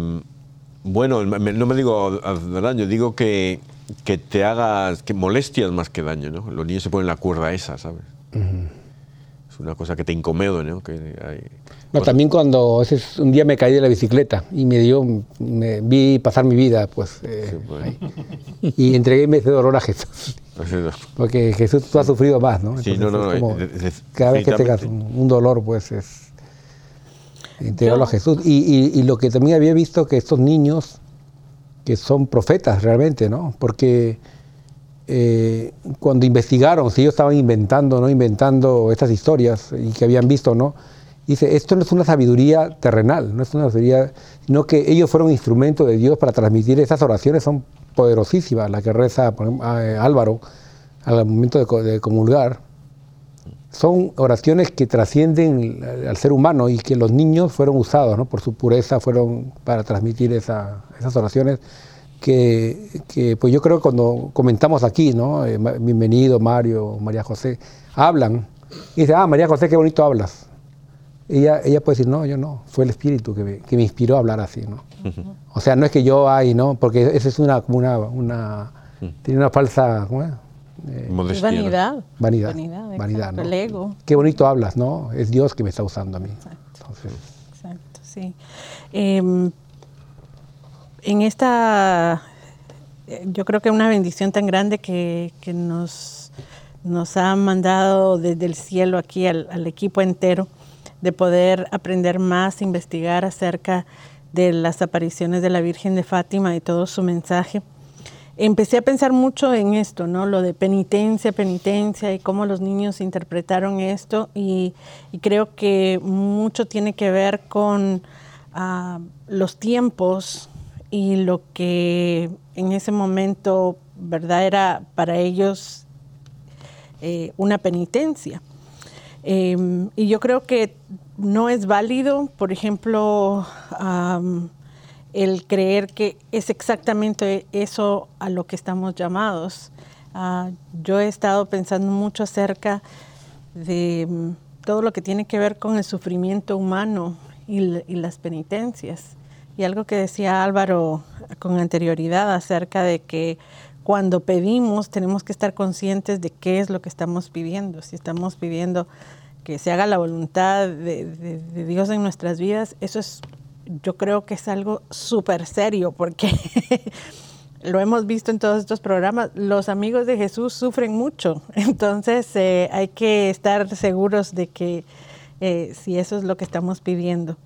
bueno, no me digo daño, digo que, que te hagas que molestias más que daño, ¿no? Los niños se ponen la cuerda esa, ¿sabes? Es una cosa que te incomoda, ¿no? Que no, también cuando un día me caí de la bicicleta y me dio, me vi pasar mi vida, pues, eh, y entregué ese dolor a Jesús. Porque Jesús tú has sufrido más, ¿no? sí, no, no, cada vez que tengas un dolor, pues es entregarlo a Jesús. Y, y, lo que también había visto que estos niños, que son profetas realmente, ¿no? Porque eh, cuando investigaron, si ellos estaban inventando, ¿no? Inventando estas historias y que habían visto, ¿no? Dice, esto no es una sabiduría terrenal, no es una sabiduría, sino que ellos fueron instrumento de Dios para transmitir esas oraciones, son poderosísimas, la que reza Álvaro al momento de, comulgar. Son oraciones que trascienden al ser humano y que los niños fueron usados ¿no? por su pureza, fueron para transmitir esas oraciones que, que, pues yo creo que cuando comentamos aquí, ¿no? Eh, bienvenido Mario, María José, hablan y dice, ah, María José, qué bonito hablas ella, ella puede decir, no, yo no, fue el espíritu que me, que me inspiró a hablar así, ¿no? O sea, no es que yo hay, ¿no? Porque esa es una, como una, una tiene una falsa, ¿cómo es? Eh, vanidad. Vanidad. Vanidad, ¿no? El ego. Qué bonito hablas, ¿no? Es Dios que me está usando a mí. Exacto. Exacto, sí. Em, en esta, eh, yo creo que una bendición tan grande que, que nos, nos ha mandado desde el cielo aquí al, al equipo entero de poder aprender más, investigar acerca de las apariciones de la Virgen de Fátima y todo su mensaje. Empecé a pensar mucho en esto, ¿no? Lo de penitencia, penitencia y cómo los niños interpretaron esto y, creo que mucho tiene que ver con ah, los tiempos y lo que en ese momento, ¿verdad? Era para ellos eh, una penitencia. Em, y yo creo que no es válido, por ejemplo, el creer que es exactamente eso a lo que estamos llamados. Ah, yo he estado pensando mucho acerca de mm, todo lo que tiene que ver con el sufrimiento humano y, las penitencias. Y algo que decía Álvaro con anterioridad acerca de que cuando pedimos tenemos que estar conscientes de qué es lo que estamos pidiendo. Si estamos pidiendo que se haga la voluntad de, Dios en nuestras vidas, eso es, yo creo que es algo súper serio, porque lo hemos visto en todos estos programas, los amigos de Jesús sufren mucho, entonces eh, hay que estar seguros de que eh, si eso es lo que estamos pidiendo.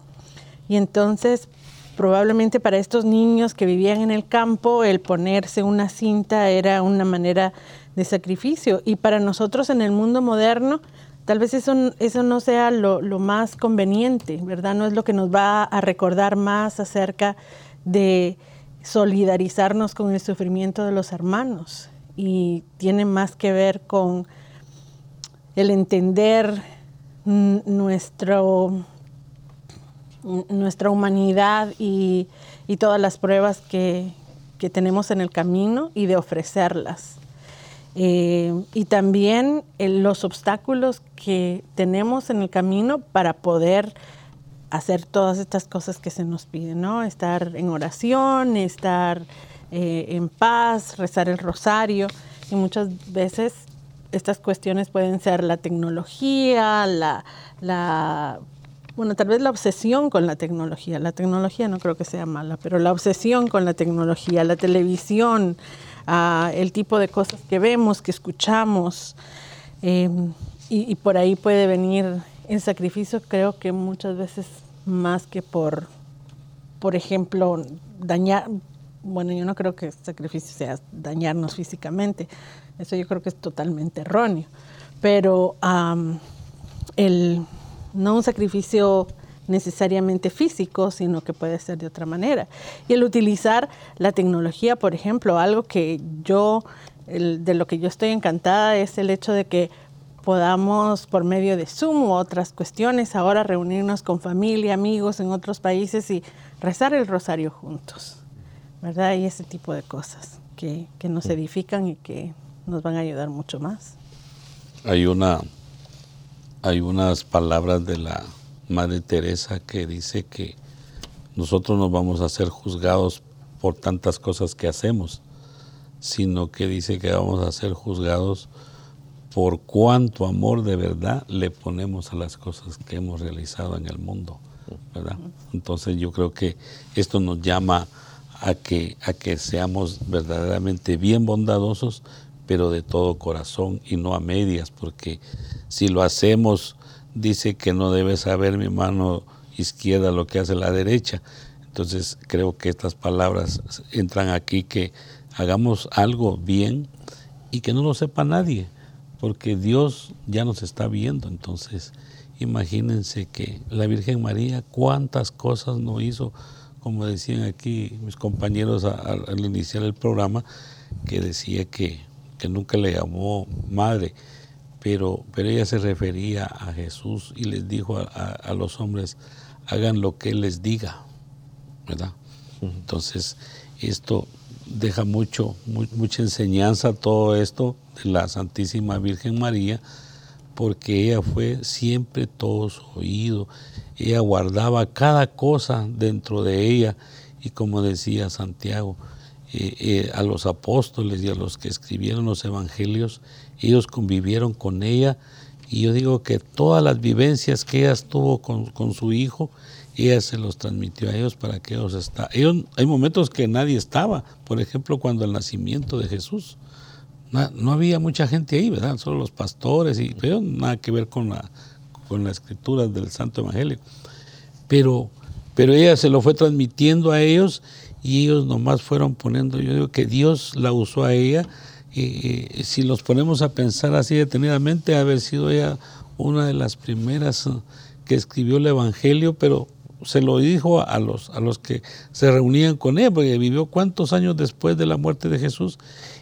Y entonces, probablemente para estos niños que vivían en el campo, el ponerse una cinta era una manera de sacrificio. Y para nosotros en el mundo moderno, tal vez eso, eso no sea lo, más conveniente, ¿verdad? No es lo que nos va a recordar más acerca de solidarizarnos con el sufrimiento de los hermanos y tiene más que ver con el entender nuestro, nuestra humanidad y, todas las pruebas que, que tenemos en el camino y de ofrecerlas. Eh, y también eh, los obstáculos que tenemos en el camino para poder hacer todas estas cosas que se nos piden, ¿no? Estar en oración, estar eh, en paz, rezar el rosario. Y muchas veces estas cuestiones pueden ser la tecnología, la, la, bueno, tal vez la obsesión con la tecnología. La tecnología no creo que sea mala, pero la obsesión con la tecnología, la televisión, el tipo de cosas que vemos, que escuchamos. Em, y, por ahí puede venir el sacrificio, creo que muchas veces más que por, por ejemplo, dañar, bueno, yo no creo que el sacrificio sea dañarnos físicamente, eso yo creo que es totalmente erróneo, pero el, no un sacrificio necesariamente físico, sino que puede ser de otra manera. Y el utilizar la tecnología, por ejemplo, algo que yo, de lo que yo estoy encantada es el hecho de que podamos, por medio de Zoom u otras cuestiones, ahora reunirnos con familia, amigos en otros países y rezar el rosario juntos, ¿verdad? Y ese tipo de cosas que, que nos edifican y que nos van a ayudar mucho más. Hay una, hay unas palabras de la Madre Teresa que dice que nosotros no vamos a ser juzgados por tantas cosas que hacemos, sino que dice que vamos a ser juzgados por cuánto amor de verdad le ponemos a las cosas que hemos realizado en el mundo, ¿verdad? Entonces yo creo que esto nos llama a que, a que seamos verdaderamente bien bondadosos, pero de todo corazón y no a medias, porque si lo hacemos, dice que no debe saber mi mano izquierda lo que hace la derecha. Entonces creo que estas palabras entran aquí, que hagamos algo bien y que no lo sepa nadie porque Dios ya nos está viendo. Entonces, imagínense que la Virgen María, cuántas cosas no hizo, como decían aquí mis compañeros al iniciar el programa, que decía que, que nunca le llamó madre, pero, pero ella se refería a Jesús y les dijo a, a los hombres, hagan lo que Él les diga, ¿verdad? Entonces, esto deja mucho, mucha enseñanza todo esto de la Santísima Virgen María, porque ella fue siempre todo su oído, ella guardaba cada cosa dentro de ella. Y como decía Santiago, a los apóstoles y a los que escribieron los evangelios, ellos convivieron con ella y yo digo que todas las vivencias que ella tuvo con, con su hijo, ella se los transmitió a ellos para que ellos estén. hay momentos que nadie estaba, por ejemplo, cuando el nacimiento de Jesús. No, había mucha gente ahí, ¿verdad? Solo los pastores, y, pero nada que ver con la, con la escritura del Santo Evangelio. Pero, pero ella se lo fue transmitiendo a ellos y ellos nomás fueron poniendo, yo digo que Dios la usó a ella. Y, si los ponemos a pensar así detenidamente, haber sido ella una de las primeras que escribió el Evangelio, pero se lo dijo a los, a los que se reunían con ella, porque vivió cuántos años después de la muerte de Jesús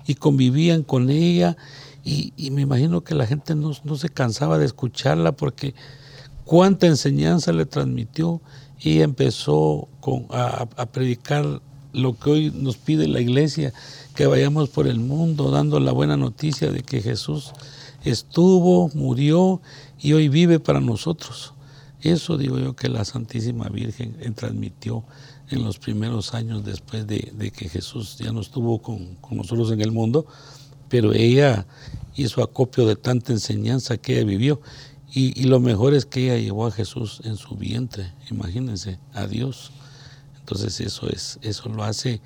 y convivían con ella. Y, me imagino que la gente no, se cansaba de escucharla porque cuánta enseñanza le transmitió y empezó a predicar lo que hoy nos pide la iglesia, que vayamos por el mundo dando la buena noticia de que Jesús estuvo, murió y hoy vive para nosotros. Eso digo yo que la Santísima Virgen transmitió en los primeros años después de, que Jesús ya no estuvo con, nosotros en el mundo, pero ella hizo acopio de tanta enseñanza que ella vivió. Y, lo mejor es que ella llevó a Jesús en su vientre, imagínense, a Dios. Entonces eso, es, eso lo hace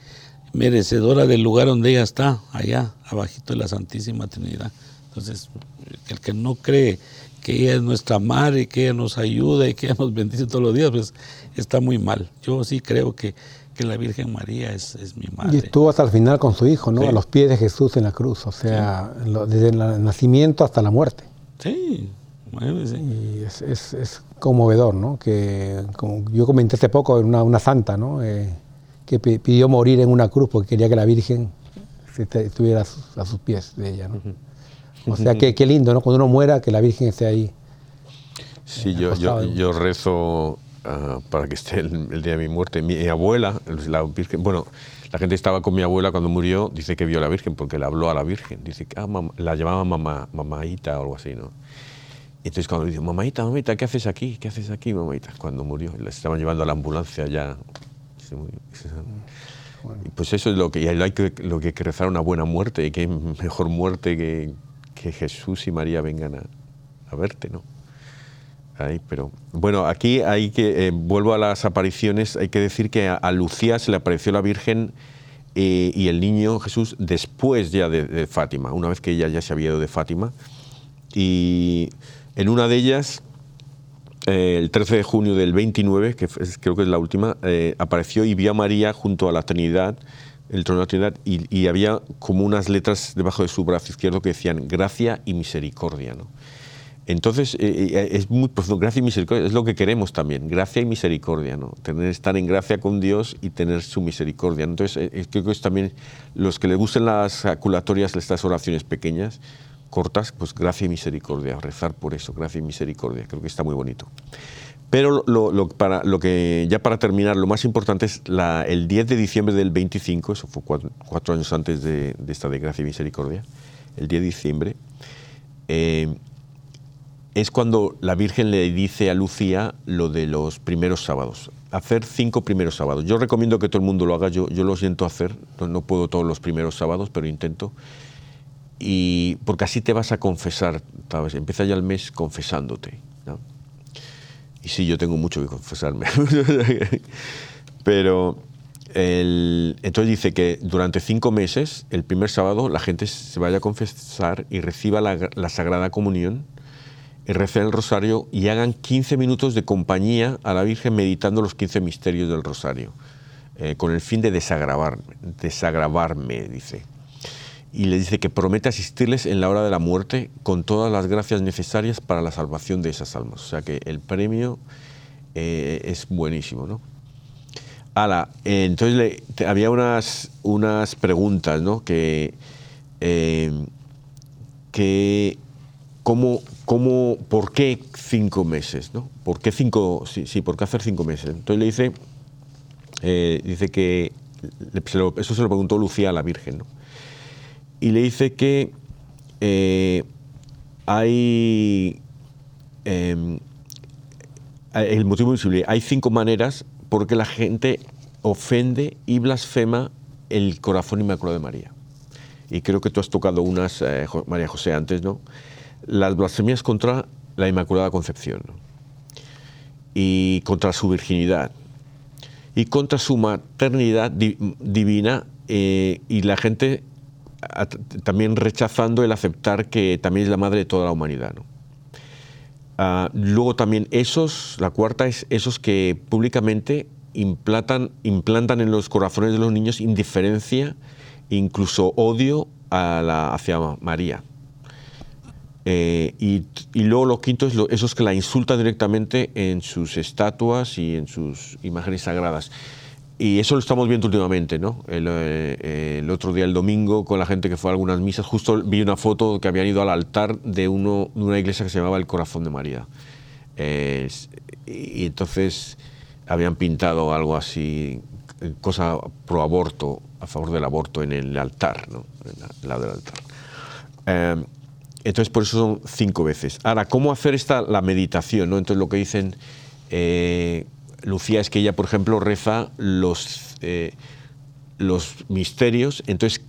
merecedora del lugar donde ella está, allá, abajito de la Santísima Trinidad. Entonces, el que no cree que ella es nuestra madre, que ella nos ayuda y que ella nos bendice todos los días, pues está muy mal. Yo sí creo que, que la Virgen María es, es, mi madre. Y estuvo hasta el final con su hijo, ¿no? A los pies de Jesús en la cruz, o sea, desde el nacimiento hasta la muerte. Sí, y es, es, es, conmovedor, ¿no? Que como yo comenté hace poco, una, una santa, ¿no? Eh, que pidió morir en una cruz porque quería que la Virgen estuviera a sus, pies de ella, ¿no? O sea, qué, qué lindo, ¿no? Cuando uno muera, que la Virgen esté ahí. Sí, yo, yo, yo, rezo ah, para que esté el, día de mi muerte. Mi, abuela, la Virgen, bueno, la gente estaba con mi abuela cuando murió, dice que vio a la Virgen porque le habló a la Virgen. Dice que ah, la llamaba mamá, mamaita o algo así, ¿no? Entonces cuando dice, mamaita, mamaita, ¿qué haces aquí? ¿Qué haces aquí, mamaita? Cuando murió, la estaban llevando a la ambulancia ya. Pues eso es lo que, hay que, lo que hay que rezar una buena muerte, y qué mejor muerte que, que Jesús y María vengan a, verte, ¿no? Ahí, pero bueno, aquí hay que, eh, vuelvo a las apariciones, hay que decir que a, Lucía se le apareció la Virgen eh, y el niño Jesús después ya de, Fátima, una vez que ella ya se había ido de Fátima. Y en una de ellas, eh, el 13 de junio del 29, que creo que es la última, apareció y vio a María junto a la Trinidad el trono de la Trinidad, y, había como unas letras debajo de su brazo izquierdo que decían gracia y misericordia. ¿no? Entonces, eh, eh, es muy profundo, gracia y misericordia, es lo que queremos también, gracia y misericordia, ¿no? Estar en gracia con Dios y tener su misericordia. Entonces, eh, creo que es también los que les gusten las aculatorias, estas oraciones pequeñas, cortas, pues gracia y misericordia, rezar por eso, gracia y misericordia, creo que está muy bonito. Pero lo, para, lo que, ya para terminar, lo más importante es la, el 10 de diciembre del 25, eso fue cuatro, años antes de, esta de Gracia y Misericordia, el 10 de diciembre, eh, es cuando la Virgen le dice a Lucía lo de los primeros sábados, hacer cinco primeros sábados. Yo recomiendo que todo el mundo lo haga, yo, yo lo siento hacer, no, no puedo todos los primeros sábados, pero intento. Y porque así te vas a confesar, ¿sabes? Empieza ya el mes confesándote. ¿no? Y sí, yo tengo mucho que confesarme. Pero entonces dice que durante cinco meses, el primer sábado, la gente se vaya a confesar y reciba la, Sagrada Comunión y recen el rosario y hagan 15 minutos de compañía a la Virgen meditando los 15 misterios del rosario, eh, con el fin de desagravar, desagravarme, dice y le dice que promete asistirles en la hora de la muerte con todas las gracias necesarias para la salvación de esas almas. O sea que el premio eh, es buenísimo, ¿no? Ala, entonces había unas, unas preguntas, ¿no? Que, eh, que ¿cómo, cómo, ¿por qué cinco meses, ¿no? ¿Por qué cinco, sí, sí, ¿por qué hacer cinco meses? Entonces le dice, eh, dice que, eso se lo preguntó Lucía a la Virgen, ¿no? Y le dice que eh, hay em, el motivo visible, hay cinco maneras porque la gente ofende y blasfema el corazón inmaculado de María. Y creo que tú has tocado unas, eh, María José, antes, ¿no? Las blasfemias contra la Inmaculada Concepción y contra su virginidad y contra su maternidad divina eh, y la gente también rechazando el aceptar que también es la madre de toda la humanidad. Ah, luego también esos, la cuarta es esos que públicamente implantan, implantan en los corazones de los niños indiferencia, incluso odio hacia María. Eh, y, y, luego lo quinto es esos que la insultan directamente en sus estatuas y en sus imágenes sagradas. Y eso lo estamos viendo últimamente, ¿no? Eh, el, otro día, el domingo, con la gente que fue a algunas misas, justo vi una foto que habían ido al altar de, una iglesia que se llamaba el Corazón de María. y entonces habían pintado algo así, cosa pro aborto, a favor del aborto en el altar, ¿no? En lado del altar. Eh, entonces, por eso son cinco veces. Ahora, ¿cómo hacer esta, la meditación? ¿no? Entonces, lo que dicen. Eh, Lucía es que ella, por ejemplo, reza los, eh, los misterios, entonces,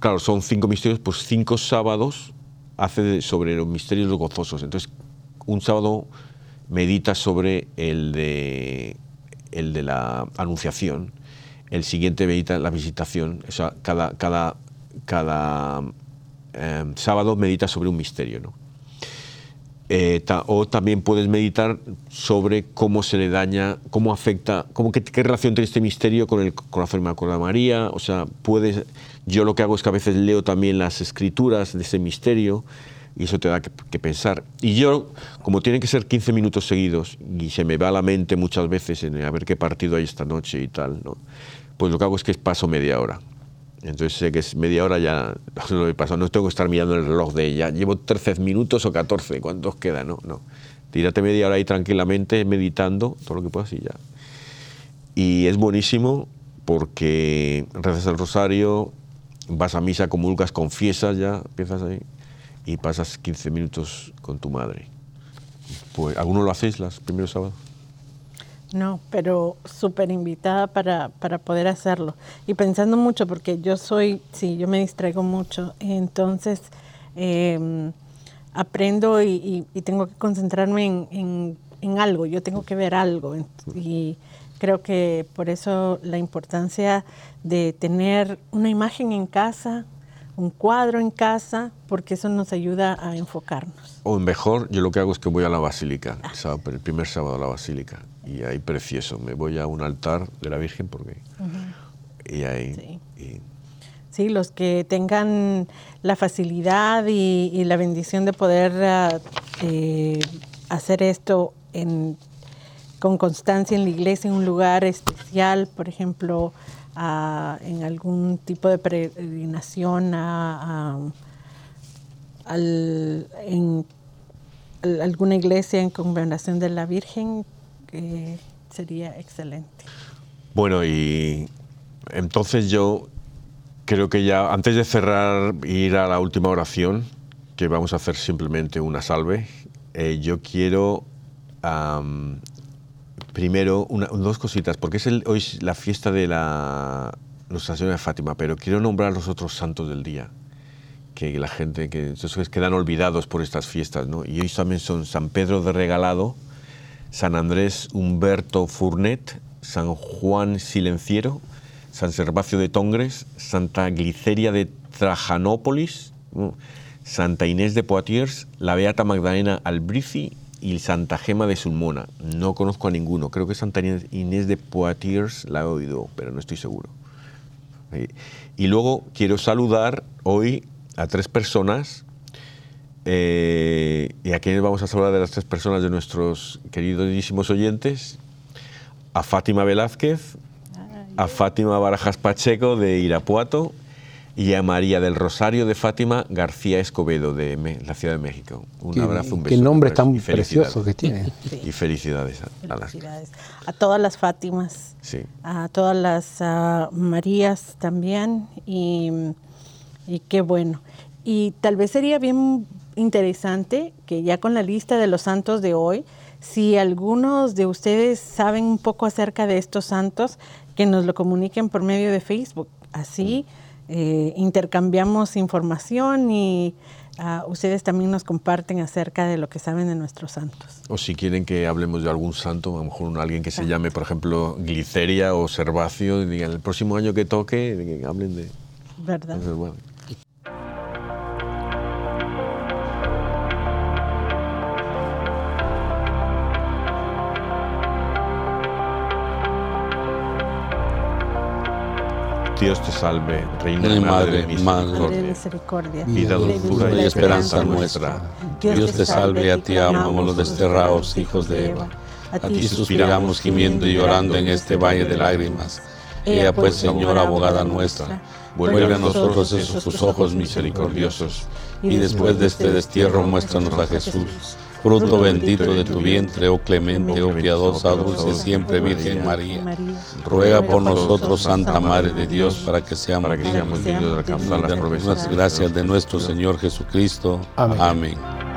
claro, son cinco misterios, pues cinco sábados hace sobre los misterios gozosos. Entonces, un sábado medita sobre el de, el de la anunciación, el siguiente medita la visitación, o sea, cada, cada, cada eh, sábado medita sobre un misterio. ¿no? Eh, o también puedes meditar sobre cómo se le daña, cómo afecta, cómo, qué, relación tiene este misterio con el corazón inmaculado de María. O sea, puedes, yo lo que hago es que a veces leo también las escrituras de ese misterio y eso te da que, pensar. Y yo, como tienen que ser 15 minutos seguidos y se me va la mente muchas veces en a ver qué partido hay esta noche y tal, ¿no? pues lo que hago es que paso media hora. Entonces sé que es media hora ya no he pasado, no tengo que estar mirando el reloj de ya llevo 13 minutos o 14, ¿cuántos queda? No, no. Tírate media hora ahí tranquilamente meditando todo lo que puedas y ya. Y es buenísimo porque rezas el rosario, vas a misa, comulgas, confiesas ya, empiezas ahí y pasas 15 minutos con tu madre. Pues, ¿Alguno lo hacéis los primeros sábados? No, pero súper invitada para, para, poder hacerlo. Y pensando mucho, porque yo soy, sí, yo me distraigo mucho, entonces em, aprendo y, tengo que concentrarme en, en, algo, yo tengo que ver algo. Y creo que por eso la importancia de tener una imagen en casa, un cuadro en casa, porque eso nos ayuda a enfocarnos. O mejor, yo lo que hago es que voy a la basílica, el primer sábado a la basílica y ahí precioso. Me voy a un altar de la Virgen porque... Y ahí... Sí. los que tengan la facilidad y, la bendición de poder ah, eh, hacer esto en, con constancia en la iglesia, en un lugar especial, por ejemplo, en algún tipo de peregrinación a, al- en al- alguna iglesia en conmemoración de la Virgen, sería excelente. Bueno, y entonces yo creo que ya, antes de cerrar, ir a la última oración, que vamos a hacer simplemente una salve, eh, yo quiero primero una- dos cositas, porque es hoy es la fiesta de la Nuestra Señora de Fátima, pero quiero nombrar los otros santos del día que la gente que quedan olvidados por estas fiestas, ¿no? Y hoy también son San Pedro de Regalado, San Andrés Humberto Furnet, San Juan Silenciero, San Servacio de Tongres, Santa Gliceria de Trajanópolis, ¿no? Santa Inés de Poitiers, la Beata Magdalena Albrici y Santa Gema de Sulmona. No conozco a ninguno. Creo que Santa Inés- Inés de Poitiers la he oído, pero no estoy seguro. Eh, Y luego quiero saludar hoy a tres personas. Eh, ¿Y a quiénes vamos a saludar de las tres personas de nuestros queridísimos oyentes? A Fátima Velázquez, a Fátima Barajas Pacheco de Irapuato y a María del Rosario de Fátima García Escobedo de la Ciudad de México. Un Qué- abrazo, un beso. qué nombre y tan felicidades. precioso que tiene. Y felicidades a, a las Felicidades. A todas las Fátimas, Sí. a todas las ah, Marías también, y, y qué bueno. Y tal vez sería bien interesante que ya con la lista de los santos de hoy, si algunos de ustedes saben un poco acerca de estos santos, que nos lo comuniquen por medio de Facebook. Así eh, intercambiamos información y ah, ustedes también nos comparten acerca de lo que saben de nuestros santos. O si quieren que hablemos de algún santo, a lo mejor alguien que se llame, por ejemplo, Gliceria o Servacio, y digan el próximo año que toque, que hablen de... ¿Verdad? Entonces, bueno. Dios te salve, Reina y Madre, de Madre misericordia, vida, dulzura y esperanza nuestra. Dios te salve, a ti amamos los desterrados hijos de Eva. A ti suspiramos gimiendo y llorando en este valle de lágrimas. Ea pues, Señora abogada nuestra, vuelve a nosotros esos tus ojos misericordiosos, y después de este destierro muéstranos a Jesús, fruto bendito de tu vientre, oh clemente, oh piadosa, dulce siempre Virgen María. Ruega por nosotros, Santa Madre de Dios, para que seamos dignos de alcanzar las gracias de nuestro Señor Jesucristo. Amén. Amén.